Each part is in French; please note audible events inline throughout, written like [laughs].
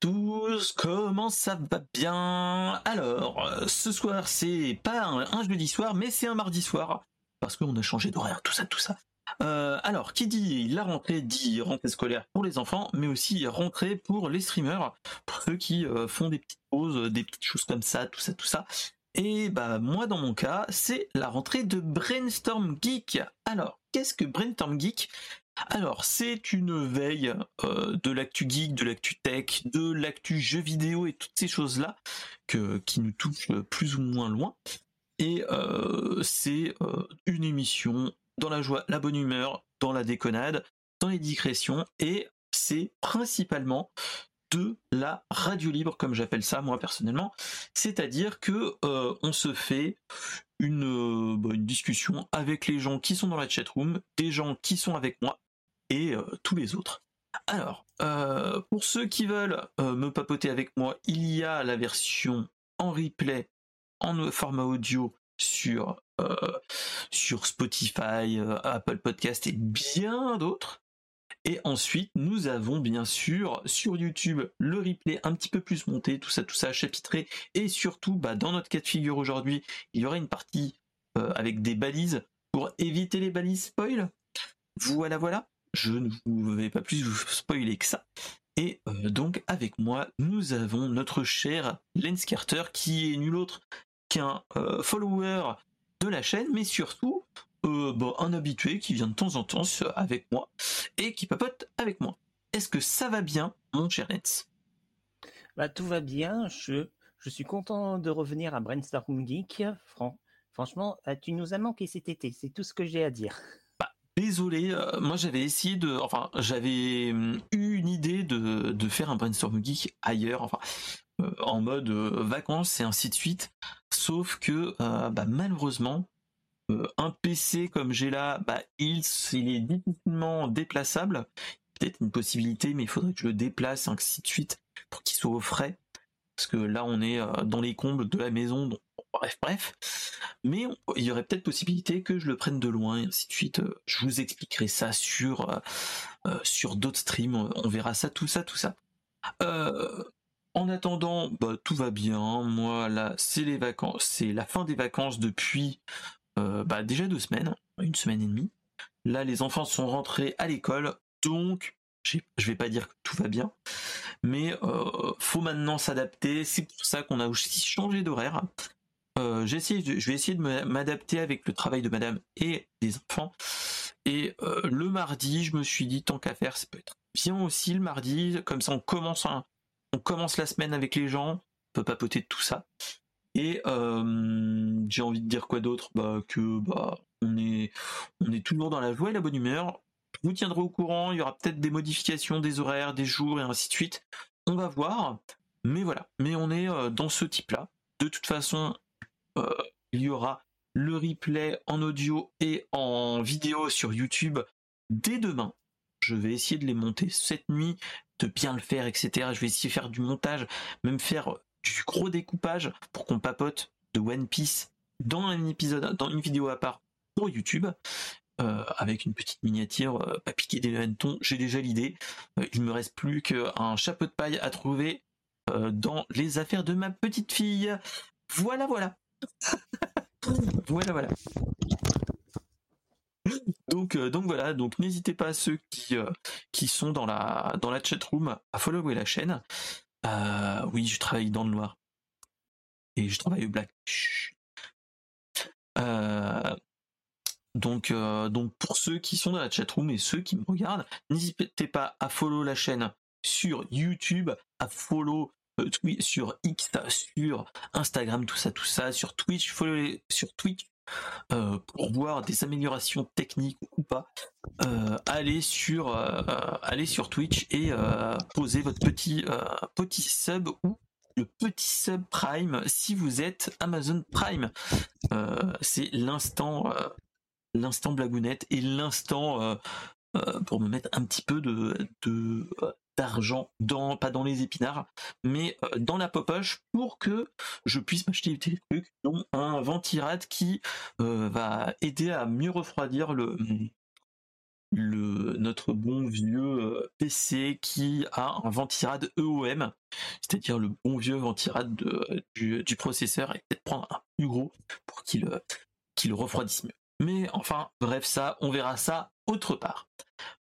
tous, comment ça va bien? Alors, euh, ce soir, c'est pas un, jeudi soir, mais c'est un mardi soir, parce qu'on a changé d'horaire, tout ça, tout ça. Euh, alors, qui dit la rentrée dit rentrée scolaire pour les enfants, mais aussi rentrée pour les streamers, pour ceux qui euh, font des petites pauses, des petites choses comme ça, tout ça, tout ça. Et bah moi dans mon cas, c'est la rentrée de Brainstorm Geek. Alors, qu'est-ce que Brainstorm Geek? Alors, c'est une veille euh, de l'actu geek, de l'actu tech, de l'actu jeux vidéo et toutes ces choses-là qui nous touchent plus ou moins loin. Et euh, c'est euh, une émission dans la joie, la bonne humeur, dans la déconnade, dans les digressions, et c'est principalement de la radio libre, comme j'appelle ça moi personnellement. C'est-à-dire que on se fait une, bah, une discussion avec les gens qui sont dans la chatroom, des gens qui sont avec moi, et euh, tous les autres. Alors, euh, pour ceux qui veulent euh, me papoter avec moi, il y a la version en replay en format audio sur sur Spotify, Apple Podcast et bien d'autres. Et ensuite, nous avons bien sûr sur YouTube le replay un petit peu plus monté, tout ça, tout ça chapitré. Et surtout, bah, dans notre cas de figure aujourd'hui, il y aura une partie avec des balises pour éviter les balises spoil? Voilà, voilà je ne vous vais pas plus vous spoiler que ça. Et euh, donc avec moi, nous avons notre cher Lens Carter qui est nul autre qu'un euh, follower de la chaîne, mais surtout euh, un habitué qui vient de temps en temps avec moi et qui papote avec moi. Est-ce que ça va bien, mon cher Lens Bah tout va bien. Je je suis content de revenir à Brainstorm Geek. franchement, tu nous as manqué cet été. C'est tout ce que j'ai à dire. Désolé, euh, moi j'avais essayé de, enfin j'avais hum, eu une idée de, faire un brainstorm geek ailleurs, enfin euh, en mode euh, vacances et ainsi de suite. Sauf que bah, malheureusement, un PC comme j'ai là, bah, il, il est difficilement déplaçable. Peut-être une possibilité, mais il faudrait que je le déplace ainsi de suite pour qu'il soit au frais. Parce que là on est dans les combles de la maison, bref, bref. Mais il y aurait peut-être possibilité que je le prenne de loin et ainsi de suite. Je vous expliquerai ça sur euh, euh, sur d'autres streams. On verra ça, tout ça, tout ça. Euh, en attendant, bah, tout va bien. Moi là, c'est les vacances, c'est la fin des vacances depuis bah, déjà deux semaines, une semaine et demie. Là, les enfants sont rentrés à l'école, donc je vais pas dire que tout va bien, mais faut maintenant s'adapter. C'est pour ça qu'on a aussi changé d'horaire. Euh, je vais essayer de m'adapter avec le travail de madame et des enfants. Et euh, le mardi, je me suis dit, tant qu'à faire, ça peut être bien aussi le mardi. Comme ça, on commence, on commence la semaine avec les gens, on peut papoter de tout ça. Et euh, j'ai envie de dire quoi d'autre? Bah, Que bah, on, est, on est toujours dans la joie et la bonne humeur. Je vous tiendrai au courant, il y aura peut-être des modifications des horaires, des jours et ainsi de suite. On va voir. Mais voilà, mais on est dans ce type-là. De toute façon, il y aura le replay en audio et en vidéo sur YouTube dès demain. Je vais essayer de les monter cette nuit, de bien le faire, etc. Je vais essayer de faire du montage, même faire du gros découpage pour qu'on papote de One Piece dans un épisode, dans une vidéo à part pour YouTube. Euh, avec une petite miniature euh, pas piquer des hannetons, j'ai déjà l'idée. il me reste plus qu'un chapeau de paille à trouver dans les affaires de ma petite fille. Voilà, voilà. [laughs] voilà, voilà. Donc, euh, donc voilà, donc n'hésitez pas ceux qui, euh, qui sont dans la, dans la chat room à follower la chaîne. Euh, oui, je travaille dans le noir. Et je travaille au black. donc, donc pour ceux qui sont dans la chat room et ceux qui me regardent, n'hésitez pas à follow la chaîne sur YouTube, à follow sur X, sur Instagram, tout ça, tout ça, sur Twitch, follow sur Twitch euh, pour voir des améliorations techniques ou pas. Euh, allez sur allez sur Twitch et posez votre petit petit sub ou le petit sub Prime si vous êtes Amazon Prime. c'est l'instant l'instant blagounette et l'instant pour me mettre un petit peu de, de d'argent dans pas dans les épinards mais euh, dans la popoche pour que je puisse m'acheter des trucs dont un ventirad qui euh, va aider à mieux refroidir le le notre bon vieux PC qui a un ventirad EOM, c'est-à-dire le bon vieux ventirad du, processeur et peut-être prendre un plus gros pour qu'il qu'il refroidisse mieux. Mais enfin, bref, ça, on verra ça autre part.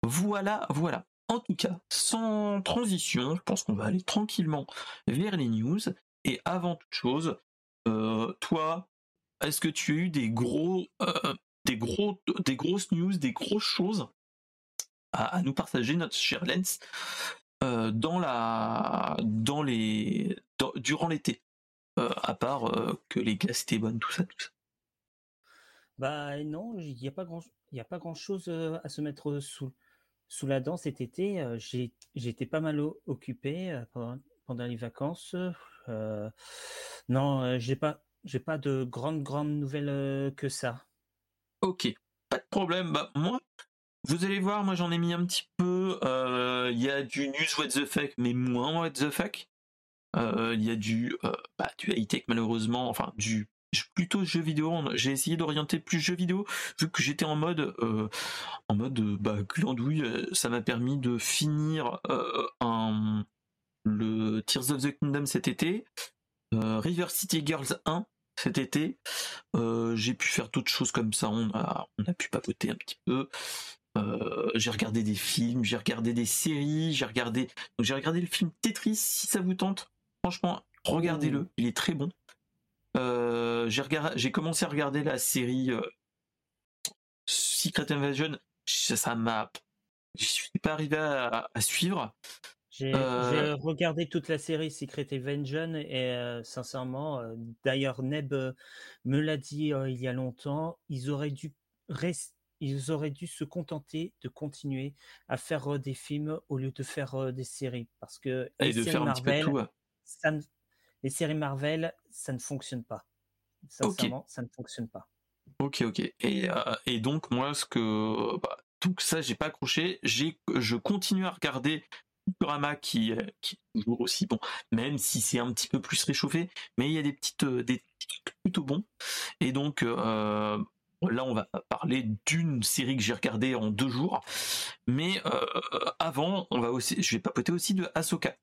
Voilà, voilà. En tout cas, sans transition, je pense qu'on va aller tranquillement vers les news. Et avant toute chose, euh, toi, est-ce que tu as eu des gros, euh, des gros, des grosses news, des grosses choses à, nous partager, notre cher Lens, euh, dans la, dans les, durant l'été, à part que les glaces étaient bonnes, tout ça, tout ça? Bah non, il n'y a pas grand, il a pas grand chose à se mettre sous sous la dent cet été, euh, j'ai été pas mal occupé euh, pendant, les vacances. Euh, non, j'ai pas, pas de grandes grandes nouvelles que ça. Ok, pas de problème. Bah moi, vous allez voir, moi j'en ai mis un petit peu. Il y a du news what the fuck, mais moins what the fuck. Il y a du, bah, du high tech malheureusement, enfin du plutôt jeux vidéo. J'ai essayé d'orienter plus jeux vidéo vu que j'étais en mode euh, en mode bah glandouille. Euh, ça m'a permis de finir euh, un, le Tears of the Kingdom cet été, River City Girls 1 cet été. j'ai pu faire d'autres choses comme ça. On a on a pu papoter un petit peu. j'ai regardé des films, j'ai regardé des séries, j'ai regardé donc j'ai regardé le film Tetris si ça vous tente. Franchement, regardez-le, il est très bon. Euh, j'ai commencé à regarder la série euh, Secret Invasion. Ça m'a, je suis pas arrivé à, suivre. Euh, j'ai regardé toute la série Secret Invasion et sincèrement, d'ailleurs Neb me l'a dit il y a longtemps, ils auraient dû ils auraient dû se contenter de continuer à faire des films au lieu de faire des séries parce que et de faire Marvel, un ça les séries Marvel, ça ne fonctionne pas. Sincèrement, ça ne fonctionne pas. Ok, ok. Et, euh, donc, moi, ce que. Bah, tout ça, j'ai pas accroché. Je continue à regarder Futurama qui, qui est toujours aussi bon, même si c'est un petit peu plus réchauffé, mais il y a des petites, euh, des trucs plutôt bons. Et donc, euh, là, on va parler d'une série que j'ai regardée en deux jours. Mais avant, on va aussi, je vais papoter aussi de Ahsoka.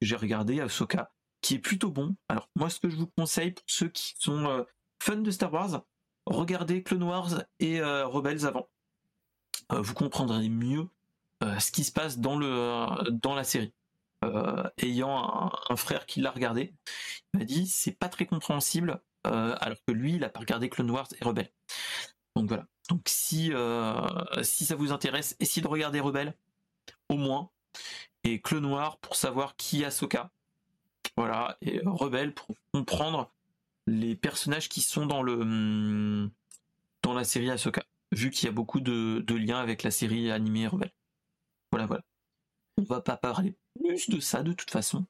J'ai regardé Ahsoka qui est plutôt bon. Alors moi ce que je vous conseille pour ceux qui sont euh, fans de Star Wars, regardez Clone Wars et euh, Rebels avant. Euh, vous comprendrez mieux ce qui se passe dans le dans la série. ayant un, frère qui l'a regardé, il m'a dit c'est pas très compréhensible, alors que lui il a pas regardé Clone Wars et Rebels. Donc voilà. Donc si si ça vous intéresse, essayez de regarder Rebels au moins et Clone Wars pour savoir qui est Ahsoka voilà, et Rebelle pour comprendre les personnages qui sont dans le hum, dans la série Ahsoka, vu qu'il y a beaucoup de, liens avec la série animée Rebelle. Voilà, voilà. On va pas parler plus de ça de toute façon.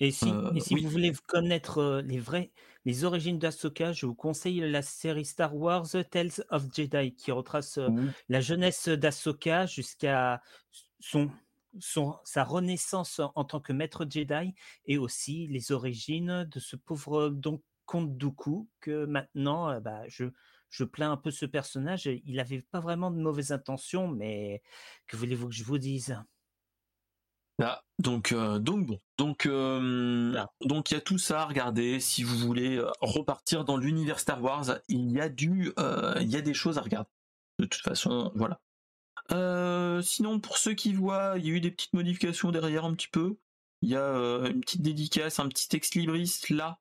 Et si, euh, vous voulez connaître euh, les vrais, les origines d'Ahsoka, je vous conseille la série Star Wars Tales of Jedi qui retrace euh, la jeunesse d'Ahsoka jusqu'à son sa renaissance en tant que maître Jedi et aussi les origines de ce pauvre donc Comte Dooku que maintenant euh, bah, je, je plains un peu ce personnage. Il n'avait pas vraiment de mauvaises intentions, mais que voulez-vous que je vous dise? Ah, donc, euh, donc bon, donc euh, donc il y a tout ça à regarder. Si vous voulez repartir dans l'univers Star Wars, il y a du, il y a des choses à regarder. De toute façon, voilà. Euh, sinon, pour ceux qui voient, il y a eu des petites modifications derrière un petit peu. Il y a euh, une petite dédicace, un petit ex libris là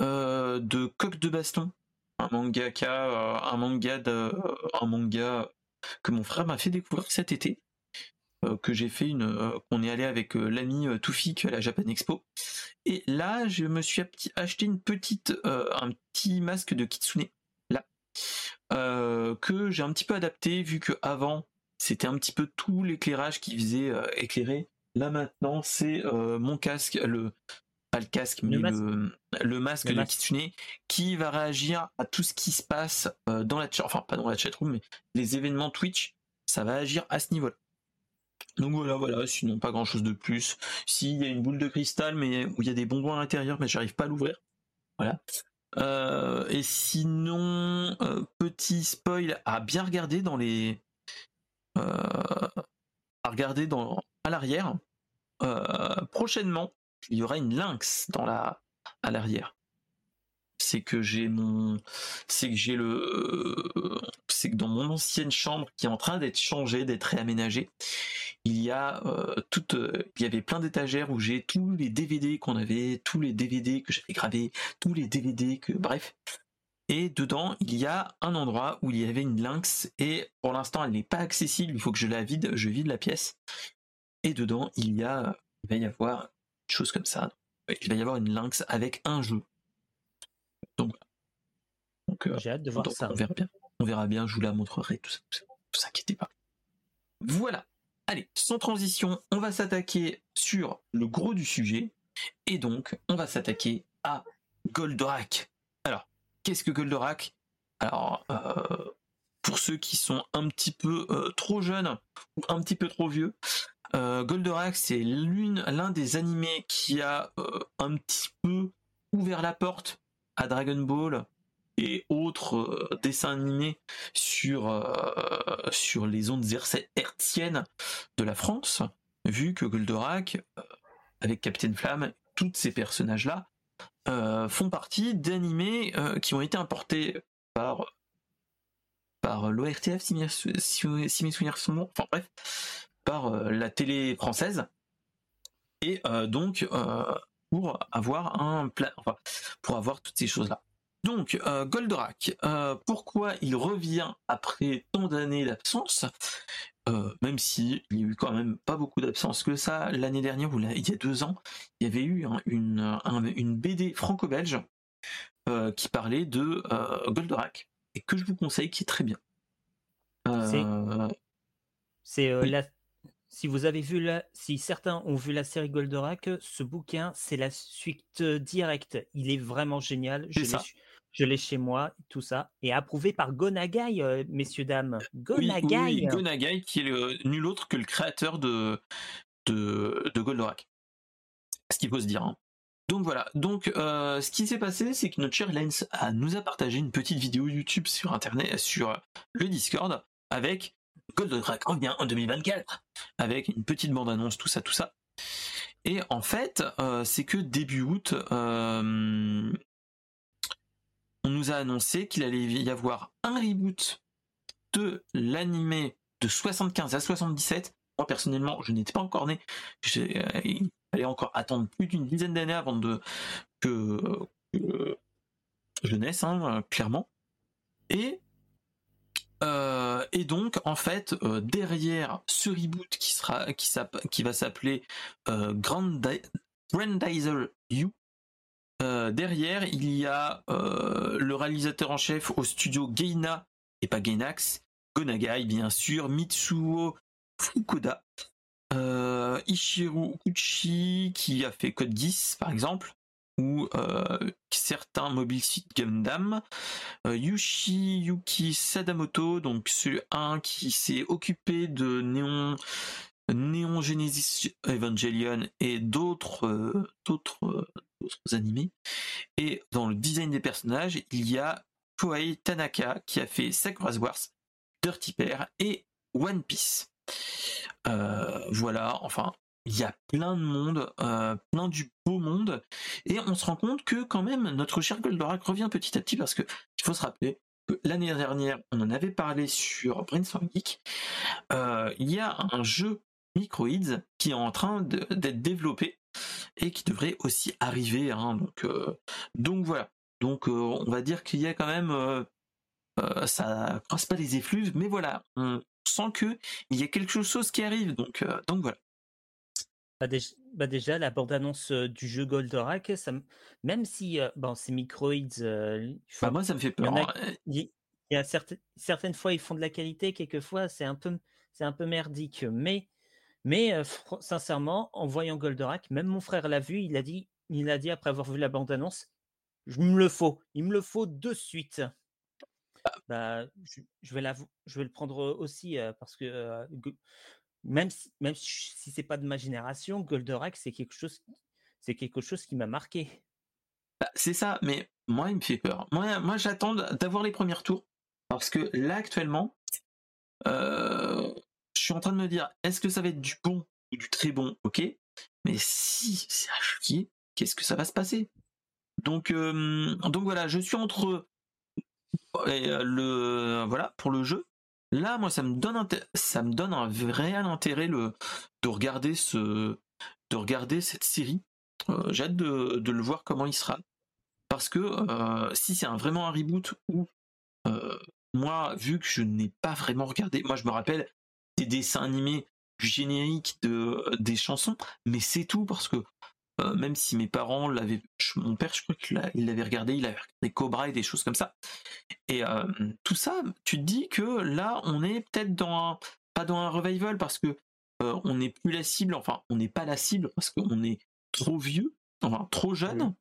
euh, de Coq de Baston, un mangaka, un manga, de, un manga que mon frère m'a fait découvrir cet été, que j'ai fait une, qu'on est allé avec l'ami Toufik à la Japan Expo. Et là, je me suis acheté une petite, un petit masque de kitsune là. que j'ai un petit peu adapté vu que avant c'était un petit peu tout l'éclairage qui faisait euh, éclairer. Là maintenant, c'est euh, mon casque, le pas le casque, mais le masque, de Kitsune, qui va réagir à tout ce qui se passe euh, dans la chat, enfin pas dans la chatroom, mais les événements Twitch, ça va agir à ce niveau-là. Donc voilà, voilà, sinon pas grand chose de plus. S'il y a une boule de cristal, mais où il y a des bonbons à l'intérieur, mais j'arrive pas à l'ouvrir. Voilà. et sinon, petit spoil à bien regarder dans les à regarder dans, à l'arrière. prochainement, il y aura une lynx dans la, à l'arrière c'est que j'ai mon, c'est que j'ai le, c'est que dans mon ancienne chambre qui est en train d'être changée, d'être réaménagée, il y a euh, il y avait plein d'étagères où j'ai tous les DVD qu'on avait, tous les DVD que j'avais gravés, tous les DVD que, bref. Et dedans, il y a un endroit où il y avait une lynx et pour l'instant, elle n'est pas accessible. Il faut que je la vide, je vide la pièce. Et dedans, il y a, il va y avoir une chose comme ça. Il va y avoir une lynx avec un jeu. Donc, euh, j'ai hâte de voir ça. On verra bien. On verra bien. Je vous la montrerai. Tout ça. Tout Vous inquiétez pas. Voilà. Allez, sans transition, on va s'attaquer sur le gros du sujet. Et donc, on va s'attaquer à Goldorak. Qu'est-ce que Goldorak? Alors, euh, pour ceux qui sont un petit peu euh, trop jeunes ou un petit peu trop vieux, Goldorak, c'est l'un des animés qui a un petit peu ouvert la porte à Dragon Ball et autres euh, dessins animés sur, euh, les ondes hertziennes de la France, vu que Goldorak, euh, avec Captain Flamme, tous ces personnages-là, font partie d'animés qui ont été importés par, par l'ORTF, si, si, mes souvenirs sont bons, enfin bref, par la télé française. Et donc, pour avoir un pour avoir toutes ces choses-là. Donc, euh, Goldorak, euh, pourquoi il revient après tant d'années d'absence? Euh, Même si il y a eu quand même pas beaucoup d'absence que ça l'année dernière ou il y a deux ans, il y avait eu une, une BD franco-belge qui parlait de Goldorak et que je vous conseille, qui est très bien. C'est la si vous avez vu la, si certains ont vu la série Goldorak, ce bouquin, c'est la suite directe. Il est vraiment génial. Je l'ai chez moi, tout ça, et approuvé par Gonagai, euh, messieurs dames. Gonagai. Oui, Gonagai, qui est le, nul autre que le créateur de de, de Goldorak. Ce qu'il faut se dire. Hein. Donc voilà. Donc euh, ce qui s'est passé, c'est que notre cher Lens a, nous a partagé une petite vidéo YouTube sur internet, sur le Discord, avec Goldorak revient en 2024 avec une petite bande-annonce, tout ça, tout ça. Et en fait, euh, c'est que début août, euh, on nous a annoncé qu'il allait y avoir un reboot de l'animé de 75 à 77. Moi personnellement, je n'étais pas encore né. Euh, il fallait encore attendre plus d'une dizaine d'années avant de que, je naisse, hein, clairement. Et euh, et donc, en fait, euh, derrière ce reboot qui va s'appeler euh, Grandizer You, derrière il y a le réalisateur en chef au studio Gaina et pas Gainax, Gonagai bien sûr, Mitsuo Fukuda, Ishiru Kuchi qui a fait Code 10 par exemple, ou euh, certains Mobile Suit Gundam, euh, Yuki Sadamoto, donc celui un qui s'est occupé de Néon, Néon Genesis Evangelion et d'autres euh, d'autres animés. Et dans le design des personnages, il y a Koei Tanaka qui a fait Sakura's Wars, Dirty Pair et One Piece. voilà, enfin, il y a plein de monde, euh, plein du beau monde, et on se rend compte que quand même notre cher Goldorak revient petit à petit parce que il faut se rappeler que l'année dernière on en avait parlé sur Brainstorm Geek, euh, il y a un jeu Microids qui est en train d'être développé et qui devrait aussi arriver. Hein, donc, euh, donc voilà. Donc on va dire qu'il y a quand même ça croise pas les effluves, mais voilà, on sent que il y a quelque chose qui arrive. Donc donc voilà. Bah, bah, déjà, la bande-annonce du jeu Goldorak, ça, même si bon, c'est Microids. bah moi, ça me fait peur. Il y, a, certaines, certaines fois, ils font de la qualité, quelquefois, c'est un peu, c'est un peu merdique. Mais, mais sincèrement, en voyant Goldorak, même mon frère l'a vu, il a dit, il a dit après avoir vu la bande-annonce, je me le faut, il me le faut de suite. Ah. Bah, je, vais la, je vais le prendre aussi parce que même si, même si c'est pas de ma génération, Goldorak, c'est quelque chose, c'est quelque chose qui m'a marqué. Bah, c'est ça, mais moi, il me fait peur. Moi, moi j'attends d'avoir les premiers tours. Parce que là, actuellement, euh, suis en train de me dire, est-ce que ça va être du bon ou du très bon? Ok, mais si c'est à chier, qu'est-ce que ça va se passer? Donc, donc voilà, je suis entre le voilà pour le jeu. Là, moi, ça me donne ça me donne un vrai intérêt le de regarder ce de regarder cette série. J'ai hâte de, le voir comment il sera parce que si c'est vraiment un reboot ou moi, vu que je n'ai pas vraiment regardé, moi je me rappelle des dessins animés génériques de, des chansons, mais c'est tout parce que euh, même si mes parents l'avaient, mon père, je crois qu'il l'avait regardé, il avait regardé Cobra et des choses comme ça. Et euh, tout ça, tu te dis que là, on est peut-être dans un, pas dans un revival parce que euh, on n'est plus la cible, enfin, on n'est pas la cible parce qu'on est trop vieux, enfin, trop jeune.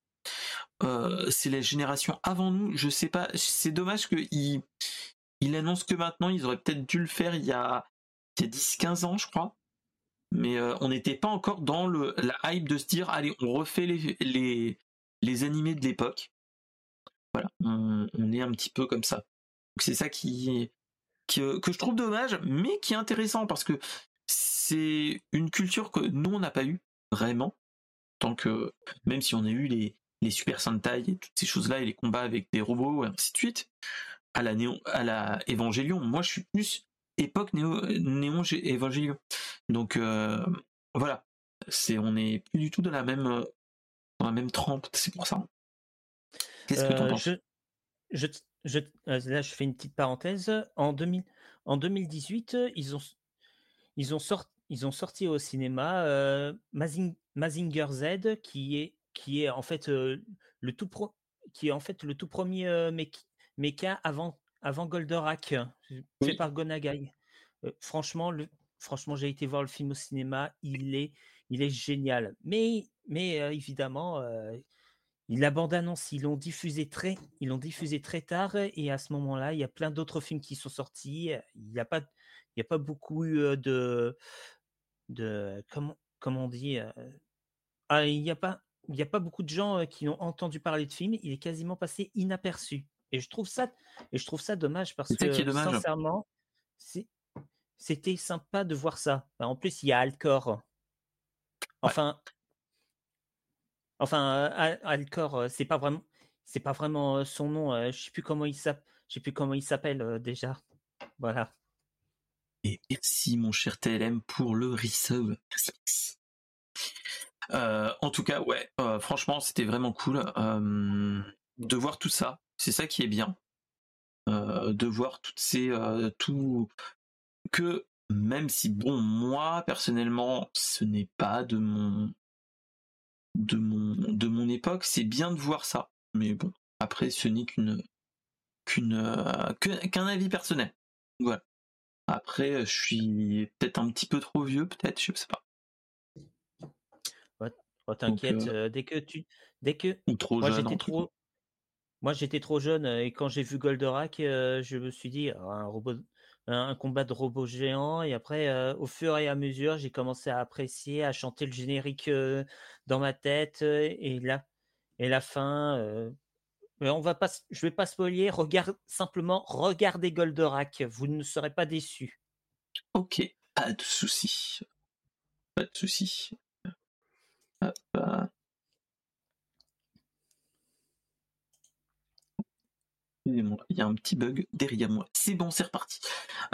c'est la génération avant nous, je sais pas, c'est dommage qu'il il annonce que maintenant, ils auraient peut-être dû le faire il y a, il y a 10-15 ans, je crois mais euh, on n'était pas encore dans le, la hype de se dire allez on refait les, les, animés de l'époque. Voilà, on, est un petit peu comme ça. C'est ça qui, qui, euh, que je trouve dommage, mais qui est intéressant parce que c'est une culture que nous on n'a pas eu vraiment. Tant que même si on a eu les, les Super Sentai et toutes ces choses-là et les combats avec des robots et ainsi de suite, à la Néon, à la Evangelion, moi je suis plus époque Néo, Néon Evangelion. Donc euh, voilà, c'est on n'est plus du tout dans la même euh, dans la même trempe, c'est pour ça. Qu'est-ce que tu en euh, penses? je, je, là, je fais une petite parenthèse. En, 2000, en 2018, ils ont, ils, ont sorti, ils ont sorti au cinéma Mazinger Z, qui est, qui est en fait le tout pro, qui est en fait le tout premier mecha avant avant Goldorak, fait par Gonagai. franchement, le, franchement, j'ai été voir le film au cinéma, il est, il est génial. Mais, mais évidemment, la bande-annonce, ils l'ont diffusé très, ils l'ont diffusé très tard, et à ce moment-là, il y a plein d'autres films qui sont sortis. Il n'y a pas, il y a pas beaucoup de, de, comment, comment on dit, ah, il n'y a pas, il n'y a pas beaucoup de gens qui ont entendu parler de film. Il est quasiment passé inaperçu. Et je trouve ça, et je trouve ça dommage parce que sincèrement, c'était sympa de voir ça. En plus, il y a Alcor. Enfin, enfin, Alcor, c'est pas vraiment, c'est pas vraiment son nom. Je sais plus comment il s'appelle. Je sais plus comment il s'appelle déjà. Voilà. Et merci mon cher TLM pour le resub. Euh, en tout cas, ouais, euh, franchement, c'était vraiment cool de voir tout ça c'est ça qui est bien. Euh, de voir toutes ces euh, tout que même si bon moi personnellement ce n'est pas de mon de mon de mon époque c'est bien de voir ça. Mais bon après ce n'est qu'une qu'une euh, qu'un avis personnel. Voilà. Après je suis peut-être un petit peu trop vieux peut-être je sais pas. T'inquiète dès que tu dès que trop moi j'étais trop moi, j'étais trop jeune et quand j'ai vu Goldorak, je me suis dit «Ah, un combat de robots géants. Et après, au fur et à mesure, j'ai commencé à apprécier, à chanter le générique dans ma tête. et là, et la fin. on va pas, je vais pas spoiler. Regarde simplement, regardez Goldorak. Vous ne serez pas déçus. Ok, pas de souci, pas de souci. Il y a un petit bug derrière moi. C'est bon, c'est reparti.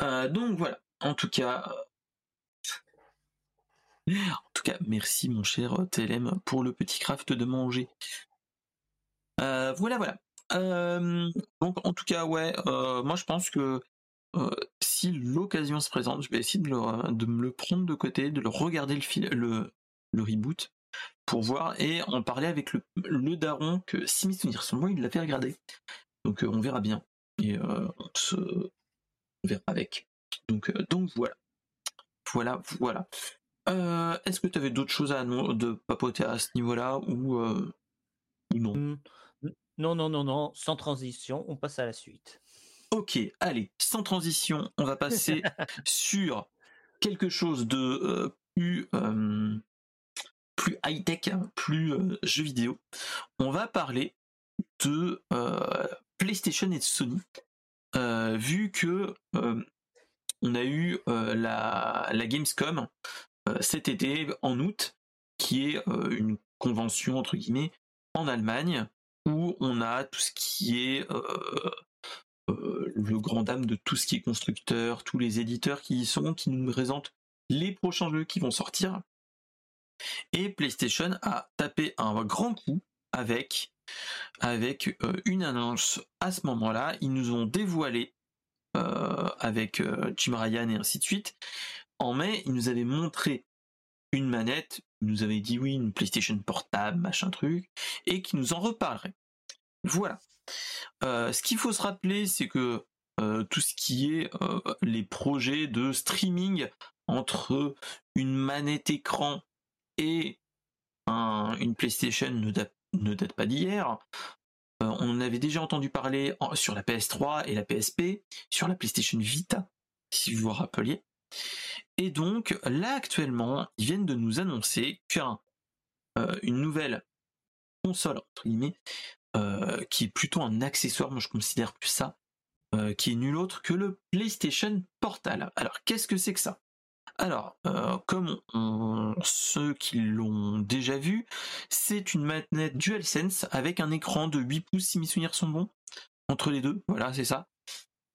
Euh, donc voilà. En tout cas, euh, en tout cas, merci mon cher TLM pour le petit craft de manger. Euh, voilà, voilà. donc en tout cas, ouais, moi je pense que si l'occasion se présente, je vais essayer de, me le prendre de côté, de le regarder le, reboot pour voir et en parler avec le, daron que si mes souvenirs sont bons, il l'a fait regarder. Donc euh, on verra bien. Et euh, on se verra avec. Donc, euh, donc voilà. Voilà, voilà. Est-ce que tu avais d'autres choses à de papoter à ce niveau-là ou, non? Mmh. Non, non, non, non, sans transition, on passe à la suite. Ok, allez, sans transition, on va passer [laughs] sur quelque chose de plus, plus high-tech, plus jeu vidéo. On va parler de PlayStation et Sony, euh, vu que euh, on a eu la, la, Gamescom cet été en août, qui est une convention entre guillemets en Allemagne où on a tout ce qui est le grand dame de tout ce qui est constructeur, tous les éditeurs qui y sont, qui nous présentent les prochains jeux qui vont sortir. Et PlayStation a tapé un grand coup avec, avec euh, une annonce à ce moment-là. Ils nous ont dévoilé euh, avec euh, Jim Ryan et ainsi de suite. En mai, ils nous avaient montré une manette, ils nous avaient dit oui, une PlayStation portable, machin truc, et qui nous en reparlerait. Voilà. ce qu'il faut se rappeler, c'est que tout ce qui est les projets de streaming entre une manette écran et une PlayStation ne date, pas d'hier. Euh, on avait déjà entendu parler sur la PS3 et la PSP, sur la PlayStation Vita, si vous vous rappeliez. Et donc là actuellement, ils viennent de nous annoncer qu'une euh, nouvelle console entre guillemets, euh, qui est plutôt un accessoire, moi je considère plus ça, qui est nul autre que le PlayStation Portal. Alors qu'est-ce que c'est que ça? Alors, euh, comme ceux qui l'ont déjà vu, c'est une manette DualSense avec un écran de 8 pouces si mes souvenirs sont bons. Entre les deux, voilà, c'est ça.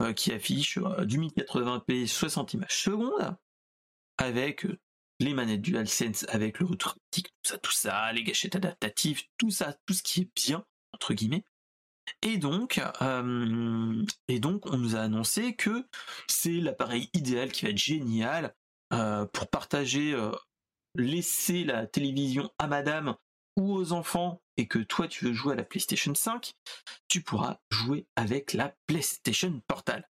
Euh, qui affiche euh, du 1080p 60 images secondes, avec les manettes DualSense avec le retour tout ça, tout ça, les gâchettes adaptatives, tout ça, tout ce qui est bien, entre guillemets. Et donc, et donc, on nous a annoncé que c'est l'appareil idéal qui va être génial, pour partager, euh, laisser la télévision à madame ou aux enfants et que toi tu veux jouer à la PlayStation 5, tu pourras jouer avec la PlayStation Portal.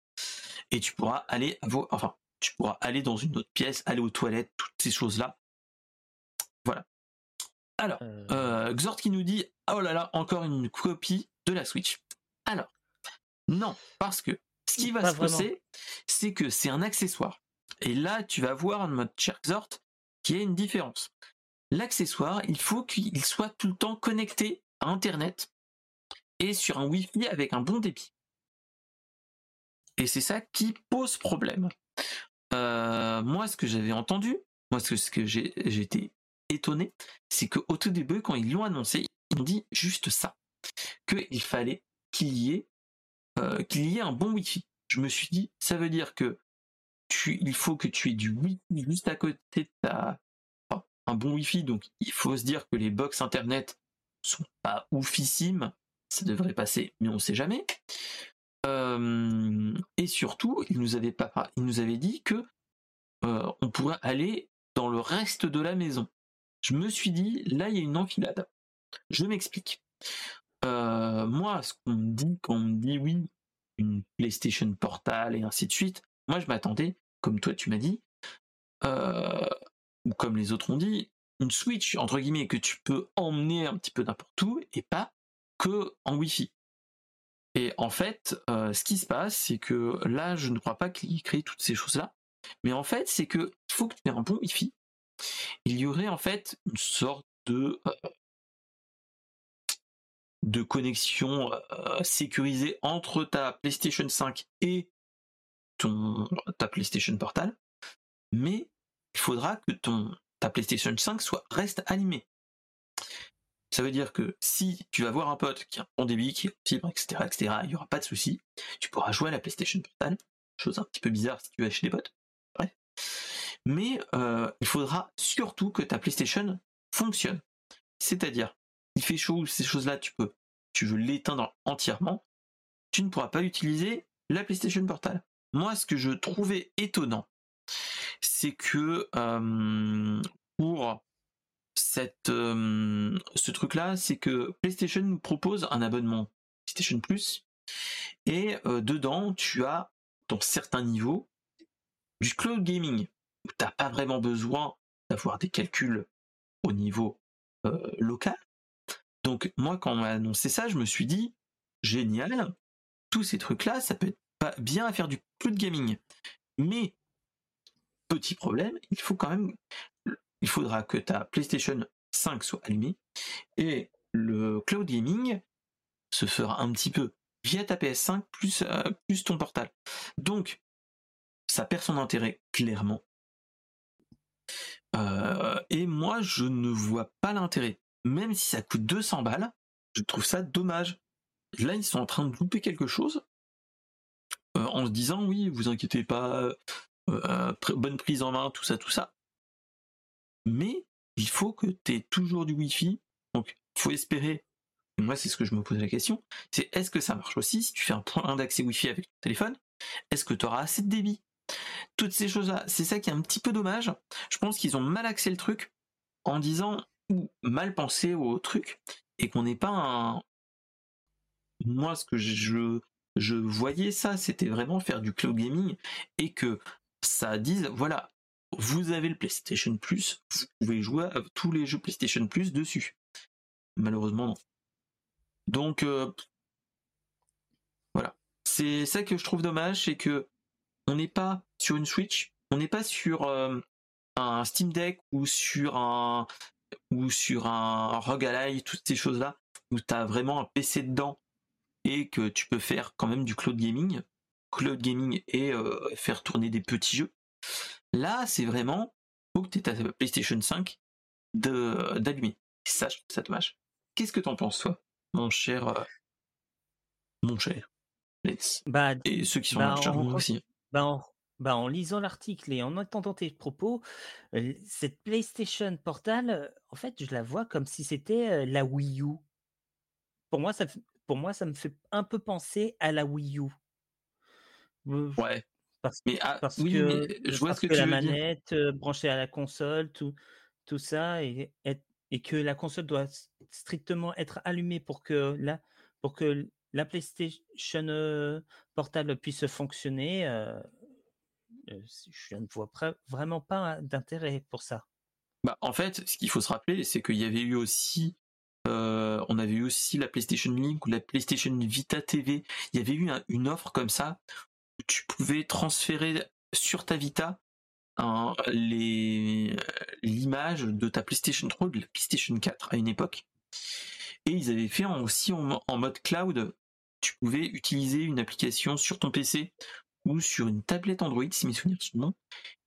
Et tu pourras aller à vos, enfin, tu pourras aller dans une autre pièce, aller aux toilettes, toutes ces choses-là. Voilà. Alors, euh... Xort qui nous dit, oh là là, encore une copie de la Switch. Alors, non, parce que ce qui va se passer, c'est que c'est un accessoire. Et là, tu vas voir en mode Cherkzort qu'il y a une différence. L'accessoire, il faut qu'il soit tout le temps connecté à Internet et sur un Wi-Fi avec un bon débit. Et c'est ça qui pose problème. Euh, moi, ce que j'avais entendu, moi, ce que, j'ai été étonné, c'est qu'au tout début, quand ils l'ont annoncé, ils ont dit juste ça, qu'il fallait qu'il y euh, qu'il y ait un bon Wi-Fi. Je me suis dit, ça veut dire que il faut que tu aies du Wi-Fi juste à côté de ta, un bon Wi-Fi. Donc, il faut se dire que les box internet sont pas oufissimes. Ça devrait passer, mais on sait jamais. Euh, et surtout, il nous avait pas, il nous avait dit que euh, on pourrait aller dans le reste de la maison. Je me suis dit, là, il y a une enfilade. Je m'explique. Euh, moi, ce qu'on me dit quand on me dit oui, une PlayStation Portal et ainsi de suite, moi je m'attendais comme toi tu m'as dit, ou comme les autres ont dit, une Switch, entre guillemets, que tu peux emmener un petit peu n'importe où et pas que en Wi-Fi. Et en fait, ce qui se passe, c'est que là, je ne crois pas qu'il crée toutes ces choses-là. Mais en fait, c'est que faut que tu aies un bon Wi-Fi. Il y aurait en fait une sorte de connexion sécurisée entre ta PlayStation 5 et ta PlayStation Portal, mais il faudra que ton, ta PlayStation 5 soit, reste allumée. Ça veut dire que si tu vas voir un pote qui a un bon débit, qui est fibre, etc., etc., il n'y aura pas de souci. Tu pourras jouer à la PlayStation Portal. Chose un petit peu bizarre si tu vas chez des potes. Bref. Mais euh, il faudra surtout que ta PlayStation fonctionne. C'est-à-dire, il fait chaud, ces choses-là, tu peux, tu veux l'éteindre entièrement, tu ne pourras pas utiliser la PlayStation Portal. Moi, ce que je trouvais étonnant, c'est que euh, pour cette, euh, ce truc-là, c'est que PlayStation nous propose un abonnement PlayStation Plus, et euh, dedans, tu as, dans certains niveaux, du cloud gaming, où tu n'as pas vraiment besoin d'avoir des calculs au niveau local. Donc moi, quand on m'a annoncé ça, je me suis dit, génial, tous ces trucs-là, ça peut être bien à faire du cloud gaming. Mais, petit problème, il faut quand même, il faudra que ta PlayStation 5 soit allumée et le cloud gaming se fera un petit peu via ta PS5 plus, euh, plus ton portal. Donc, ça perd son intérêt, clairement. Euh, et moi, je ne vois pas l'intérêt. Même si ça coûte 200 balles, je trouve ça dommage. Là, ils sont en train de louper quelque chose en se disant oui, vous inquiétez pas, euh, bonne prise en main, tout ça, tout ça. Mais il faut que tu aies toujours du Wi-Fi. Donc, faut espérer. Moi, c'est ce que je me pose la question. C'est est-ce que ça marche aussi si tu fais un point d'accès Wi-Fi avec ton téléphone Est-ce que tu auras assez de débit? Toutes ces choses-là, c'est ça qui est un petit peu dommage. Je pense qu'ils ont mal axé le truc en disant ou mal pensé au truc et qu'on n'est pas un. Moi, ce que je, je voyais ça, c'était vraiment faire du cloud gaming et que ça dise voilà, vous avez le PlayStation Plus, vous pouvez jouer à tous les jeux PlayStation Plus dessus. Malheureusement, non. Donc, euh, voilà. C'est ça que je trouve dommage, c'est que on n'est pas sur une Switch, on n'est pas sur euh, un Steam Deck ou sur un ou sur un toutes ces choses-là, où tu as vraiment un PC dedans et que tu peux faire quand même du cloud gaming, cloud gaming et euh, faire tourner des petits jeux. Là, c'est vraiment faut que tu aies ta PlayStation 5 d'allumer. Ça, ça dommage. Qu'est-ce que t'en penses, toi, mon cher, euh, mon cher bah, Et ceux qui sont bah, aussi. Bah, bah, en, lisant l'article et en entendant tes propos, cette PlayStation Portal, en fait, je la vois comme si c'était la Wii U. Pour moi, ça, pour moi, ça me fait un peu penser à la Wii U. Ouais. Parce, mais, ah, que, je vois ce que, la manette branchée à la console, tout, tout ça, et, et, que la console doit strictement être allumée pour que la, pour que la PlayStation portable puisse fonctionner, je ne vois vraiment pas d'intérêt pour ça. Bah, en fait, ce qu'il faut se rappeler, c'est qu'il y avait eu aussi, on avait eu aussi la PlayStation Link ou la PlayStation Vita TV. Il y avait eu une offre comme ça tu pouvais transférer sur ta Vita l'image de ta PlayStation 3 ou de la PlayStation 4 à une époque. Et ils avaient fait aussi en mode cloud tu pouvais utiliser une application sur ton PC ou sur une tablette Android, si mes souvenirs sont bons,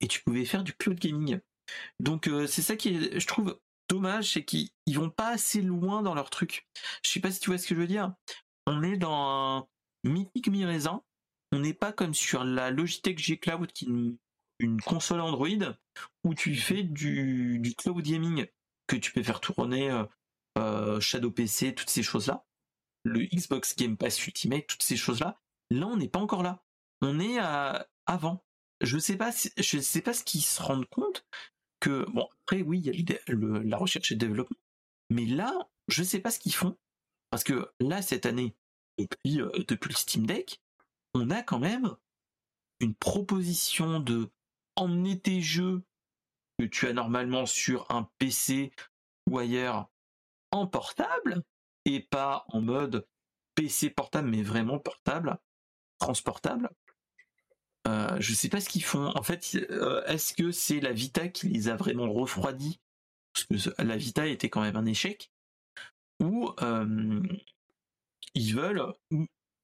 et tu pouvais faire du cloud gaming. Donc euh, c'est ça qui est, je trouve dommage, c'est qu'ils vont pas assez loin dans leur truc. Je sais pas si tu vois ce que je veux dire. On est dans un mythique mi-raisin. On n'est pas comme sur la Logitech G Cloud qui est une, console Android où tu fais du, cloud gaming que tu peux faire tourner euh, euh, Shadow PC, toutes ces choses-là le Xbox Game Pass Ultimate, toutes ces choses-là. Là, on n'est pas encore là. On est à avant. Je sais sais pas ce qu'ils se rendent compte que bon après oui, il y a la recherche et le développement, mais là, je sais pas ce qu'ils font parce que là cette année, depuis euh, depuis le Steam Deck, on a quand même une proposition de emmener tes jeux que tu as normalement sur un PC ou ailleurs en portable et pas en mode PC portable, mais vraiment portable, transportable. Euh, je sais pas ce qu'ils font. En fait, euh, est-ce que c'est la Vita qui les a vraiment refroidis? Parce que la Vita était quand même un échec. Ou euh, ils veulent.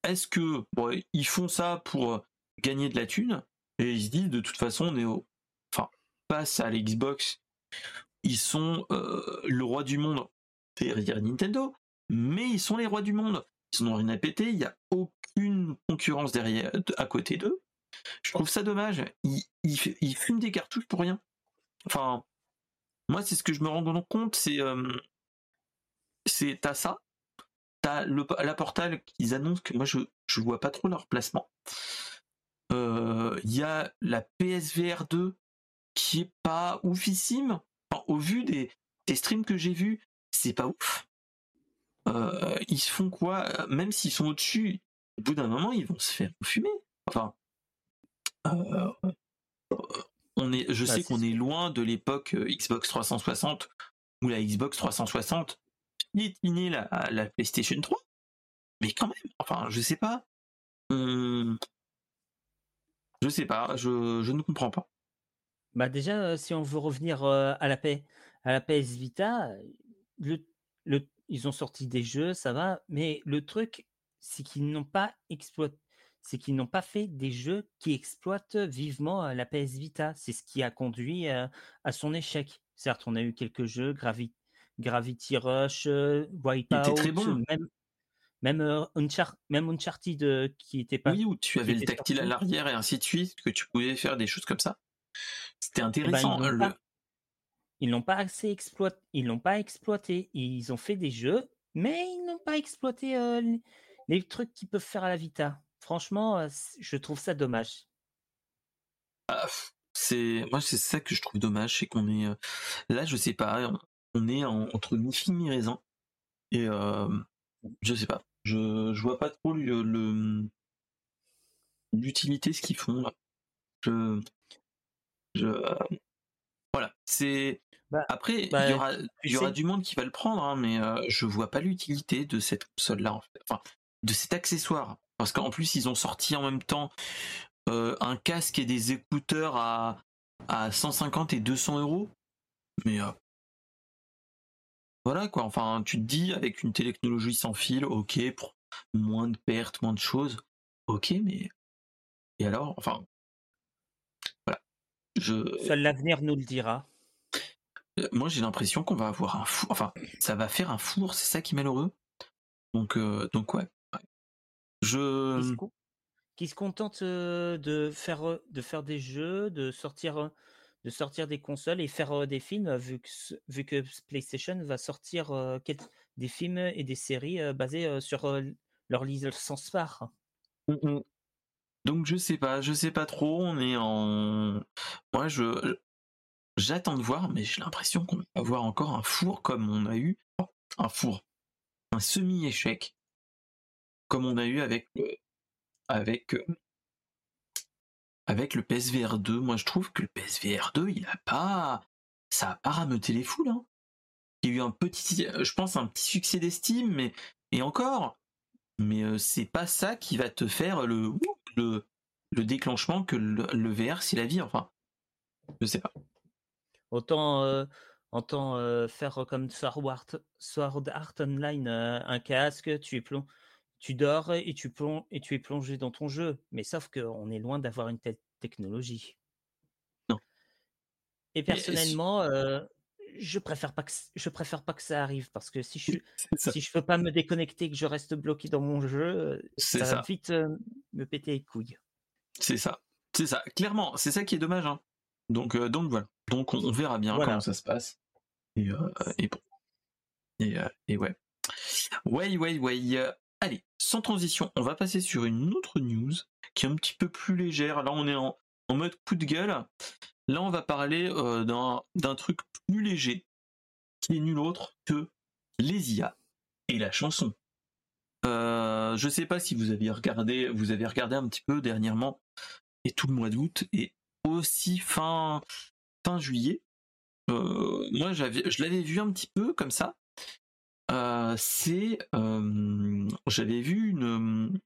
Est-ce que ils font ça pour gagner de la thune et ils se disent de toute façon on est au. Enfin, passe à l'Xbox. Ils sont le roi du monde derrière Nintendo mais ils sont les rois du monde. Ils n'ont rien à péter, il n'y a aucune concurrence derrière, à côté d'eux. Je trouve ça dommage. Ils, fument des cartouches pour rien. Enfin, moi, c'est ce que je me rends compte, c'est. Euh, c'est t'as ça, t'as le, la portal qu'ils annoncent que moi je, je vois pas trop leur placement. Euh, il y a la PSVR 2 qui est pas oufissime. au vu des, des streams que j'ai vus, c'est pas ouf. Euh, ils se font quoi? Même s'ils sont au-dessus, au bout d'un moment, ils vont se faire fumer. Enfin, on est, je sais qu'on est loin de l'époque euh, Xbox 360 où la Xbox 360 piétinait la, la PlayStation 3, mais quand même, enfin, je sais pas. Je sais pas, je, je, ne comprends pas. Bah déjà, si on veut revenir à la paix, à la PS Vita, le, ils ont sorti des jeux, ça va, mais le truc, c'est qu'ils n'ont pas exploité, c'est qu'ils n'ont pas fait des jeux qui exploitent vivement la PS Vita. C'est ce qui a conduit à son échec. Certes, on a eu quelques jeux, Gravity Rush, Wipeout, très bon. même, même, même Uncharted qui était pas. Oui, où tu avais le tactile à l'arrière et ainsi de suite, que tu pouvais faire des choses comme ça. C'était eh ben, intéressant. ils n'ont pas, assez exploité. Ils l'ont pas exploité. Ils ont fait des jeux, mais ils n'ont pas exploité les trucs qu'ils peuvent faire à la Vita. Franchement, je trouve ça dommage. Ah, c'est moi, c'est ça que je trouve dommage, c'est qu'on est là, je sais pas, on est entre mi film mi raisin et je sais pas, je je vois pas trop le l'utilité ce qu'ils font là. Je je voilà, c'est bah, après il y bah, aura il y aura du monde qui va le prendre, hein, mais je vois pas l'utilité de cette console là en fait, enfin de cet accessoire parce qu'en plus ils ont sorti en même temps un casque et des écouteurs à à 150 et 200 euros, mais voilà quoi. Enfin, tu te dis avec une technologie sans fil, ok, pour moins de pertes, moins de choses, ok, mais et alors, enfin, voilà. Je... Seul l'avenir nous le dira. Euh, moi, j'ai l'impression qu'on va avoir un four. Enfin, ça va faire un four, c'est ça qui est malheureux. Donc, euh, donc ouais. Je. Qui se contente de faire de faire des jeux, de sortir de sortir des consoles et faire des films, vu que, vu que PlayStation va sortir des films et des séries basés sur leur licence phare. Mmh Donc je sais pas, je sais pas trop. On est en, moi je j'attends de voir, mais j'ai l'impression qu'on va avoir encore un four comme on a eu un four, un semi-échec comme on a eu avec avec avec le PSVR 2, moi je trouve que le PSVR 2, il a pas, ça a pas rameuté les foules. Hein. Il y a eu un petit, je pense un petit succès d'estime, mais et encore, mais euh, c'est pas ça qui va te faire le le, le déclenchement que le, VR c'est la vie. Enfin, je sais pas. Autant euh, euh faire comme Sword Art, Online, euh, un casque, tu es plomb tu dors et tu, et tu es plongé dans ton jeu. Mais sauf qu'on est loin d'avoir une telle technologie. Non. Et personnellement, euh, je préfère pas que je préfère pas que ça arrive parce que si je si je peux pas me déconnecter que je reste bloqué dans mon jeu, ça, va vite euh, me péter les couilles. C'est ça, c'est ça. Clairement, c'est ça qui est dommage. Hein. Donc euh, donc voilà. Donc on, verra bien comment ça se passe. Et, et bon. Et, et ouais. Ouais, ouais, ouais. Allez, sans transition, on va passer sur une autre news qui est un petit peu plus légère. Là, on est en, mode coup de gueule. Là, on va parler euh, d'un truc plus léger qui est nul autre que les IA et la chanson. Euh, je sais pas si vous avez regardé, vous avez regardé un petit peu dernièrement et tout le mois d'août et aussi fin juillet. Euh, moi, je l'avais vu un petit peu comme ça euh, c'est, j'avais vu une,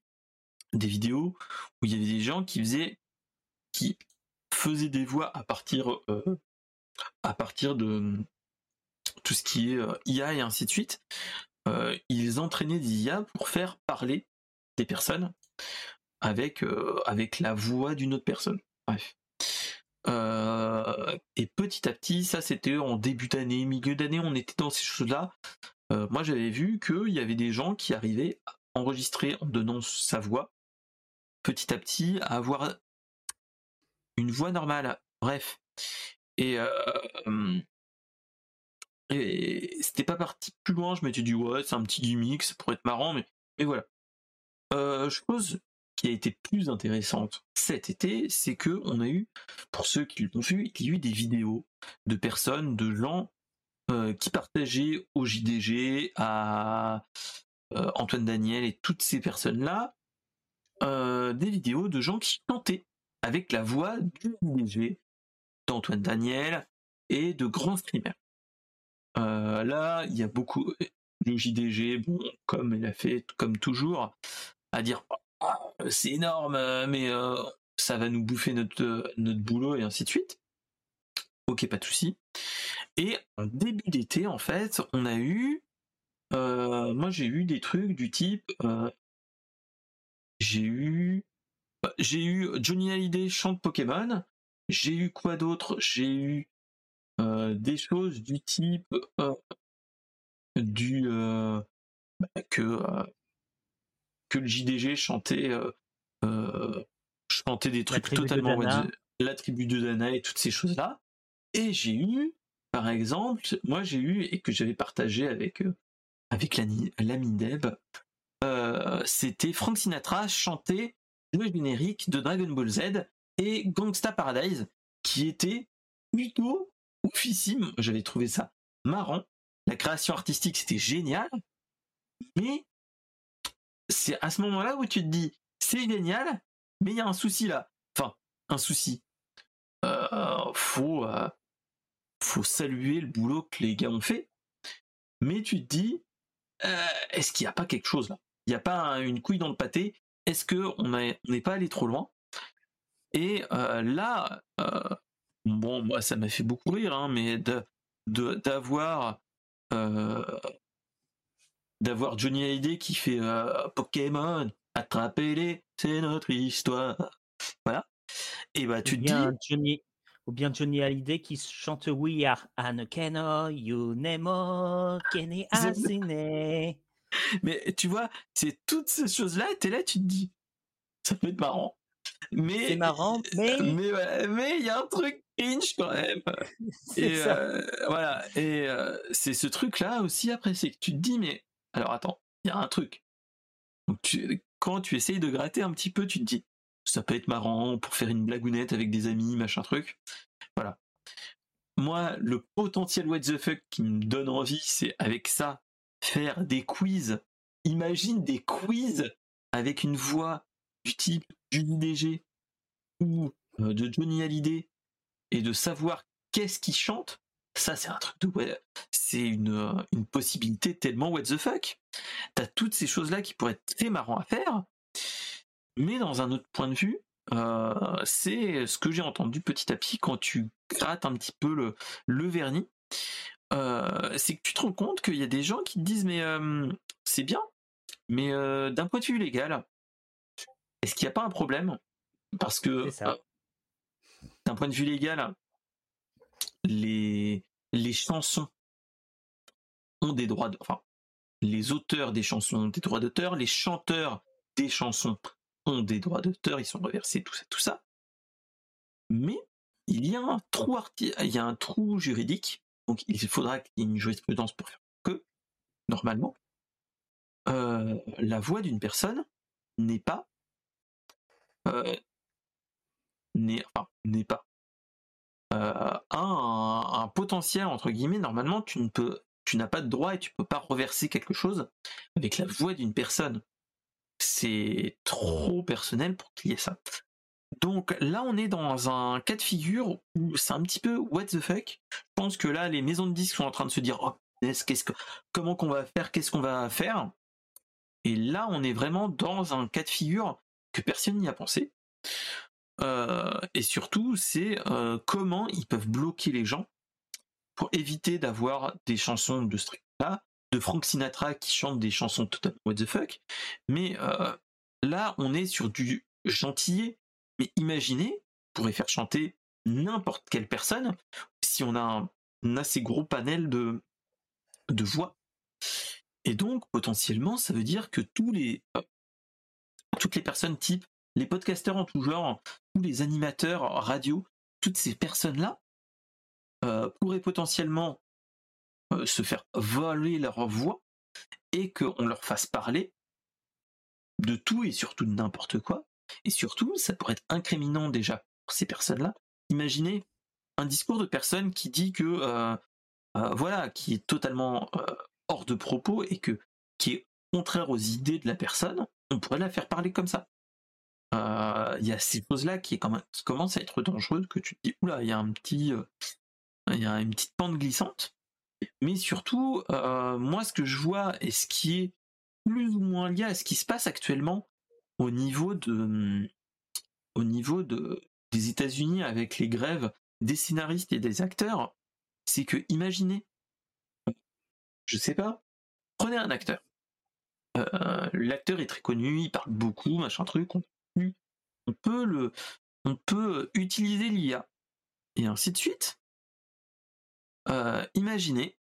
des vidéos où il y avait des gens qui faisaient, qui faisaient des voix à partir, euh, à partir de tout ce qui est IA et ainsi de suite. ils entraînaient des IA pour faire parler des personnes avec avec la voix d'une autre personne. Bref. et petit à petit, ça c'était en début d'année, milieu d'année, on était dans ces choses-là. Euh, moi j'avais vu qu'il y avait des gens qui arrivaient à enregistrer en donnant sa voix, petit à petit, à avoir une voix normale. Bref. Et, euh, et c'était pas parti plus loin, je m'étais dit ouais c'est un petit gimmick, ça pourrait être marrant, mais, voilà. Euh, chose qui a été plus intéressante cet été, c'est que on a eu, pour ceux qui l'ont vu, il y a eu des vidéos de personnes, de gens euh, qui partageait au JDG, à euh, Antoine Daniel et toutes ces personnes-là, euh, des vidéos de gens qui chantaient avec la voix du JDG, d'Antoine Daniel et de grands streamers. là, il y a beaucoup le JDG, bon, comme il a fait comme toujours, à dire ah, c'est énorme, mais ça va nous bouffer notre, notre boulot et ainsi de suite. Ok, pas de souci. Et en début d'été, en fait, on a eu, euh, moi j'ai eu des trucs du type, euh, j'ai eu bah, j'ai eu Johnny Hallyday chante Pokémon. J'ai eu quoi d'autre? J'ai eu des choses du type du bah, que que le JDG chantait chantait des trucs totalement la tribu de Dana et toutes ces choses là. Et j'ai eu, par exemple, moi j'ai eu et que j'avais partagé avec avec l'ami Deb, c'était Frank Sinatra chanter le générique de Dragon Ball Z et Gangsta Paradise, qui était plutôt oufissime. J'avais trouvé ça marrant. La création artistique, c'était génial. Mais c'est à ce moment-là où tu te dis, c'est génial, mais il y a un souci là. Enfin, un souci. Euh, faut, euh, faut saluer le boulot que les gars ont fait. Mais tu te dis, euh, est-ce qu'il n'y a pas quelque chose là? Il n'y a pas une couille dans le pâté? Est-ce qu'on n'est pas allé trop loin? Et là, bon, moi ça m'a fait beaucoup rire, hein, mais d'avoir d'avoir Johnny Hallyday qui fait Pokémon, attrapez-les, c'est notre histoire. Voilà. Et bah tu te dis. Johnny, ou bien Johnny Hallyday qui chante We Are Anokeno, Yunemo, Kenny [laughs] Asine. Mais tu vois, c'est toutes ces choses-là, t'es là, tu te dis, ça peut être marrant. Mais c'est marrant, [laughs] mais mais il y a un truc cringe quand même. [laughs] et euh, voilà, et euh, c'est ce truc-là aussi après, c'est que tu te dis, mais alors attends, il y a un truc. quand tu essayes de gratter un petit peu, tu te dis, ça peut être marrant pour faire une blagounette avec des amis, machin truc. Voilà. Moi, le potentiel what the fuck qui me donne envie, c'est avec ça, faire des quiz. Imagine des quiz avec une voix du type du DG ou euh, de Johnny Hallyday et de savoir qu'est-ce qu'il chante. Ça, c'est un truc de ouais, c'est une, euh, une possibilité tellement what the fuck. T'as toutes ces choses-là qui pourraient être très marrant à faire. Mais dans un autre point de vue, euh, c'est ce que j'ai entendu petit à petit quand tu grattes un petit peu le, le vernis. Euh, c'est que tu te rends compte qu'il y a des gens qui te disent mais euh, c'est bien, mais d'un point de vue légal, est-ce qu'il n'y a pas un problème? Parce que d'un point de vue légal, les, les chansons ont des droits de, enfin, les auteurs des chansons ont des droits d'auteur, les chanteurs des chansons ont des droits d'auteur, ils sont reversés, tout ça, tout ça. Mais il y a un trou, il y a un trou juridique, donc il faudra qu'il y ait une jurisprudence pour faire que, normalement, euh, la voix d'une personne n'est pas, euh, n'est, pas, euh, un, un, potentiel entre guillemets. Normalement, tu ne peux, tu n'as pas de droit et tu peux pas reverser quelque chose avec la voix d'une personne c'est trop personnel pour qu'il y ait ça. Donc là, on est dans un cas de figure où c'est un petit peu what the fuck. Je pense que là, les maisons de disques sont en train de se dire oh, comment qu'on va faire, qu'est-ce qu'on va faire? Et là, on est vraiment dans un cas de figure que personne n'y a pensé. Euh, et surtout, c'est euh, comment ils peuvent bloquer les gens pour éviter d'avoir des chansons de ce là de Frank Sinatra qui chante des chansons totalement what the fuck. Mais euh, là, on est sur du gentillet. Mais imaginez, pourrait faire chanter n'importe quelle personne si on a un, assez gros panel de, voix. Et donc, potentiellement, ça veut dire que tous les, euh, toutes les personnes type les podcasteurs en tout genre, tous les animateurs radio, toutes ces personnes-là euh, pourraient potentiellement se faire voler leur voix et qu'on leur fasse parler de tout et surtout de n'importe quoi. Et surtout, ça pourrait être incriminant déjà pour ces personnes-là. Imaginez un discours de personne qui dit que euh, euh, voilà, qui est totalement hors de propos et que qui est contraire aux idées de la personne, on pourrait la faire parler comme ça. Il y a ces choses-là qui, qui commencent à être dangereuses, que tu te dis, oula, il y a un petit, il y a une petite pente glissante. Mais surtout, euh, moi, ce que je vois et ce qui est plus ou moins lié à ce qui se passe actuellement au niveau de, au niveau de, des États-Unis avec les grèves des scénaristes et des acteurs, c'est que imaginez, je sais pas, prenez un acteur. Euh, l'acteur est très connu, il parle beaucoup, machin truc, on on peut le, on peut utiliser l'IA et ainsi de suite. Imaginez,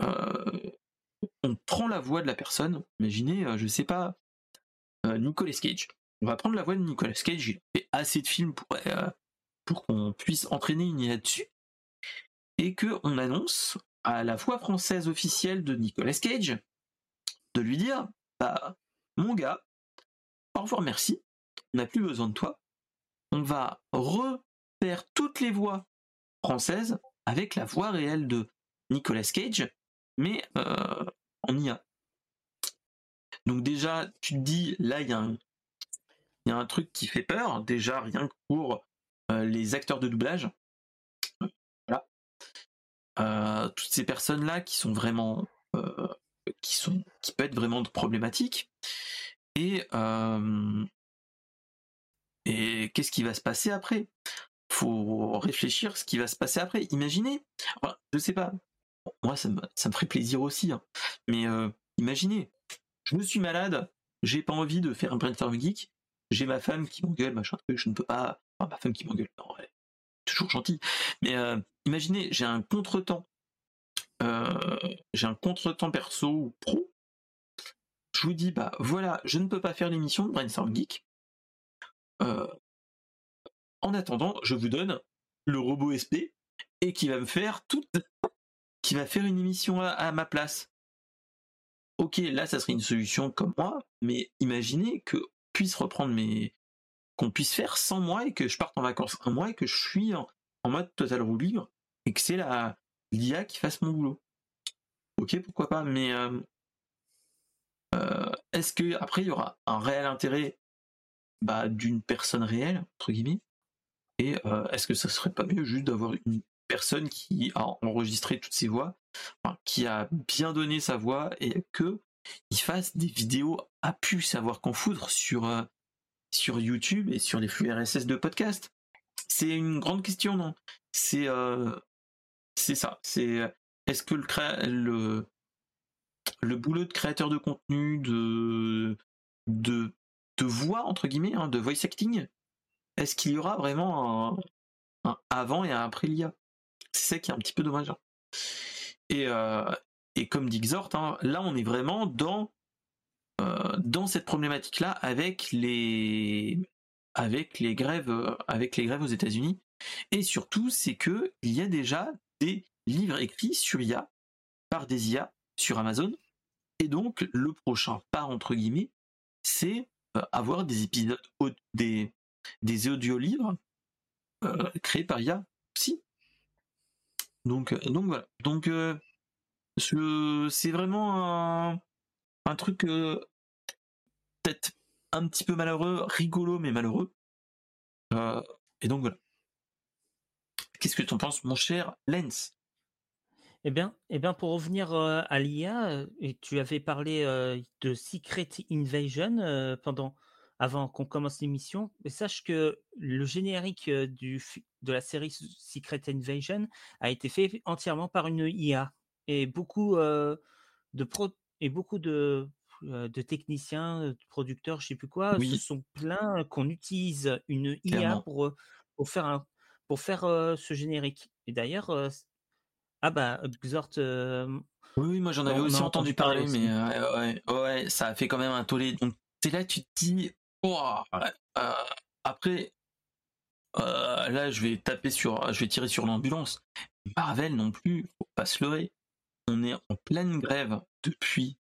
on prend la voix de la personne. Imaginez, je sais pas, Nicolas Cage. On va prendre la voix de Nicolas Cage. Il fait assez de films pour, pour qu'on puisse entraîner une IA dessus et que on annonce à la voix française officielle de Nicolas Cage de lui dire bah mon gars au revoir merci on n'a plus besoin de toi on va refaire toutes les voix françaises avec la voix réelle de Nicolas Cage mais euh, en IA donc déjà tu te dis là il y a un truc qui fait peur déjà rien que pour euh, les acteurs de doublage. Euh, toutes ces personnes-là qui sont vraiment, euh, qui sont, qui peuvent être vraiment problématiques. Et qu'est-ce qui va se passer après? Faut réfléchir ce qui va se passer après. Imaginez, enfin, je sais pas. Moi, ça me, ferait plaisir aussi. Hein. Mais imaginez, je me suis malade, j'ai pas envie de faire un brainstorm geek, j'ai ma femme qui m'engueule, machin, je ne peux pas. Enfin, ma femme qui m'engueule, non, toujours gentil. Mais euh, imaginez, j'ai un contretemps. Euh, j'ai un contretemps perso ou pro. Je vous dis, bah voilà, je ne peux pas faire l'émission de Brainstorm Geek. En attendant, je vous donne le robot SP et qui va me faire toute, qui va faire une émission à, ma place. Ok, là, ça serait une solution comme moi, mais imaginez que puisse reprendre mes, qu'on puisse faire sans moi et que je parte en vacances un mois et que je suis en, mode total roue libre et que c'est la l'IA qui fasse mon boulot. Ok, pourquoi pas, mais euh, euh, est-ce que après il y aura un réel intérêt bah, d'une personne réelle entre guillemets et euh, est-ce que ça serait pas mieux juste d'avoir une personne qui a enregistré toutes ses voix, qui a bien donné sa voix et que il fasse des vidéos à pu savoir qu'en foudre sur sur YouTube et sur les flux RSS de podcast? C'est une grande question, non? C'est euh, c'est ça. C'est est-ce que le, le le boulot de créateur de contenu, de de, de voix entre guillemets, hein, de voice acting, est-ce qu'il y aura vraiment un, avant et un après l'IA C'est ça qui est un petit peu dommage. Hein. Et, euh, et comme dit Xort, hein, là on est vraiment dans euh, cette problématique-là avec les avec les grèves euh, avec les grèves aux États-Unis. Et surtout, c'est que il y a déjà des livres écrits sur IA par des IA sur Amazon. Et donc, le prochain pas entre guillemets, c'est avoir des épisodes des des audiolivres créés par IA aussi. Donc donc voilà. Donc c'est vraiment un un truc euh, peut-être un petit peu malheureux, rigolo mais malheureux. Euh, et donc voilà. Qu'est-ce que tu en penses, mon cher Lens? Eh bien, eh bien, pour revenir euh, à l'IA, tu avais parlé de Secret Invasion pendant, avant qu'on commence l'émission. Sache que le générique du, de la série Secret Invasion a été fait entièrement par une IA. Et beaucoup de, pro, et beaucoup de, de techniciens, de producteurs, je sais plus quoi, se sont plaints qu'on utilise une IA pour, pour faire, un, pour faire ce générique. Et d'ailleurs, ah bah, Xort. oui, moi j'en avais aussi entendu parler, mais ouais, ouais, ça a fait quand même un tollé. Donc c'est là tu te dis, après, là je vais taper sur, je vais tirer sur l'ambulance. Marvel non plus, faut pas se leurrer on est en pleine grève depuis.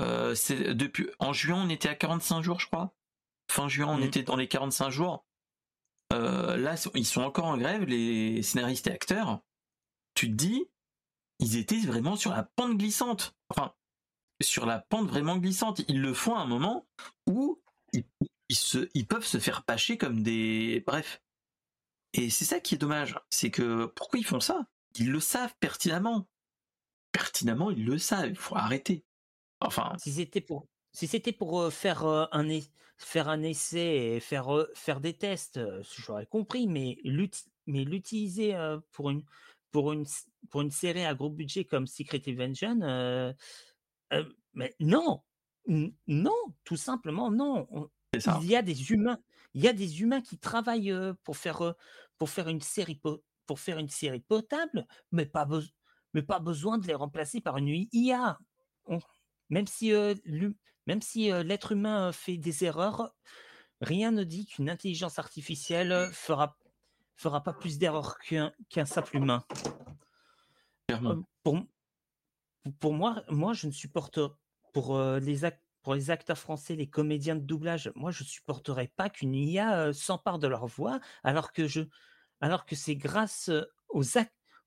Euh, c'est depuis en juin, on était à 45 jours, je crois. Fin juin, on mmh. était dans les 45 jours. Euh, là, ils sont encore en grève, les scénaristes et acteurs. Tu te dis, ils étaient vraiment sur la pente glissante. Enfin, sur la pente vraiment glissante. Ils le font à un moment où ils, se, ils peuvent se faire pâcher comme des. Bref. Et c'est ça qui est dommage. C'est que pourquoi ils font ça? Ils le savent pertinemment pertinemment, ils le savent, il faut arrêter. Enfin. Si c'était pour, si c'était pour euh, faire euh, un faire un essai et faire euh, faire des tests, j'aurais compris, mais l'utiliser pour une pour une pour une série à gros budget comme Secret Invasion, mais non, non, tout simplement non. il y a des humains, il y a des humains qui travaillent pour faire, pour faire une série pour faire une série potable, mais pas, mais pas besoin de les remplacer par une IA. même si, même si l'être humain fait des erreurs, rien ne dit qu'une intelligence artificielle fera, fera pas plus d'erreurs qu'un simple humain. pour, pour moi, moi, je ne supporte pour les actes pour les acteurs français, les comédiens de doublage, moi je supporterais pas qu'une IA s'empare de leur voix, alors que je, alors que c'est grâce aux,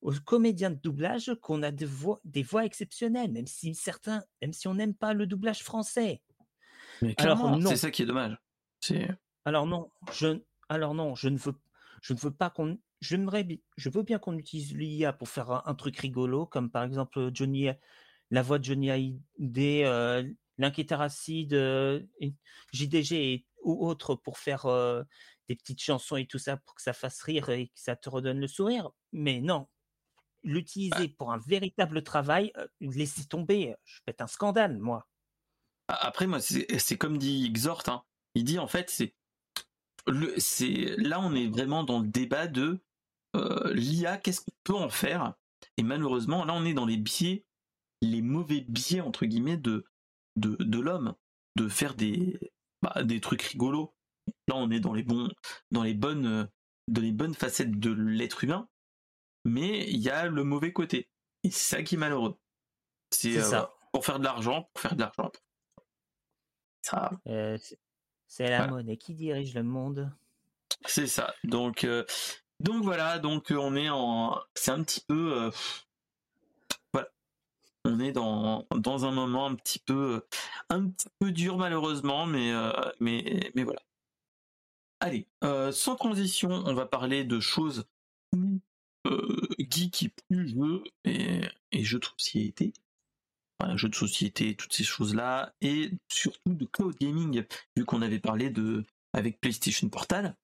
aux comédiens de doublage qu'on a des voix, des voix exceptionnelles, même si certains, même si on n'aime pas le doublage français. Mais alors c'est ça qui est dommage. Alors non, je, alors non, je ne veux, je ne veux pas qu'on, je veux bien qu'on utilise l'IA pour faire un, truc rigolo, comme par exemple Johnny, la voix de Johnny Hallyday, euh, acide, JDG et, ou autre pour faire des petites chansons et tout ça pour que ça fasse rire et que ça te redonne le sourire. Mais non, bah l'utiliser pour un véritable travail, laisser tomber, je pète un scandale, moi. Après, moi, c'est comme dit Xort, hein. il dit en fait, c'est c'est là on est vraiment dans le débat de l'IA, qu'est-ce qu'on peut en faire? Et malheureusement, là on est dans les biais, les mauvais biais entre guillemets de de, l'homme, de faire des, bah, des trucs rigolos. Là, on est dans les bons, dans les bonnes, dans les bonnes facettes de l'être humain, mais il y a le mauvais côté. Et c'est ça qui est malheureux. C'est euh, pour faire de l'argent, pour faire de l'argent. Ça. Euh, c'est la monnaie qui dirige le monde. C'est ça. Donc, euh, donc voilà. Donc on est en. C'est un petit peu on est dans, dans un moment un petit peu un petit peu dur malheureusement, mais euh, mais mais voilà. Allez, euh, sans transition, on va parler de choses plus euh, geek et plus jeux et, et jeux de société. Voilà, jeux de société, toutes ces choses-là, et surtout de cloud gaming, vu qu'on avait parlé de avec PlayStation Portal.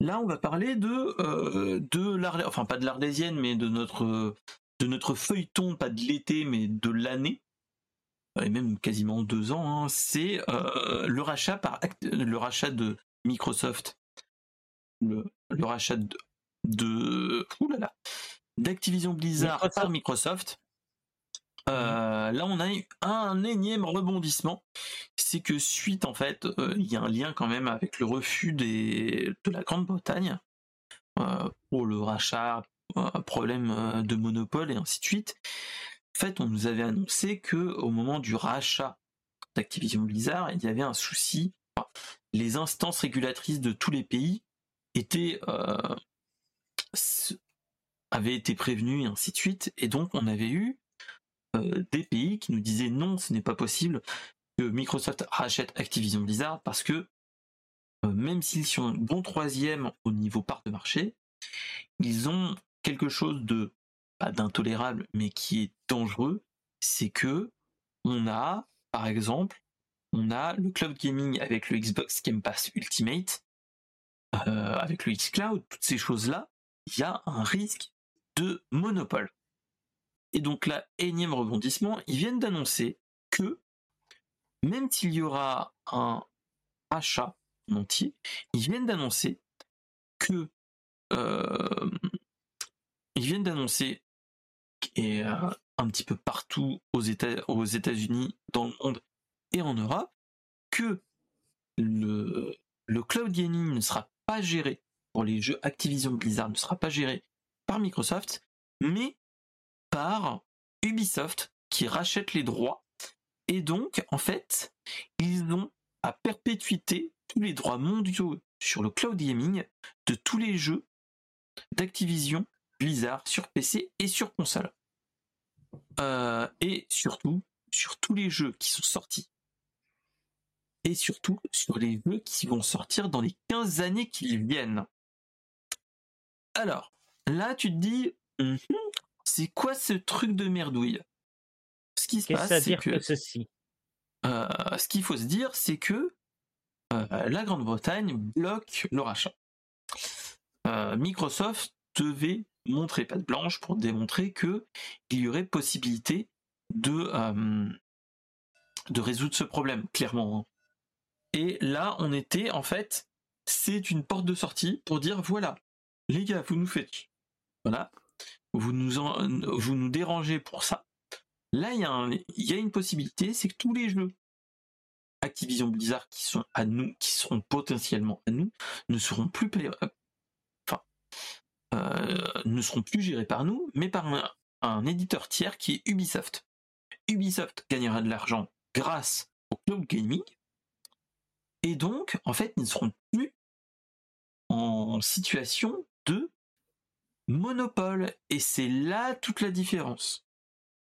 Là, on va parler de de l'art, enfin pas de l'arlésienne, mais de notre de notre feuilleton, pas de l'été, mais de l'année, et même quasiment deux ans, hein, c'est euh, le rachat par le rachat de Microsoft, le, rachat de, de d'Activision Blizzard par Microsoft. Euh, là, on a eu un énième rebondissement. C'est que suite, en fait, euh, il y a un lien quand même avec le refus de la Grande-Bretagne pour le rachat problème euh, de monopole et ainsi de suite. En fait, on nous avait annoncé que au moment du rachat d'Activision Blizzard, il y avait un souci. les instances régulatrices de tous les pays étaient euh, avaient été prévenues et ainsi de suite, et donc on avait eu euh, des pays qui nous disaient non, ce n'est pas possible que Microsoft rachète Activision Blizzard parce que même s'ils sont bon troisième au niveau part de marché, ils ont quelque chose de pas d'intolérable, mais qui est dangereux, c'est que on a, par exemple, on a le cloud gaming avec le Xbox Game Pass Ultimate, euh, avec le xCloud, toutes ces choses-là, il y a un risque de monopole. Et donc là, énième rebondissement, ils viennent d'annoncer que même s'il y aura un achat entier, ils viennent d'annoncer que euh, ils viennent d'annoncer, et un petit peu partout aux États, aux États-Unis, dans le monde et en Europe, que le, le cloud gaming ne sera pas géré pour les jeux Activision Blizzard ne sera pas géré par Microsoft, mais par Ubisoft qui rachète les droits. Et donc, en fait, ils ont à perpétuité tous les droits mondiaux sur le cloud gaming de tous les jeux d'Activision Blizzard sur PC et sur console. Euh, et surtout, sur tous les jeux qui sont sortis. Et surtout, sur les jeux qui vont sortir dans les 15 années qui viennent. Alors, là, tu te dis, mhm, c'est quoi ce truc de merdouille? Ce qui se passe, c'est que, ceci? Euh, ce qu'il faut se dire, c'est que euh, la Grande-Bretagne bloque le rachat. Microsoft devait montrer de blanche pour démontrer que il y aurait possibilité de, euh, de résoudre ce problème, clairement. Hein. Et là, on était en fait, c'est une porte de sortie pour dire voilà, les gars, vous nous faites, voilà, vous nous dérangez pour ça. Là, il y, a une possibilité, c'est que tous les jeux Activision Blizzard qui sont à nous, qui seront potentiellement à nous, ne seront plus enfin, euh, ne seront plus gérés par nous, mais par un, éditeur tiers qui est Ubisoft. Ubisoft gagnera de l'argent grâce au cloud gaming, et donc, en fait, ils ne seront plus en situation de monopole. Et c'est là toute la différence.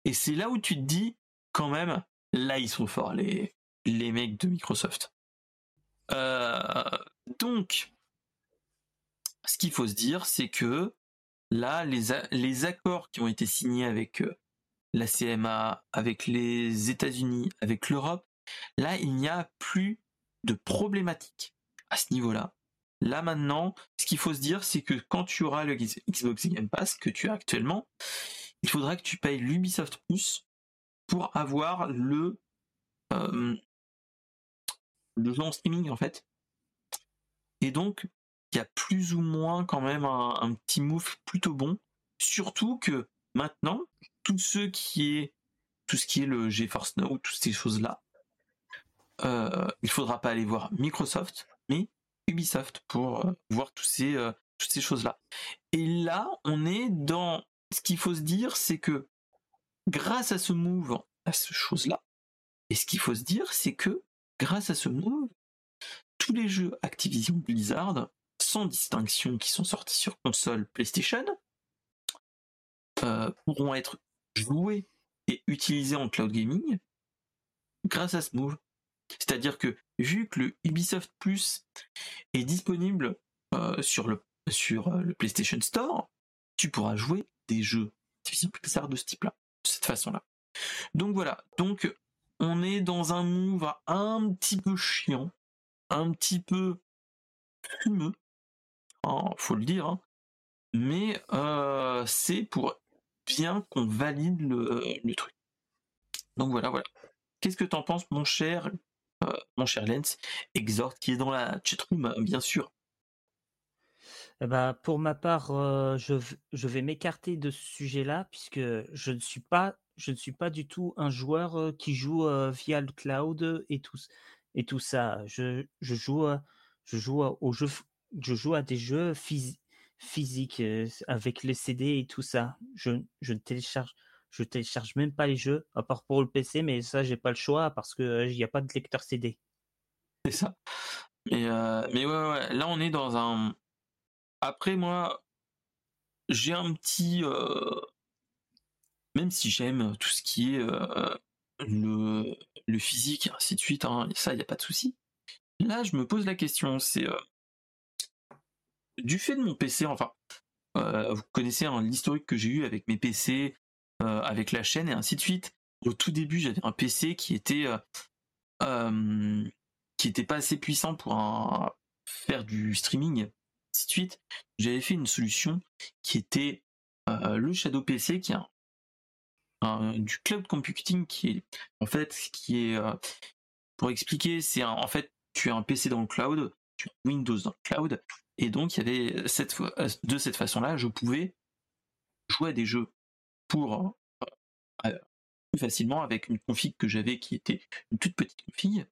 Et c'est là où tu te dis, quand même, là ils sont forts, les, mecs de Microsoft. Euh, donc, ce qu'il faut se dire, c'est que là, les, les, accords qui ont été signés avec euh, la CMA, avec les États-Unis, avec l'Europe, là, il n'y a plus de problématique à ce niveau-là. Là maintenant, ce qu'il faut se dire, c'est que quand tu auras le Xbox Game Pass que tu as actuellement, il faudra que tu payes l'Ubisoft Plus pour avoir le euh, le jeu en streaming en fait. Et donc, il y a plus ou moins quand même un, petit move plutôt bon. Surtout que maintenant, tout ce qui est tout ce qui est le GeForce Now, toutes ces choses-là, euh, il faudra pas aller voir Microsoft, mais Ubisoft pour euh, voir tous ces, euh, toutes ces choses-là. Et là, on est dans ce qu'il faut se dire, c'est que grâce à ce move, à ce chose-là, et ce qu'il faut se dire, c'est que grâce à ce move, tous les jeux Activision Blizzard, sans distinction, qui sont sortis sur console PlayStation, euh, pourront être joués et utilisés en cloud gaming grâce à ce move. C'est-à-dire que vu que le Ubisoft Plus est disponible euh, sur, le, euh, le PlayStation Store, tu pourras jouer des jeux de ce type-là, de cette façon-là. Donc voilà, donc on est dans un move un petit peu chiant, un petit peu fumeux, hein, faut le dire, hein. mais euh, c'est pour bien qu'on valide le, truc. Donc voilà, voilà. Qu'est-ce que t'en penses, mon cher, mon cher Lens, Exhort, qui est dans la chatroom, bien sûr. Eh ben, pour ma part, euh, je, je, vais m'écarter de ce sujet-là, puisque je ne suis pas je ne suis pas du tout un joueur qui joue via le cloud et tout, et tout ça. Je, je joue, je joue aux jeux, je joue à des jeux physiques avec les CD et tout ça. Je, je ne télécharge, je télécharge même pas les jeux, à part pour le PC, mais ça j'ai pas le choix parce que il n'y a pas de lecteur CD. C'est ça. Mais, mais ouais, là on est dans un. Après moi, j'ai un petit même si j'aime tout ce qui est euh, le, physique, ainsi de suite, hein, ça, il n'y a pas de souci. Là, je me pose la question, c'est euh, du fait de mon PC, enfin, euh, vous connaissez hein, l'historique que j'ai eu avec mes PC, avec la chaîne et ainsi de suite. Au tout début, j'avais un PC qui était qui était pas assez puissant pour faire du streaming, ainsi de suite. J'avais fait une solution qui était le Shadow PC, qui est du cloud computing qui est en fait qui est euh, pour expliquer c'est en fait tu as un PC dans le cloud tu as Windows dans le cloud et donc il y avait euh, de cette façon là je pouvais jouer à des jeux pour euh, plus facilement avec une config que j'avais qui était une toute petite config.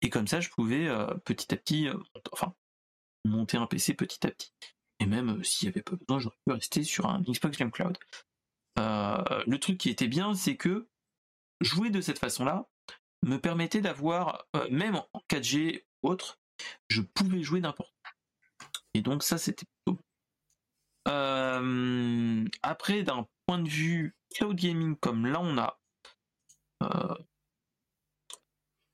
Et comme ça je pouvais petit à petit enfin monter un PC petit à petit. Et même s'il n'y avait pas besoin j'aurais pu rester sur un Xbox Game Cloud. Euh, le truc qui était bien, c'est que jouer de cette façon-là me permettait d'avoir, euh, même en 4G ou autre, je pouvais jouer n'importe où. Et donc ça, c'était plutôt euh, après, d'un point de vue cloud gaming comme là on a,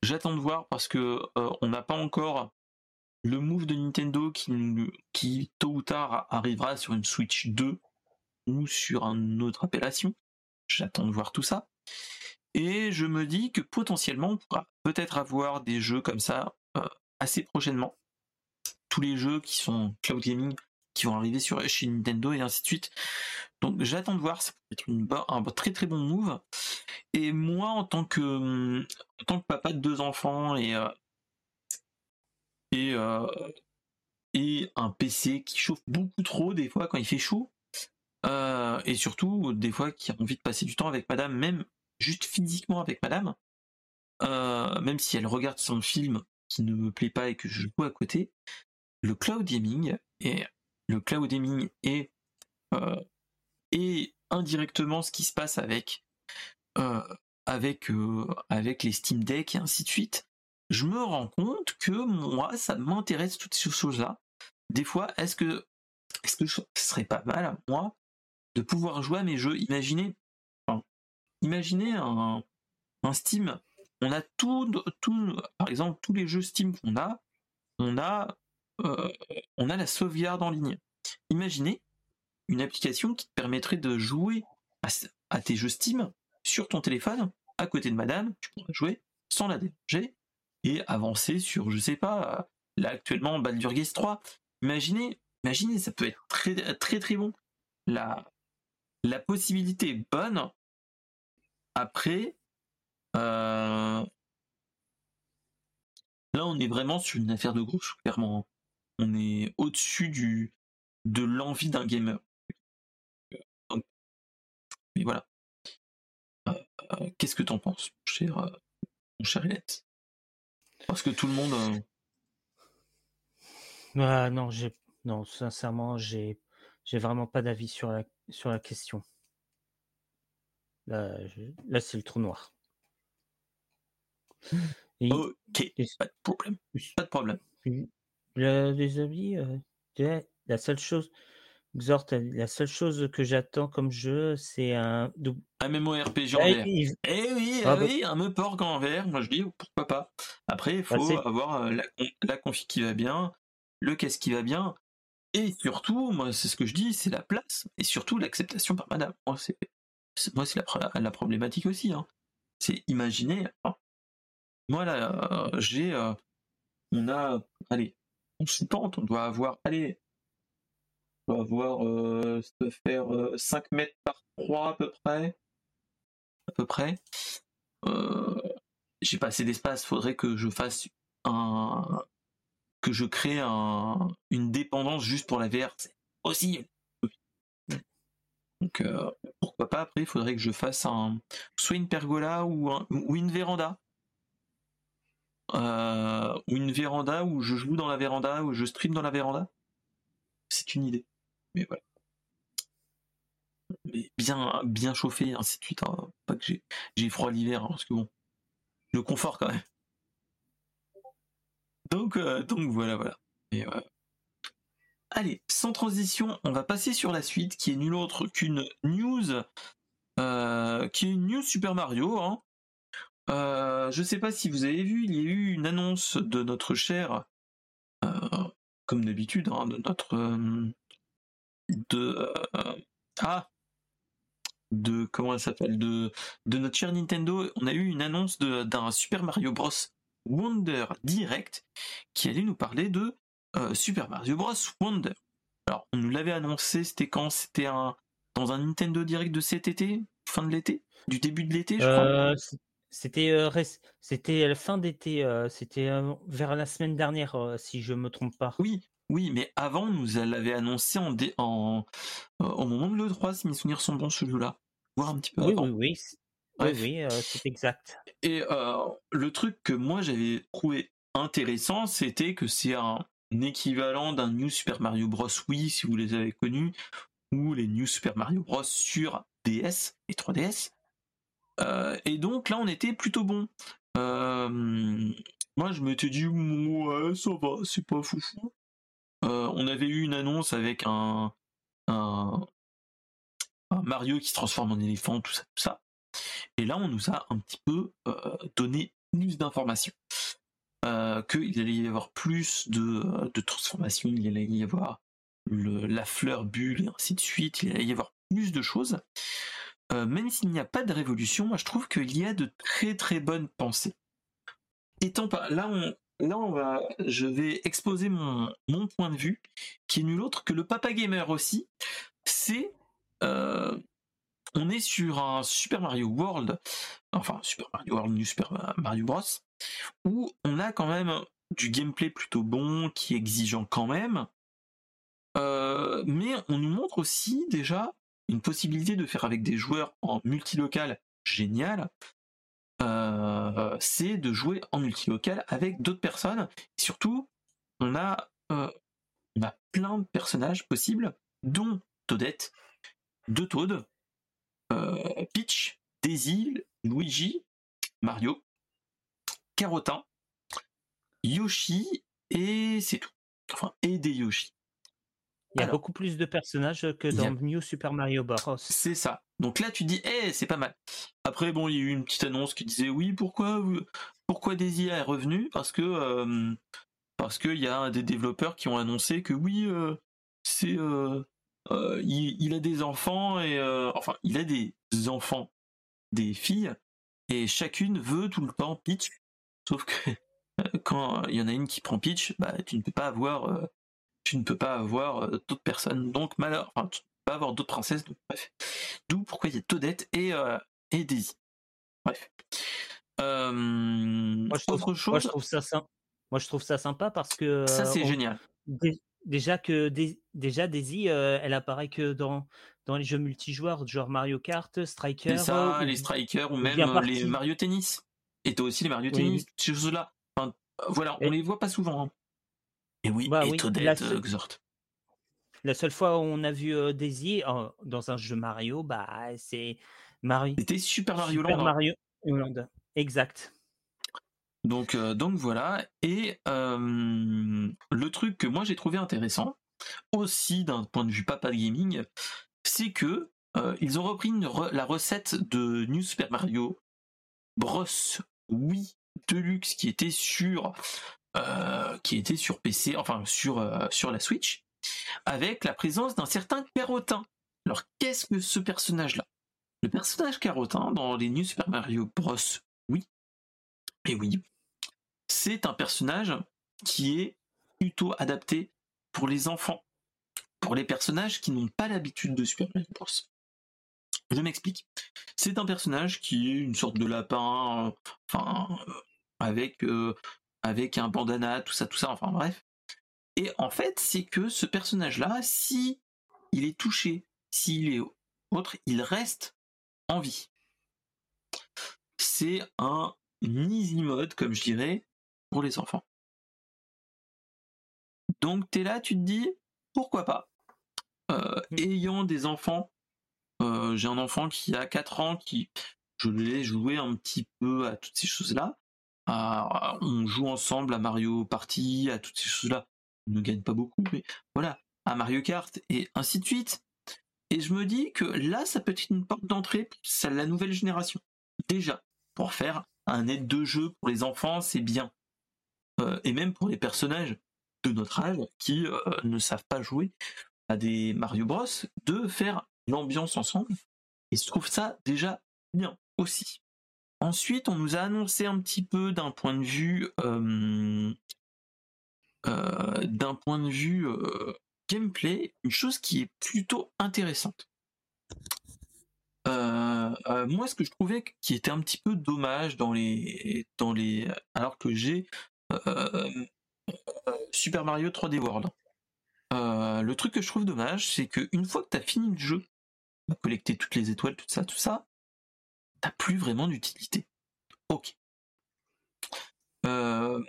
j'attends de voir parce que on n'a pas encore le move de Nintendo qui, qui tôt ou tard arrivera sur une Switch 2 ou sur une autre appellation. J'attends de voir tout ça. Et je me dis que potentiellement on pourra peut-être avoir des jeux comme ça euh, assez prochainement. Tous les jeux qui sont cloud gaming qui vont arriver sur chez Nintendo et ainsi de suite. Donc j'attends de voir, ça peut être un très très bon move. Et moi en tant que tant que papa de deux enfants et euh, et, et un PC qui chauffe beaucoup trop des fois quand il fait chaud. et surtout, des fois, qui a envie de passer du temps avec madame, même juste physiquement avec madame. même si elle regarde son film qui ne me plaît pas et que je joue à côté, le cloud gaming et le cloud est, et indirectement ce qui se passe avec avec avec les Steam Deck et ainsi de suite je me rends compte que moi, ça m'intéresse toutes ces choses-là. Des fois, est-ce que, est-ce que ce serait pas mal, moi, de pouvoir jouer à mes jeux? Imaginez, imaginez un, un Steam. On a tout, tout, par exemple, tous les jeux Steam qu'on a, on a, euh, on a la sauvegarde en ligne. Imaginez une application qui te permettrait de jouer à, tes jeux Steam sur ton téléphone, à côté de madame, tu pourrais jouer sans la déranger, et avancer sur, je sais pas, là actuellement Baldur's 3. Imaginez, imaginez, ça peut être très très très bon. La, possibilité est bonne. Après, euh, là on est vraiment sur une affaire de gauche, clairement. On est au-dessus du de l'envie d'un gamer. mais voilà. Euh, euh, qu'est-ce que t'en penses, cher, mon cher Hélène parce que tout le monde. Euh, ah, non, j'ai non, sincèrement, j'ai j'ai vraiment pas d'avis sur la sur la question. Là, là c'est le trou noir. ok, pas de problème. Pas de problème. Les amis, euh, la seule chose, Xort, la seule chose que j'attends comme jeu, c'est un un MMORPG en vert. Eh oui, ah, eh bah oui, un Meporg en vert. Moi je dis pourquoi pas. Après, il bah, faut avoir euh, la, la config qui va bien, le casque qui va bien, et surtout, moi c'est ce que je dis, c'est la place et surtout l'acceptation par Madame. Moi c'est moi c'est la, la, problématique aussi. Hein. C'est imaginer. moi là, euh, j'ai, euh, on a, allez, on on doit avoir, allez, doit avoir, euh, faire 5 euh, mètres par 3 à peu près. À peu près. Euh, j'ai pas assez d'espace, faudrait que je fasse un. que je crée un, une dépendance juste pour la VR. aussi. Donc euh, pourquoi pas après, il faudrait que je fasse un soit une pergola ou, ou une véranda. Ou une véranda où je joue dans la véranda, où je stream dans la véranda? C'est une idée mais voilà. Mais bien, bien chauffé, ainsi de suite. Hein. Pas que j'ai, froid l'hiver, hein, parce que bon, le confort quand même. Donc, euh, donc voilà, voilà. Euh, Allez, sans transition, on va passer sur la suite, qui est nulle autre qu'une news, euh, qui est une news Super Mario. Hein. Je sais pas si vous avez vu, il y a eu une annonce de notre cher, comme d'habitude, de notre de euh, ah de comment elle s'appelle de de notre cher Nintendo, on a eu une annonce d'un Super Mario Bros. Wonder Direct qui allait nous parler de euh, Super Mario Bros. Wonder. Alors on nous l'avait annoncé, c'était quand? C'était un dans un Nintendo Direct de cet été, fin de l'été, du début de l'été, je crois? Euh, c'était c'était la fin d'été, c'était vers la semaine dernière, si je me trompe pas. Oui, oui, mais avant, nous l'avait annoncé en, en au moment de l'E3, si mes souvenirs sont bons, ce jeu-là. Voir un petit peu oui, Oui, oui, oui, oui euh, c'est exact. Et le truc que moi j'avais trouvé intéressant, c'était que c'est un équivalent d'un New Super Mario Bros. Wii, si vous les avez connus, ou les New Super Mario Bros. sur DS et 3DS. Et donc là, on était plutôt bon. moi, je m'étais dit, ouais, ça va, c'est pas foufou. Euh, on avait eu une annonce avec un, Mario qui se transforme en éléphant, tout ça, tout ça. Et là, on nous a un petit peu euh, donné plus d'informations. Euh, qu'il allait y avoir plus de transformations, il allait y avoir la fleur bulle et ainsi de suite, il allait y avoir plus de choses. Même s'il n'y a pas de révolution, moi je trouve qu'il y a de très très bonnes pensées. Étant pas là, on, là, on va, je vais exposer mon, mon point de vue, qui est nul autre que le Papa Gamer aussi. C'est, euh, on est sur un Super Mario World, enfin Super Mario World, New Super Mario Bros, où on a quand même du gameplay plutôt bon, qui est exigeant quand même. mais on nous montre aussi déjà une possibilité de faire avec des joueurs en multilocal génial. c'est de jouer en multilocal avec d'autres personnes. Surtout, on a, on a plein de personnages possibles, dont Toadette, deux Toad, Peach, Daisy, Luigi, Mario, Carotin, Yoshi, et c'est tout. Enfin, et des Yoshi. Il y a beaucoup plus de personnages que dans New Super Mario Bros. C'est ça. Donc là, tu dis, eh, c'est pas mal. Après, bon, il y a eu une petite annonce qui disait, oui, pourquoi, pourquoi Daisy est revenu Parce que, euh, parce qu'il y a des développeurs qui ont annoncé que oui, euh, c'est, euh, il, a des enfants et, enfin, il a des enfants, des filles, et chacune veut tout le temps Peach. Sauf que [laughs] quand il y en a une qui prend Peach, bah, tu ne peux pas avoir tu ne peux pas avoir euh, d'autres personnes. Donc malheur, enfin, tu ne peux pas avoir d'autres princesses. bref. D'où pourquoi il y a Toadette et, euh, et Daisy. Bref. Euh, moi, je trouve, autre chose. Moi je, trouve ça, moi, je trouve ça sympa parce que. Ça, c'est génial. déjà que déjà Daisy, elle apparaît que dans, dans les jeux multijoueurs, genre Mario Kart, Striker. C'est ça, les Strikers ou même les Mario Tennis. Et toi aussi les Mario Tennis, ces choses-là. voilà, on les voit pas souvent. Hein. Et oui, bah et la, seule... la seule fois où on a vu euh, Daisy dans un jeu Mario, bah c'est Mario. C'était Super Mario Super Land. Hein. Mario Land. Exact. Donc, euh, donc voilà. Et euh, le truc que moi j'ai trouvé intéressant, aussi d'un point de vue papa de gaming, c'est que ils ont repris la recette de New Super Mario Bros. Wii Deluxe qui était sur qui était sur PC, enfin sur, euh, sur la Switch, avec la présence d'un certain Carotin. Alors qu'est-ce que ce personnage-là? Le personnage Carotin dans les New Super Mario Bros. Oui, et oui, c'est un personnage qui est plutôt adapté pour les enfants, pour les personnages qui n'ont pas l'habitude de Super Mario Bros. Je m'explique. C'est un personnage qui est une sorte de lapin, euh, enfin, avec avec un bandana, tout ça, tout ça, enfin bref. Et en fait, c'est que ce personnage-là, si il est touché, s'il est autre, il reste en vie. C'est un easy mode, comme je dirais, pour les enfants. Donc t'es là, tu te dis, pourquoi pas? Euh, mm. Ayant des enfants, euh, j'ai un enfant qui a 4 ans, qui je l'ai joué un petit peu à toutes ces choses-là on joue ensemble à Mario Party, à toutes ces choses-là. On ne gagne pas beaucoup, mais voilà, à Mario Kart et ainsi de suite. Et je me dis que là, ça peut être une porte d'entrée pour la nouvelle génération. Déjà, pour faire un aide de jeu pour les enfants, c'est bien. Euh, et même pour les personnages de notre âge qui euh, ne savent pas jouer à des Mario Bros, de faire l'ambiance ensemble. Et je trouve ça déjà bien aussi. Ensuite, on nous a annoncé un petit peu d'un point de vue euh, euh, d'un point de vue euh, gameplay, une chose qui est plutôt intéressante. moi, ce que je trouvais qui était un petit peu dommage dans les dans les alors que j'ai Super Mario 3D World. le truc que je trouve dommage, c'est qu'une fois que tu as fini le jeu, collecter toutes les étoiles, tout ça, tout ça, t'as plus vraiment d'utilité. Ok. Euh,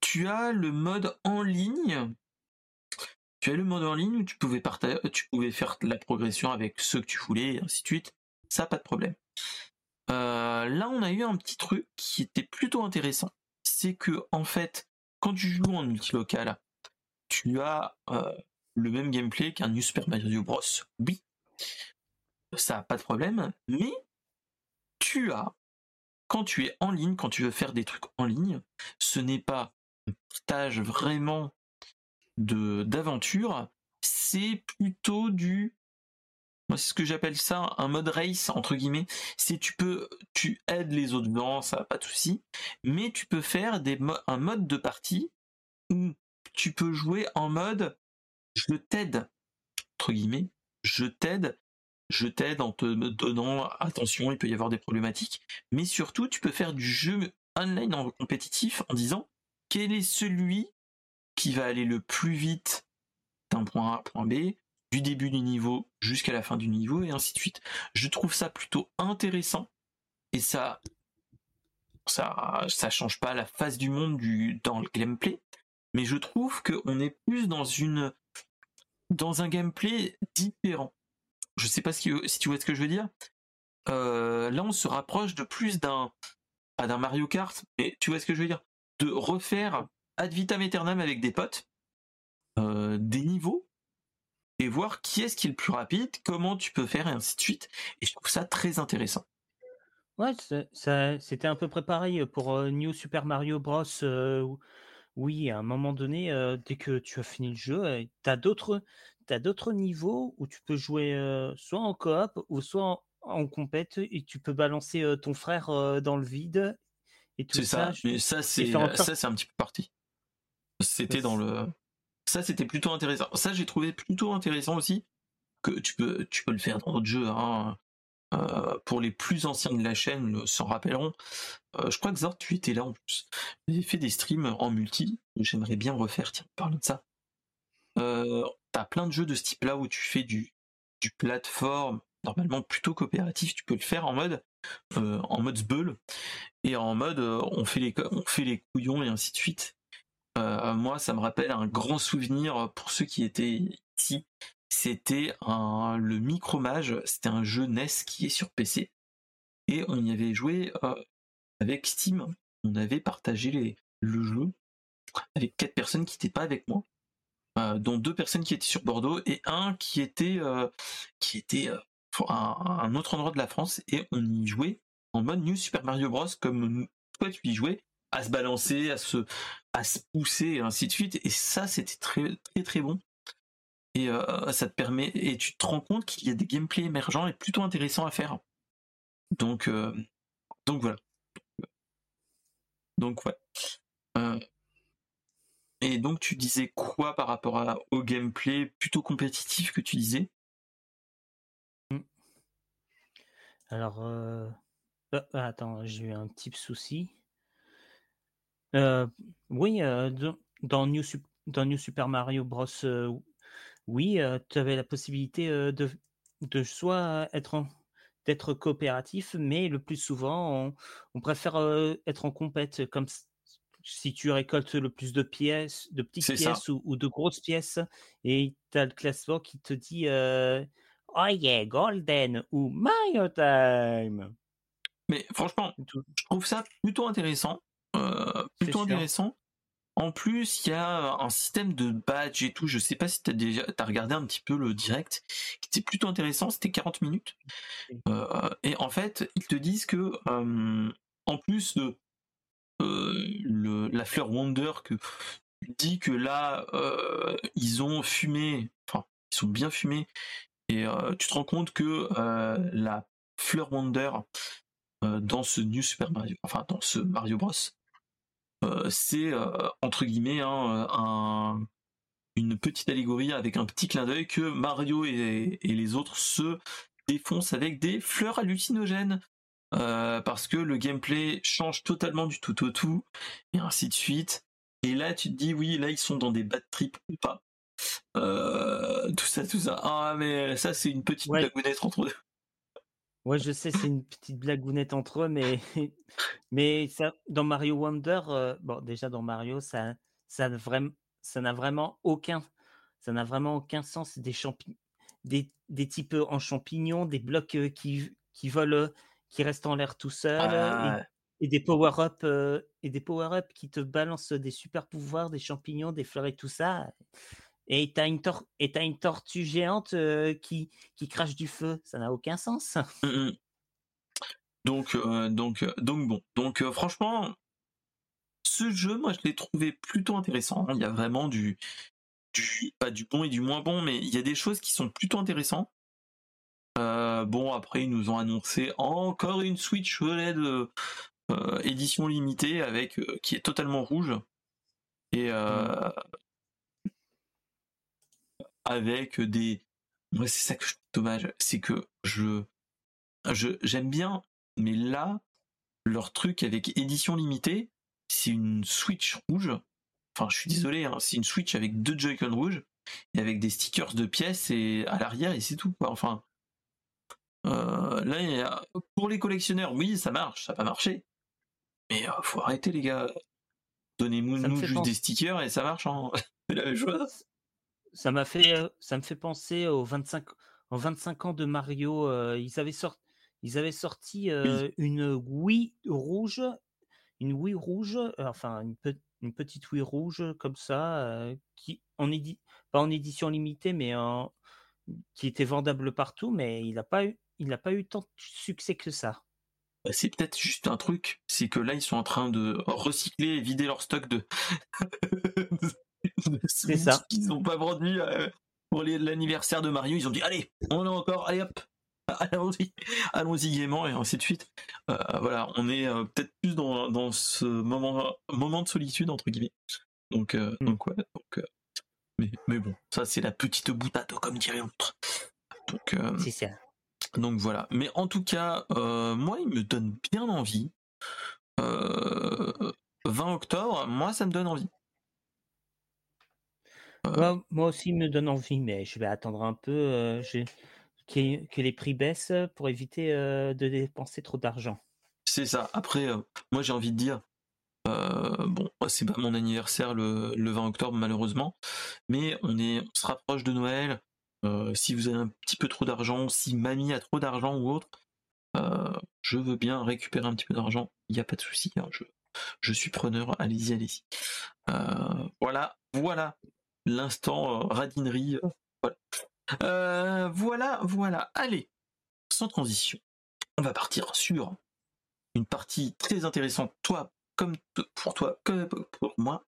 tu as le mode en ligne. Tu as le mode en ligne où tu pouvais, partager, tu pouvais faire la progression avec ceux que tu voulais, et ainsi de suite. Ça, pas de problème. Euh, là, on a eu un petit truc qui était plutôt intéressant. C'est que, en fait, quand tu joues en multilocal, tu as euh, le même gameplay qu'un New Super Mario Bros. Oui, ça pas de problème, mais tu as, quand tu es en ligne, quand tu veux faire des trucs en ligne, ce n'est pas un partage vraiment de d'aventure, c'est plutôt du moi c'est ce que j'appelle ça un mode race entre guillemets. C'est tu peux tu aides les autres blancs ça pas de souci mais tu peux faire des un mode de partie où tu peux jouer en mode je t'aide entre guillemets je t'aide je t'aide en te donnant attention, il peut y avoir des problématiques, mais surtout tu peux faire du jeu online en compétitif en disant quel est celui qui va aller le plus vite d'un point A à un point B, du début du niveau jusqu'à la fin du niveau et ainsi de suite. Je trouve ça plutôt intéressant et ça ça change pas la face du monde dans le gameplay, mais je trouve qu'on est plus dans une dans un gameplay différent. Je sais pas si, tu vois ce que je veux dire. Euh, là, on se rapproche de plus d'un pas d'un Mario Kart, mais tu vois ce que je veux dire, de refaire ad vitam aeternam avec des potes euh, des niveaux et voir qui est-ce qui est le plus rapide, comment tu peux faire et ainsi de suite. Et je trouve ça très intéressant. Ouais, c'était un peu préparé pour euh, New Super Mario Bros. oui, à un moment donné, dès que tu as fini le jeu, tu as d'autres as d'autres niveaux où tu peux jouer soit en coop ou soit en, en compète et tu peux balancer ton frère dans le vide et tout ça. ça mais ça c'est ça c'est un petit peu parti. C'était dans le ça c'était plutôt intéressant. Ça j'ai trouvé plutôt intéressant aussi que tu peux tu peux le faire dans d'autres jeux hein. Euh, pour les plus anciens de la chaîne s'en rappelleront. Euh, je crois que Zord, tu étais là en plus. J'ai fait des streams en multi. J'aimerais bien refaire, tiens, parle de ça. Euh, T'as plein de jeux de ce type-là où tu fais du, du plateforme, normalement plutôt coopératif. Tu peux le faire en mode euh, en mode et en mode on fait les on fait les couillons et ainsi de suite. moi, ça me rappelle un grand souvenir pour ceux qui étaient ici c'était un, le Micromage, c'était un jeu NES qui est sur PC. Et on y avait joué euh, avec Steam. On avait partagé le jeu avec quatre personnes qui n'étaient pas avec moi, euh, dont deux personnes qui étaient sur Bordeaux et un qui était euh, qui était à un autre endroit de la France et on y jouait en mode New Super Mario Bros comme toi tu y jouais à se balancer, à se à se pousser et ainsi de suite et ça c'était très très très bon et euh, ça te permet et tu te rends compte qu'il y a des gameplays émergents et plutôt intéressants à faire. Donc euh, donc voilà. Donc ouais. Euh, et donc tu disais quoi par rapport au gameplay plutôt compétitif que tu disais? Hmm. Alors attends, j'ai eu un petit souci. oui, dans, New, dans New Super Mario Bros oui, tu avais la possibilité de, de soit être d'être coopératif, mais le plus souvent, on, préfère être en compète, comme si tu récoltes le plus de pièces, de petites pièces ou, de grosses pièces, et tu as le classement qui te dit Oh yeah, Golden ou Mario Time. Mais franchement, je trouve ça plutôt intéressant. plutôt intéressant. En plus, il y a un système de badge et tout. Je sais pas si tu as déjà as regardé un petit peu le direct, qui était plutôt intéressant. C'était 40 minutes. Euh, et en fait, ils te disent que, euh, en plus de euh, la fleur Wonder, que dit que là, ils ont fumé, enfin, ils sont bien fumés, et tu te rends compte que la fleur Wonder dans ce New Super Mario, enfin dans ce Mario Bros, euh, c'est euh, entre guillemets hein, une petite allégorie avec un petit clin d'œil que Mario et, les autres se défoncent avec des fleurs hallucinogènes. Euh, parce que le gameplay change totalement du tout au tout, et ainsi de suite. Et là, tu te dis, oui, là, ils sont dans des bad trips ou pas. tout ça, tout ça. Ah, mais ça, c'est une petite ouais. entre eux. Ouais, je sais, c'est une petite blagounette entre eux, mais, [laughs] mais ça, dans Mario Wonder, euh, bon, déjà dans Mario, ça, ça, vraiment, ça n'a vraiment aucun, ça n'a vraiment aucun sens. Des champignons, des, des types en champignons, des blocs euh, qui, qui volent, qui restent en l'air tout seuls, et, ah. des power-up, euh, et des power-up qui te balancent des super pouvoirs, des champignons, des fleurs et tout ça et t'as une, une tortue géante euh, qui, qui crache du feu. Ça n'a aucun sens. Mmh, mmh. Donc, euh, donc, euh, donc bon. Donc, franchement, ce jeu, moi, je l'ai trouvé plutôt intéressant. Il y a vraiment du, du, pas du bon et du moins bon, mais il y a des choses qui sont plutôt intéressantes. Bon, après, ils nous ont annoncé encore une Switch OLED édition limitée avec qui est totalement rouge. Et, avec des. Moi, c'est ça que je trouve dommage, c'est que je, je j'aime bien, mais là, leur truc avec édition limitée, c'est une Switch rouge. Enfin, je suis désolé, hein, c'est une Switch avec deux Joy-Con rouges et avec des stickers de pièces et à l'arrière et c'est tout. Enfin, euh, là, pour les collectionneurs, oui, ça marche, ça va marcher. Mais il faut arrêter les gars. Donnez-nous juste des stickers et ça marche. Hein. [laughs] la même chose. Ça m'a fait, ça me fait penser aux 25, en 25 ans de Mario. ils avaient sorti, ils avaient sorti une Wii rouge, une Wii rouge, enfin une, petite Wii rouge comme ça, qui en pas en édition limitée, mais qui était vendable partout, mais il n'a pas eu, il n'a pas eu tant de succès que ça. Bah, c'est peut-être juste un truc, c'est que là ils sont en train de recycler et vider leur stock de. [laughs] c'est ça. Qu'ils n'ont pas vendu euh, pour l'anniversaire de Mario. Ils ont dit allez, on a encore, allez hop, [laughs] allons-y, allons-y gaiement et ainsi de suite. Euh, voilà, on est euh, peut-être plus dans, ce moment, moment de solitude entre guillemets. Donc, hmm. donc ouais, donc. mais, mais bon, ça c'est la petite boutade comme dirait l'autre. Donc. c'est ça. Donc voilà. Mais en tout cas, euh, moi, il me donne bien envie. 20 euh, octobre, moi, ça me donne envie. Euh, moi, aussi, il me donne envie, mais je vais attendre un peu que, les prix baissent pour éviter de dépenser trop d'argent. C'est ça. Après, moi, j'ai envie de dire, bon, c'est pas mon anniversaire le, 20 octobre malheureusement, mais on est, on se rapproche de Noël. Euh, si vous avez un petit peu trop d'argent, si mamie a trop d'argent ou autre, euh, je veux bien récupérer un petit peu d'argent, il n'y a pas de souci, hein, je, suis preneur, allez-y, allez-y. Euh, voilà, voilà, l'instant radinerie. Voilà. voilà, voilà, allez, sans transition, on va partir sur une partie très intéressante, toi comme pour toi, comme pour moi,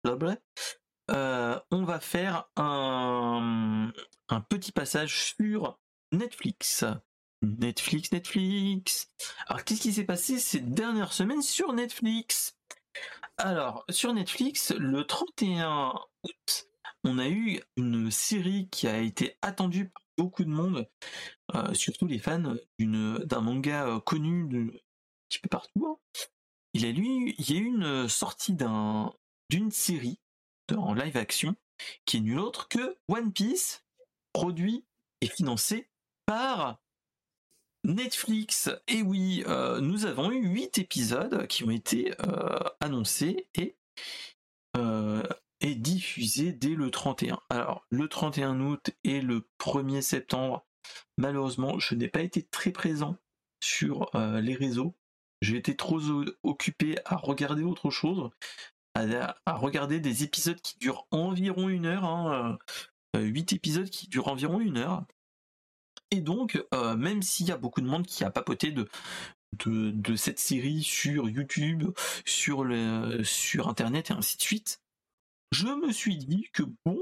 on va faire un, petit passage sur Netflix. Netflix, Netflix. Alors, qu'est-ce qui s'est passé ces dernières semaines sur Netflix? Alors, sur Netflix, le 31 août, on a eu une série qui a été attendue par beaucoup de monde, euh, surtout les fans d'un manga euh, connu de, un petit peu partout. Hein. Il, a il y a eu une sortie d'une série en live action, qui est nul autre que One Piece, produit et financé par Netflix. Et oui, euh, nous avons eu 8 épisodes qui ont été euh, annoncés et, euh, et diffusés dès le 31. Alors, le 31 août et le 1er septembre, malheureusement, je n'ai pas été très présent sur les réseaux. J'ai été trop occupé à regarder autre chose à, regarder des épisodes qui durent environ une heure, hein, 8 épisodes qui durent environ une heure. Et donc, euh, même s'il y a beaucoup de monde qui a papoté de, de, cette série sur YouTube, sur, le, sur Internet et ainsi de suite, je me suis dit que bon,